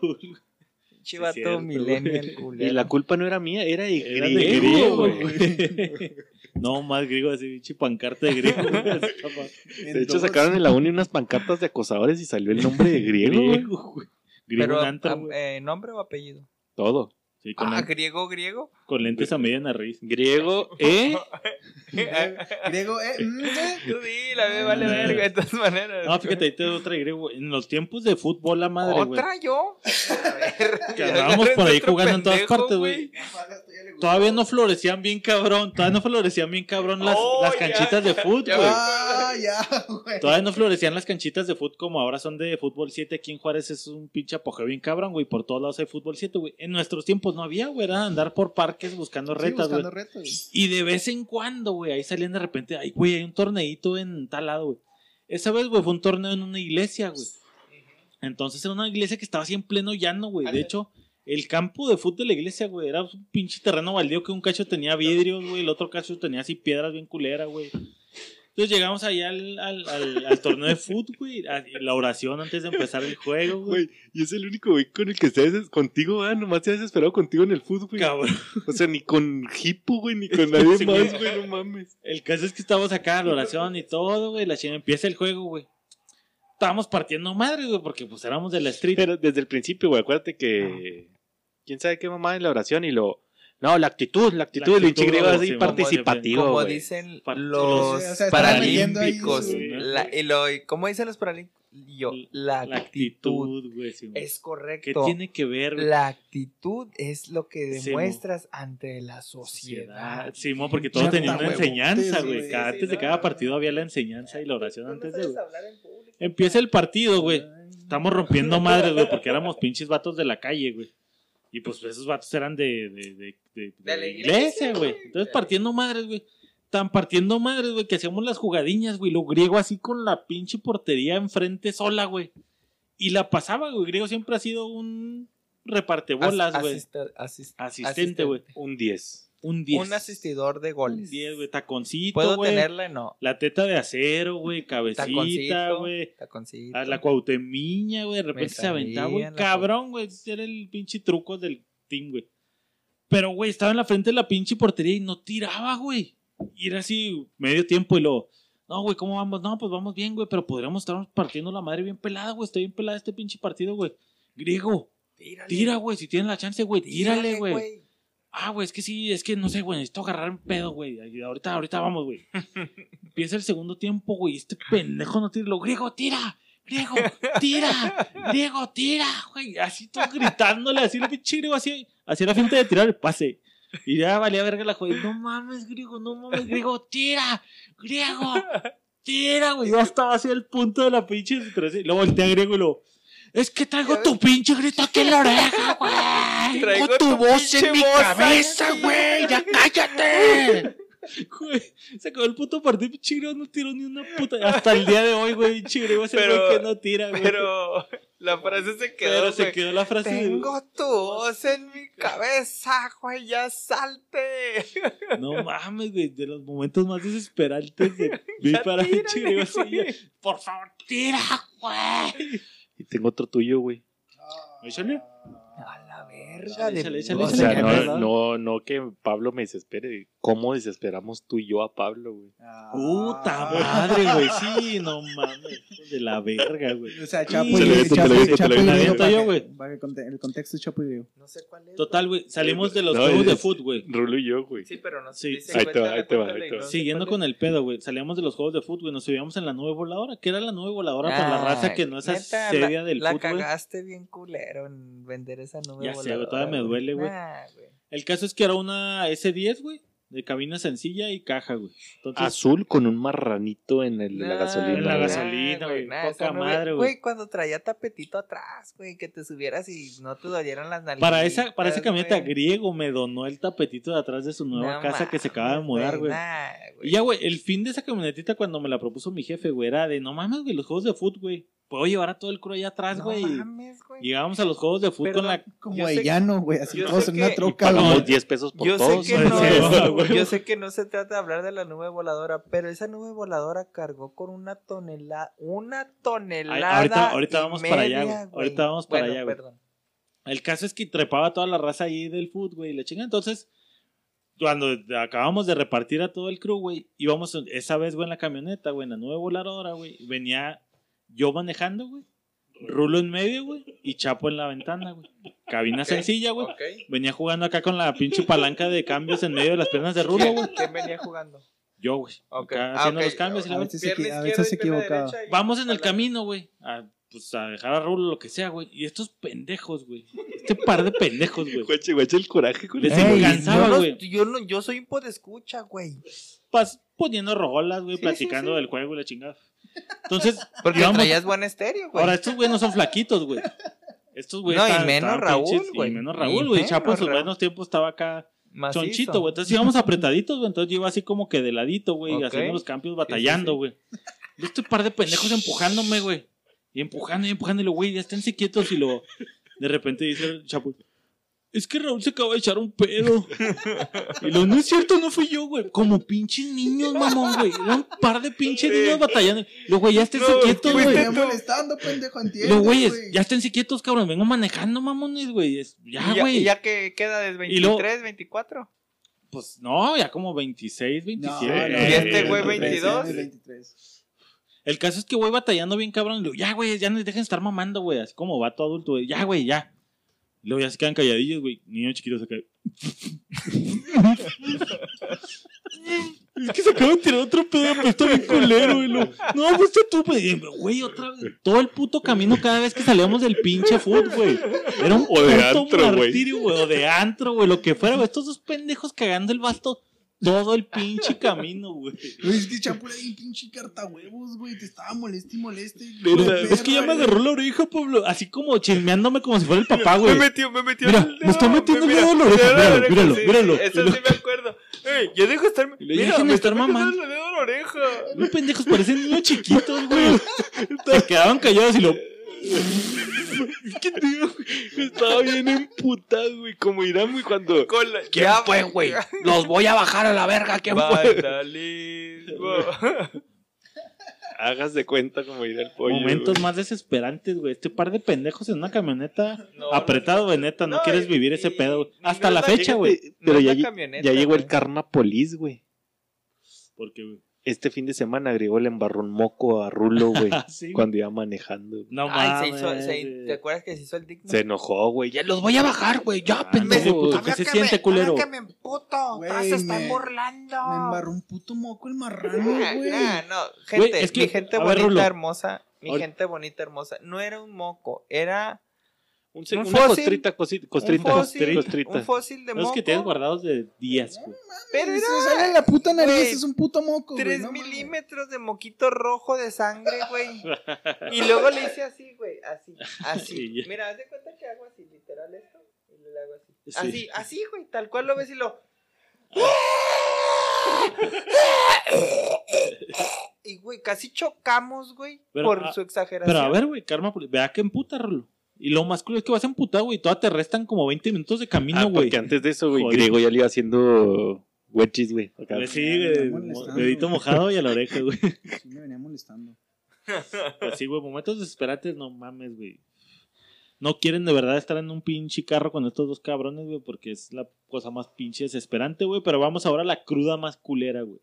Chivato cierto, millennial Y culero. la culpa no era mía, era de Era de griego. No, más griego, así, pinche pancarta de griego. De hecho, sacaron en la uni unas pancartas de acosadores y salió el nombre de griego, güey. Griego, güey. Griego Pero, antro, eh, ¿nombre o apellido? Todo. Sí, con, Ah, griego, griego. con lentes a media nariz. Griego, ¿eh? Griego, eh, mm, eh. Tú di, la me vale verga de todas maneras. No, fíjate, ahí te doy otra griego. güey. En los tiempos de fútbol, la madre, güey. ¿Otra yo? A ver, Que andábamos por ahí jugando en todas partes, güey. Todavía no florecían bien cabrón. Todavía no florecían bien cabrón las, Oh, las ya, canchitas de fútbol, güey. Ah, ya, güey. Todavía no florecían las canchitas de fútbol como ahora son de fútbol 7. Aquí en Juárez es un pinche apogeo bien cabrón, güey. Por todos lados hay fútbol 7, güey. En nuestros tiempos no había, güey. Era andar por parques buscando Sí, retas, güey. buscando güey. Y de vez en cuando, güey, ahí salían de repente, ay, güey, hay un torneito en tal lado, güey. Esa vez, güey, fue un torneo en una iglesia, güey. Entonces era una iglesia que estaba así en pleno llano, güey. De hecho, el campo de fútbol de la iglesia, güey, era un pinche terreno baldío que un cacho tenía vidrios, güey, el otro cacho tenía así piedras bien culeras, güey. Entonces llegamos allá al, al, al- al torneo de fútbol, güey, la oración antes de empezar el juego, güey. Y es el único güey con el que estés contigo, ah, nomás te has desesperado contigo en el fútbol, güey. Cabrón. O sea, ni con Hippo, güey, ni con nadie Sí, más, güey. no mames. El caso es que estamos acá, la oración y todo, güey. La chingada empieza el juego, güey. Estábamos partiendo madre, güey, porque pues éramos de la street. Pero desde el principio, güey, acuérdate que. ¿Quién sabe qué mamá en la oración y lo. No, la actitud, la actitud, La del griego así sí, participativo, Como dicen los o sea, ahí paralímpicos. su- la- y lo, y ¿Cómo dicen los paralímpicos? Yo, la, La actitud. actitud, güey. sí. Es ¿Qué correcto. tiene que ver? La actitud es lo que Sí, demuestras ante la sociedad. Sí, mo, porque todo tenía una enseñanza, güey. Sí, antes de no. cada partido había la enseñanza y la oración antes de. Empieza el partido, güey. Estamos rompiendo madres, güey, porque éramos pinches vatos de la calle, güey. Y pues esos vatos eran de, de, de, de- De la de iglesia, iglesia, güey. Entonces partiendo madres, güey. Tan partiendo madres, güey, que hacíamos las jugadiñas, güey. Lo griego así con la pinche portería enfrente sola, güey. Y la pasaba, güey. Griego siempre ha sido un repartebolas, As- güey. Asistente, güey. Un 10. Un 10. Un asistidor de Un goles. 10, güey. Taconcito, ¿Puedo güey. tenerla? No. La teta de acero, güey. Cabecita, Taconcito, güey. taconcito. A la cuautemiña, güey. De repente se aventaba, güey. Cabrón, güey. Era el pinche truco del team, güey. Pero, güey, estaba en la frente de la pinche portería y no tiraba, güey. Y era así, medio tiempo y lo. No, güey, ¿cómo vamos? No, pues vamos bien, güey. Pero podríamos estar partiendo la madre bien pelada, güey. Está bien pelada este pinche partido, güey. Griego, Tírale, tira, güey. Si tienes la chance, güey, tírale, güey. Ah, güey, es que sí, es que no sé, güey, necesito agarrar un pedo, güey. Ahorita, ahorita vamos, güey. Empieza el segundo tiempo, güey. Este pendejo no tira. Lo griego, tira. Griego, tira. Griego, tira, güey. Así todo gritándole, así el pinche griego, así. Así la finta de tirar el pase. Y ya valía verga la joder. No mames, griego, no mames, griego, tira. Griego, tira, güey. Yo estaba así al punto de la pinche. Y luego voltea a griego y lo. Es que traigo tu pinche grito aquí en la oreja, güey. Traigo tu tu voz en mi voz cabeza, güey. Ya cállate. Güey, se acabó el puto partido, pinche griego no tiró ni una puta. Hasta el día de hoy, güey, pinche griego es el Pero- güey que no tira, güey. Pero la frase se quedó. Pero se quedó la frase de- Tengo tu voz en mi cabeza, güey, ya salte. No mames, güey, de los momentos más desesperantes de vi para ya, Por favor, tira, güey. Y tengo otro tuyo, güey. Échale. A la verga Échale, de échale, échale, O sea, no, no, no que Pablo me desespere. ¿Cómo desesperamos tú y yo a Pablo, güey? Ah. Puta madre, güey. Sí, no mames. De la verga, güey. O sea, Chapo Sí, y güey. el contexto es Chapo y Griego. No sé cuál es. Total, güey. Salimos de los No, juegos de es- fútbol, güey. Rulo y yo, güey. Sí, pero no Sí. dice, Ahí te va, cuéntale, ahí te va, ahí te va. sé Siguiendo con el pedo, güey. Salíamos de los juegos de fútbol, nos subíamos en la nube voladora. que era la nube voladora para la Ah, raza que no es la, del La fútbol? cagaste bien culero en vender esa nube Ya sé, voladora, güey, todavía me duele, güey. Güey. El caso es que era una S10, güey. De cabina sencilla y caja, güey. Entonces, Azul con un marranito en el, la Nah, gasolina. en la gasolina, güey, nah, poca madre, güey. Güey, cuando traía tapetito atrás, güey, que te subieras y no te dolieran las nalgas. para esa, para esa camioneta griego me donó el tapetito de atrás de su nueva casa que se acaba de mudar, güey. nah, Y ya, güey, el fin de esa camionetita cuando me la propuso mi jefe, güey, era de no mames, güey, los juegos de fútbol, güey. Puedo llevar a todo el crew allá atrás, No güey. mames, güey. Llegábamos a los juegos de fútbol con la. Como de sé- llano, güey. Así todos sé en una que- troca, Pagamos güey. 10 pesos por Yo sé, todos. que güey. no, yo sé que no se trata de hablar de la nube voladora, pero esa nube voladora cargó con una tonelada, una tonelada. ahorita- ahorita y vamos para allá, media, güey. Ahorita vamos para allá, güey. perdón. El caso es que trepaba toda la raza ahí del fútbol, güey, y la chinga. Entonces, cuando acabamos de repartir a todo el crew, güey, íbamos esa vez, güey, en la camioneta, güey, en la nube voladora, güey. Venía yo manejando, güey. Rulo en medio, güey. Y Chapo en la ventana, güey. Cabina sencilla, güey. Venía jugando acá con la pinche palanca de cambios en medio de las piernas de Rulo, güey. ¿Quién venía jugando? Yo, güey. Ok. Acá Ah, haciendo los cambios y la A veces se, a veces se equivocaba. Vamos en el camino, güey. A, pues a dejar a Rulo lo que sea, güey. Y estos pendejos, güey. Este par de pendejos, güey. Guache, guache el coraje con Les güey. yo, no- yo soy escucha, güey. Pas- poniendo rolas, güey, Sí, platicando sí, sí. del juego y la chingada. Entonces, Porque íbamos- traías buen estéreo, güey. ahora estos güey no son flaquitos, güey. Estos güey No, y menos Raúl, pinches, güey. Y menos Y Raúl, güey. Chapo en sus menos buenos tiempos estaba acá Macizo. chonchito, güey. Entonces íbamos apretaditos, güey. Entonces yo iba así como que de ladito, güey, haciendo los cambios, batallando, sí. güey. Y este par de pendejos empujándome, güey. Y empujando y empujando, y lo, güey, ya esténse quietos. Y lo, de repente dice el Chapo, es que Raúl se acaba de echar un pedo. Y lo, no es cierto, no fui yo, güey. Como pinches niños, mamón, güey. Era un par de pinches niños batallando. Y Lo, güey, ya esténse No, quietos, Güey, güey. te molestando, pendejo, entiendo. Los güeyes, ya esténse quietos, cabrón. Vengo manejando, mamones, güey. Es- ¿Y Ya, ya, güey. y ya que queda luego- 23, 24. Pues no, ya como 26, 27. No, no, ¿Y este güey 23, 22? 23. El caso es que voy batallando bien cabrón. Le digo, ya, güey, ya no dejen de estar mamando, güey. Así como va todo adulto, güey. Ya, güey, ya. Y luego ya se quedan calladillos, güey. Niño chiquito se cae. es que se acaba de tirar otro pedo, pero está bien culero, güey. Lo- No, fuiste tú, güey. Güey, otra vez. Todo el puto camino cada vez que salíamos del pinche food, güey. Era un O de antro, güey. O de antro, güey. Lo que fuera, güey. Estos dos pendejos cagando el basto todo el pinche camino, güey. Es que Chapo era un pinche cartahuevos, güey. Te estaba moleste y moleste. Neta, Es que ya me agarró la oreja, Pablo. Así como chismeándome como si fuera el papá, güey. Me metió, me metió Mira, el me está metiendo el dedo la me oreja. Míralo, míralo, sí, míralo. Eso sí me acuerdo. Ey, yo dejo de estar. Le Mira, dejen de me estar mamando. el dedo en la oreja. Los pendejos parecen niños chiquitos, güey. Se quedaban callados y lo. ¿Qué te digo, güey? Estaba bien emputado, güey. Como Irán, güey, cuando. Con la- ¿Quién Ya, fue, güey? Los voy a bajar a la verga. ¿Quién fue? Vandalismo. Hagas de cuenta como irá el pollo. Momentos güey. más desesperantes, güey. Este par de pendejos en una camioneta. No, apretado, güey, neta. No, No, quieres y- vivir ese pedo. güey. Hasta no la fecha, güey. Pero ya, ya llegó el güey. Karma Police, güey. Este fin de semana agregó el embarrón moco a Rulo, güey. Ah, sí, cuando iba manejando. No Ay, se hizo, se-. ¿te acuerdas que se hizo el digno? Se enojó, güey. Ya Los voy a bajar, güey. Ya, Ah, pendejo. puto, ¿Qué se siente, culero? que me emputo. Se están me- burlando. Me embarró un puto moco el marrano, güey. nah, no, gente, es que- mi gente ver, bonita, hermosa, mi gente bonita, hermosa, no era un moco, era Un, Un una fósil, costrita, un costrita, fósil, costrita. un fósil de moco, que tienes guardados de días, güey. pero Eso era sale en la puta nariz, güey, es un puto moco, güey. 3 no mames. milímetros de moquito rojo de sangre, güey. Y luego le hice así, güey, así, así. Sí. Mira, haz de cuenta que hago así, literal esto, y le hago así. Sí. Así, así, güey, tal cual lo ves y lo... Y, güey, casi chocamos, güey, Pero, por ah, su exageración. Pero a ver, güey, karma, vea que emputa, Rolo. Y lo más cool es que vas a emputar, güey. y Todavía te restan como 20 minutos de camino, Ah, güey. porque antes de eso, güey. Griego ya le iba haciendo wedges, güey. Pues sí, güey. Dedito mojado y a la oreja, güey. Sí, me venía molestando. Pues sí, güey, momentos desesperantes, no mames, güey. No quieren de verdad estar en un pinche carro con estos dos cabrones, güey, porque es la cosa más pinche desesperante, güey. Pero vamos ahora a la cruda más culera, güey.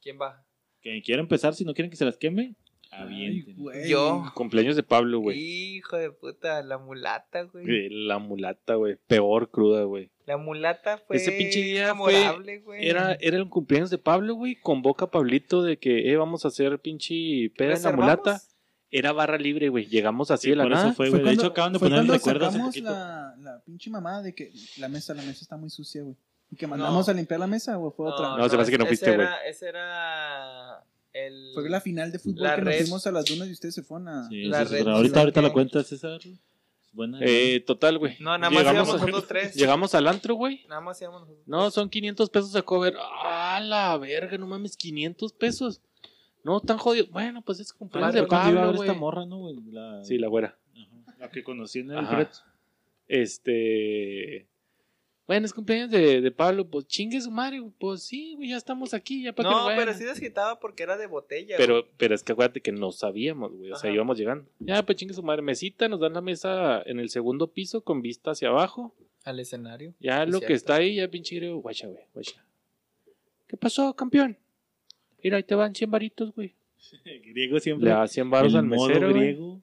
¿Quién va? Que quiere empezar, si no quieren que se las queme, avienten. güey. Yo. Cumpleaños de Pablo, güey. Hijo de puta, la mulata, güey. Eh, La mulata, güey. Peor cruda, güey. La mulata fue Ese pinche día fue- güey. Era, era el cumpleaños de Pablo, güey. Convoca a Pablito de que, eh, vamos a hacer pinche peda en la mulata. Era barra libre, güey. Llegamos así Sí, de la por eso nada. fue, güey. De cuando- hecho, acaban de fue poner el cuando recuerdo hace sacamos poquito. la, la pinche mamada de que la mesa, la mesa está muy sucia, güey. Y que mandamos a limpiar la mesa, o fue otra. No, se me hace que no fuiste, güey. Ese era el... Fue la final de fútbol La que red. nos fuimos a las dunas y ustedes se fueron a. Sí, La red ahorita, ahorita que- la cuenta, César. Buena. Eh, total, güey. No, nada más Llegamos íbamos a- nosotros tres. Llegamos al antro, güey. Nada más íbamos nosotros No, son 500 pesos de cover. ¡Ah, la verga! No mames, 500 pesos. No, tan jodido. Bueno, pues es cumpleaños de cuando iba a Pablo, ver esta güey. morra, ¿no, güey? La, Sí, la güera. Ajá, la que conocí en el Ajá. Este. Bueno, es cumpleaños de, de Pablo. Pues chingue su madre. Pues sí, güey, ya estamos aquí. Ya para que No, pero sí desquitaba porque era de botella. Pero, güey. pero es que acuérdate que no sabíamos, güey. O sea, íbamos llegando. Ya, pues chingue su madre. Mesita, nos dan la mesa en el segundo piso con vista hacia abajo. Al escenario. Ya Es lo que está ahí, ya pinche griego. Guacha, güey, guacha. ¿Qué pasó, campeón? Mira, ahí te van 100 varitos, güey. griego siempre. Le da 100 varos al modo mesero, güey.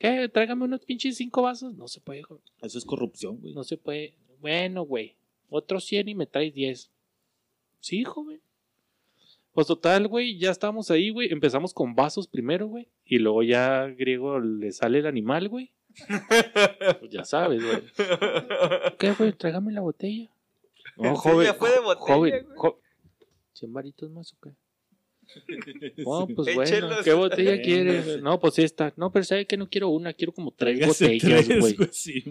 ¿Qué? Tráigame unos pinches 5 vasos. No se puede, güey. Eso es corrupción, güey. No se puede. Bueno, güey. Otros 100 y me traes 10. Sí, joven. Pues total, güey, ya estábamos ahí, güey. Empezamos con vasos primero, güey. Y luego ya griego le sale el animal, güey. Pues ya sabes, güey. ¿Qué, güey? Tráigame la botella. No, Sí, joven. ya fue de botella, joven, güey. jo- ¿Cien varitos más o qué? No, pues bueno, Échelos. ¿qué botella Venga. quiere? No, pues esta. No, pero ¿sabe que no quiero una? Quiero como tres Tráigase botellas, güey. Sí.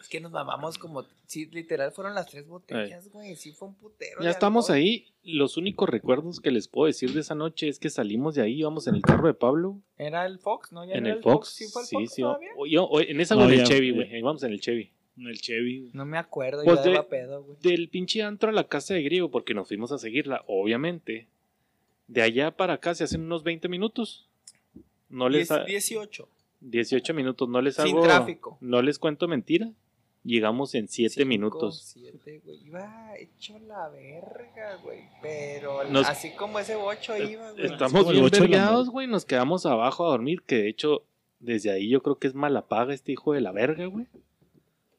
Es que nos mamamos como. Sí, literal fueron las tres botellas, güey. Sí, fue un putero. Ya estamos alcohol. ahí. Los únicos recuerdos que les puedo decir de esa noche es que salimos de ahí, íbamos en el carro de Pablo, ¿Era el Fox? ¿No? ¿Ya en no el era Fox. ¿Sí fue el sí, Fox sí. todavía? o- yo- o- en esa No, o en el Chevy, güey. Íbamos en el Chevy. En el Chevy. güey. No me acuerdo, Pues yo de- daba pedo, güey. Del pinche antro a la casa de Griego, porque nos fuimos a seguirla, obviamente. De allá para acá se hacen unos 20 minutos. No les Diez- ha- 18. 18 minutos, no les Sin hago. tráfico. No les cuento mentira. Llegamos en 7 Cinco, minutos. siete, güey. Iba hecho la verga, güey. Pero Nos- así como ese bocho iba, güey. Estamos bien vergados, güey. Nos quedamos abajo a dormir. Que de hecho, desde ahí yo creo que es mala paga este hijo de la verga, güey.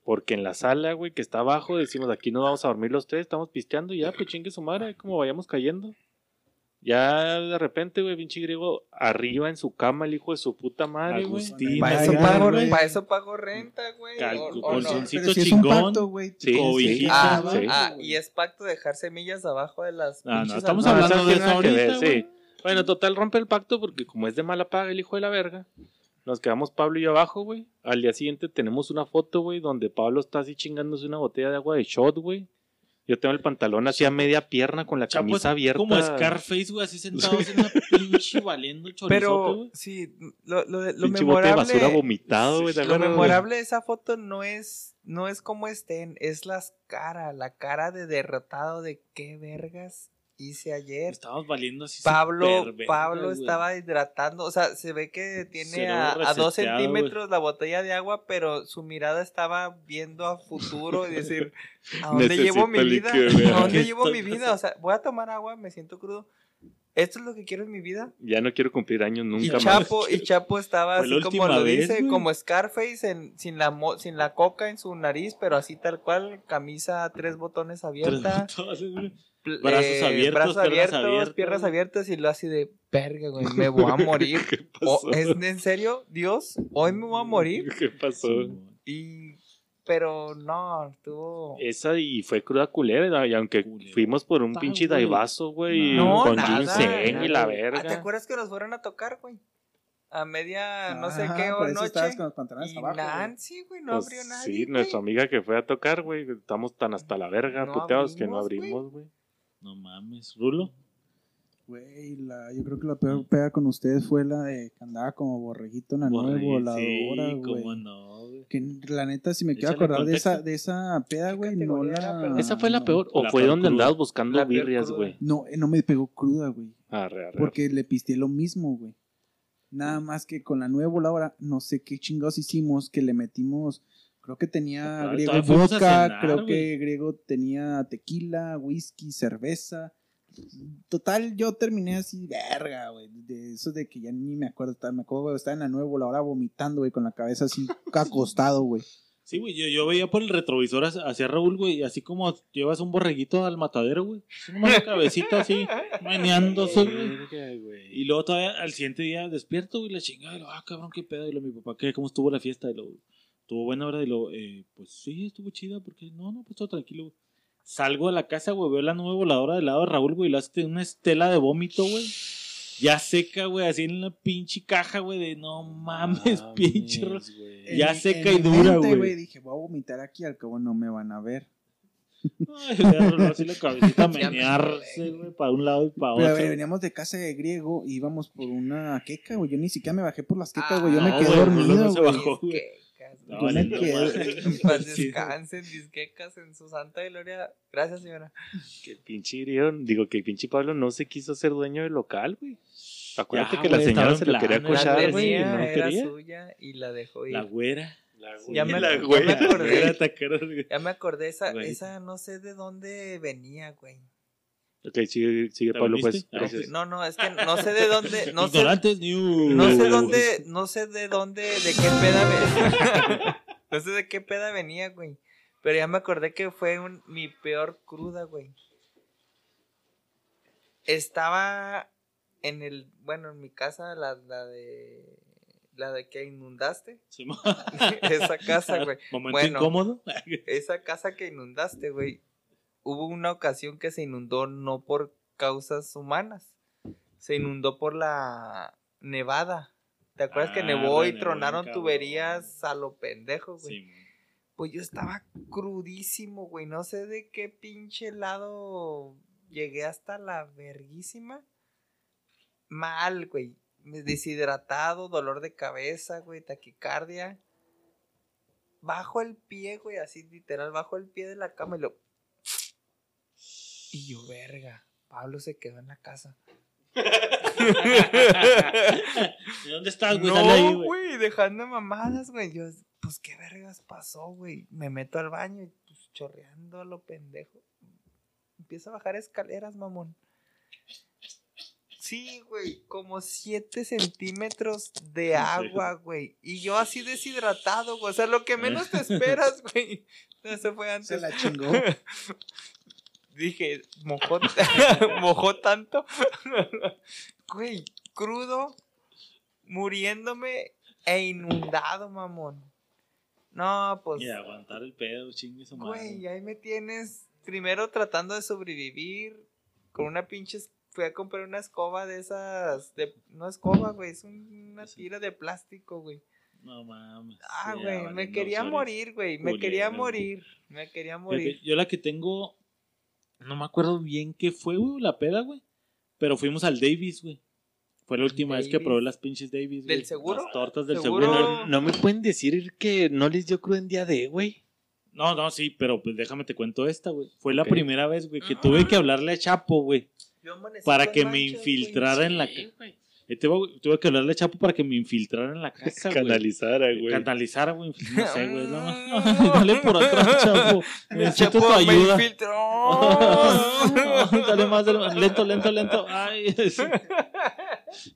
Porque en la sala, güey, que está abajo, decimos aquí no vamos a dormir los tres, estamos pisteando y ya, pues chingue su madre, como vayamos cayendo. Ya de repente, güey, pinche griego, arriba en su cama, el hijo de su puta madre, güey. Agustín, Para eso, pago, pa' eso pago renta, güey. No. colchoncito si un chingón. güey. Sí, Cobijita, Ah, sí. ah, y es pacto dejar semillas abajo de las Ah, no, estamos No, almohadas. hablando de eso que ver, ahorita, sí. Bueno, total, rompe el pacto porque como es de mala paga el hijo de la verga, nos quedamos Pablo y yo abajo, güey. Al día siguiente tenemos una foto, güey, donde Pablo está así chingándose una botella de agua de shot, güey. Yo tengo el pantalón así a media pierna con la Chapo es camisa abierta. Como Scarface, güey, así sentado en una pinche valiendo chorizote, Pero, güey. sí, lo, lo, lo Pinche bote de memorable... basura vomitado, güey. ¿te Lo memorable de esa foto no es, no es como estén, es las caras, la cara de derrotado de qué vergas hice ayer. Estábamos valiendo así. Pablo, verga, Pablo güey. estaba hidratando, o sea, se ve que tiene a, a dos centímetros la botella de agua, pero su mirada estaba viendo a futuro y decir, ¿a dónde llevo mi vida? ¿A dónde ¿Qué llevo mi vida? O sea, voy a tomar agua, me siento crudo. ¿Esto es lo que quiero en mi vida? Ya no quiero cumplir años Y nunca más. Chapo, y Chapo estaba así como lo vez, dice, como Scarface en, sin, la mo- sin la coca en su nariz, pero así tal cual, camisa tres botones abierta, Brazos eh, abiertos, brazos piernas abiertos, abiertas, piernas abiertas y lo así de verga, güey, me voy a morir. ¿Qué O- pasó? ¿Es en serio? Dios, hoy me voy a morir. ¿Qué pasó? Y, pero no, estuvo... Esa y fue cruda culera, y aunque Culera. fuimos por un Ah, pinche daivazo, güey, No, con ginseng y la nada. Ah, ¿Te verga. acuerdas que nos fueron a tocar, güey? A media, no sé Ajá, qué eso noche. estabas con los pantalones Y abajo, güey. Nancy, güey, no Pues abrió nadie. sí, güey. nuestra amiga que fue a tocar, güey, estamos tan hasta la verga, No puteados, que no abrimos, güey. No mames. Rulo. Güey, la, yo creo que la peor pega con ustedes fue la de que andaba como borreguito en la nueva voladora, sí, güey. cómo no, güey. Que la neta, si me quiero acordar de esa, de esa peda, güey, no la. ¿Esa fue la peor? ¿O la fue peor donde cruda. andabas buscando birrias, güey? No, eh, no me pegó cruda, güey. Arre, arre. Porque le pisteé lo mismo, güey. Nada más que con la nueva voladora, no sé qué chingados hicimos, que le metimos. Creo que tenía Ah, griego vodka, cenar, creo que griego tenía tequila, whisky, cerveza. Total, yo terminé así, verga, güey. De eso de que ya ni me acuerdo. estaba- Me acuerdo, estaba en la nueva voladora vomitando, güey, con la cabeza así acostado, güey. Sí, güey, yo, yo veía por el retrovisor hacia, Raúl, güey, y así como llevas un borreguito al matadero, güey. La cabecita así, meneándose, güey. Y luego todavía al siguiente día despierto, güey, la chingada, y lo, ah, cabrón, qué pedo. Y lo, mi papá, ¿qué? ¿Cómo estuvo la fiesta? Y lo, estuvo buena hora. Y lo, eh, pues sí, estuvo chida, porque no, no, pues todo tranquilo, güey. Salgo de la casa, güey, veo la nueva voladora del lado de Raúl, güey, y lo hace una estela de vómito, güey. Ya seca, güey, así en la pinche caja, güey, de no mames, pinche. Mames, güey. Ya En seca en y dura, güey. Dije, voy a vomitar aquí, al cabo no me van a ver. Ay, le así la cabecita a menearse, güey, para un lado y para Pero a otro. ver, veníamos de casa de griego y íbamos por una queca, güey. Yo ni siquiera me bajé por las quecas, Ah, güey. Yo me no, quedé dormido, no se güey. bajó. güey. No, madre. En paz Sí. descansen, disquecas en su santa gloria. Gracias, señora. Que el pinche griego, digo que el pinche Pablo no se quiso ser dueño del local, güey. Acuérdate Ya, que la señora se lo quería cochar, güey, y no era quería. suya y la dejó ir. La güera. Ya me- La ya güey. me acordé. La güera, ¿te acuerdas, güey? Ya me acordé, esa, Güey. esa no sé de dónde venía, güey. Ok, sigue, sigue ¿Te Pablo, pues. Ah, Gracias. No, no, es que no sé de dónde, no sé, Ignorantes News. no sé dónde, no sé de dónde, de qué peda venía. no sé de qué peda venía, güey. Pero ya me acordé que fue un, mi peor cruda, güey. Estaba en el, bueno, en mi casa, la, la de, la de que inundaste. Sí, Esa casa, güey. Momento Bueno. incómodo. Esa casa que inundaste, güey. Hubo una ocasión que se inundó no por causas humanas. Se inundó por la nevada. ¿Te acuerdas que Ah, nevó y nevó, tronaron cabrón. tuberías a lo pendejo, güey? Sí, Pues yo estaba crudísimo, güey. No sé de qué pinche lado llegué hasta la verguísima. Mal, güey. Deshidratado, dolor de cabeza, güey, taquicardia. Bajo el pie, güey, así literal, bajo el pie de la cama y lo. Y yo, verga. Pablo se quedó en la casa. ¿De dónde estás, güey? No, güey. güey, dejando mamadas, güey. Yo, pues, ¿qué vergas pasó, güey? Me meto al baño y pues, chorreando a lo pendejo. Empiezo a bajar escaleras, mamón. Sí, güey, como 7 centímetros de agua, güey. Y yo así deshidratado, güey. O sea, lo que menos te esperas, güey. Eso fue antes. Se la chingó. dije, mojó, mojó tanto. Güey, crudo, muriéndome e inundado, mamón. No, pues, Y aguantar el pedo, chingue su madre. güey, ahí me tienes primero tratando de sobrevivir con una pinche... Fui a comprar una escoba de esas... De, no escoba, güey, es un- una tira de plástico, güey. No mames. Ah, güey, me quería morir, güey. Me quería morir. Me quería morir. Yo la que tengo, no me acuerdo bien qué fue, güey, la peda, güey. Pero fuimos al Davis, güey. Fue la última vez que probé las pinches Davis, güey. ¿Del seguro? Las tortas del ¿Seguro? seguro. No, no me pueden decir que no les dio crudo en día de, güey. No, no, sí, pero pues déjame te cuento esta, güey. Fue la primera vez, güey, que tuve que hablarle a Chapo, güey. Para que me manchas, infiltrara en la tuve, tuve que hablarle a Chapo para que me infiltrara en la casa. Canalizara, güey. Canalizara, güey. No sé, güey. No, dale por atrás, Chapo. Necesito Chapo tu me ayuda. infiltró. dale más, dale más. Lento, lento, lento. Ay, sí.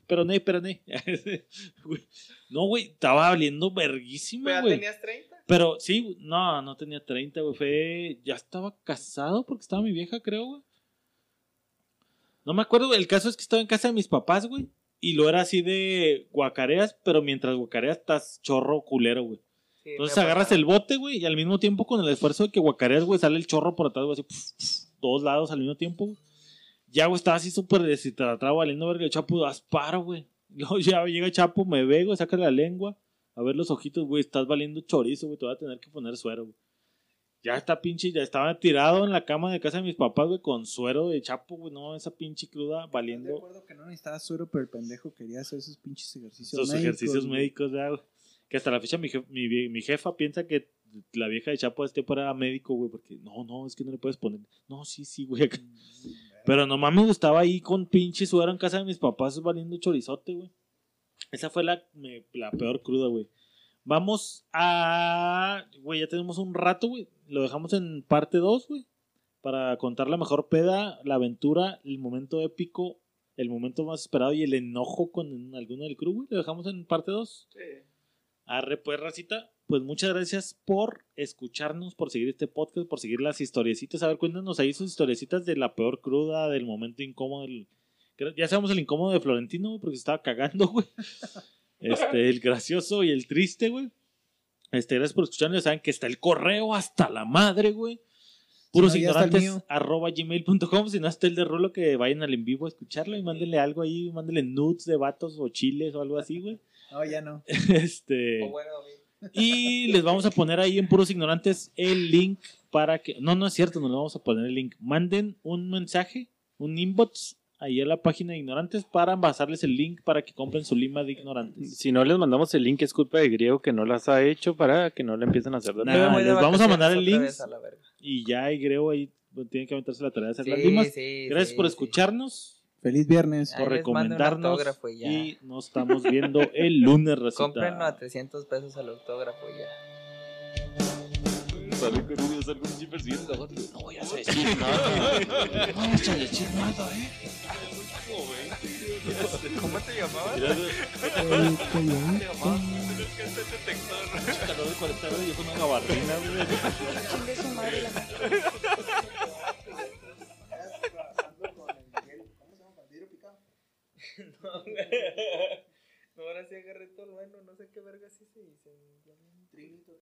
Pero no, pero no. No, güey, estaba valiendo verguísima, ¿Pero ya güey. tenías 30? Pero sí, no, no tenía 30, güey. Fue. Ya estaba casado porque estaba mi vieja, creo, güey. No me acuerdo, el caso es que estaba en casa de mis papás, güey. Y lo era así de guacareas, pero mientras guacareas estás chorro culero, güey. Sí, Entonces agarras el bote, güey, y al mismo tiempo con el esfuerzo de que guacareas, güey, sale el chorro por atrás, güey, así, pf, pf, todos lados al mismo tiempo, güey. Ya, güey, estaba así súper deshidratado, valiendo verga. El Chapo, asparo, güey. Luego ya llega Chapo, me ve, güey, saca la lengua. A ver los ojitos, güey, estás valiendo chorizo, güey, te voy a tener que poner suero, güey. Ya está pinche, ya estaba tirado en la cama de casa de mis papás, güey, con suero de Chapo, güey, no, esa pinche cruda valiendo acuerdo que no necesitaba suero, pero el pendejo quería hacer esos pinches ejercicios esos médicos, ejercicios güey. médicos, ya, güey. Que hasta la fecha mi, jef- mi, jefa piensa que la vieja de Chapo este era médico, güey, porque no, no, es que no le puedes poner. No, sí, sí, güey. acá. Pero nomás me gustaba ahí con pinche suero en casa de mis papás valiendo chorizote, güey. Esa fue la, me- la peor cruda, güey. Vamos a. Güey, ya tenemos un rato, güey. Lo dejamos en parte 2, güey. Para contar la mejor peda, la aventura, el momento épico, el momento más esperado y el enojo con alguno del crew, güey. Lo dejamos en parte 2. Arre, pues, racita. Pues muchas gracias por escucharnos, por seguir este podcast, por seguir las historiecitas. A ver, cuéntanos ahí sus historiecitas de la peor cruda, del momento incómodo. del- Ya sabemos el incómodo de Florentino, güey, porque se estaba cagando, güey. Este, el gracioso y el triste, güey. Este, gracias por escucharnos. Ya saben que está el correo hasta la madre, güey. Puros Si no, ya está el ignorantes arroba gmail.com. Si no está el de Rulo, que vayan al en vivo a escucharlo y mándenle algo ahí. Mándenle nudes de vatos o chiles o algo así, güey. No, ya no. Este. O bueno. Y les vamos a poner ahí en Puros Ignorantes el link para que. No, no es cierto, no le vamos a poner el link. Manden un mensaje, un inbox ahí a la página de Ignorantes para pasarles el link para que compren su lima de Ignorantes. Si no les mandamos el link, es culpa de Griego que no las ha hecho para que no le empiecen a hacer de Nah, les vamos a mandar el link. Y ya, y creo ahí pues, tienen que aventarse la tarea de hacer las limas. sí, Gracias sí, por sí. escucharnos, Feliz viernes. Ahí por recomendarnos. y ya. Y nos estamos viendo el lunes, recita. Cómprenlo a 300 pesos el autógrafo sale con ellos algo así persiguiendo. No, no voy a decir nada. No vamos a decir nada, ¿eh? ¿Cómo te llamabas? ¿Cómo te llamabas? ¿Qué es No, no, ahora sí agarré todo bueno, no sé qué verga sí se dice. Trinito.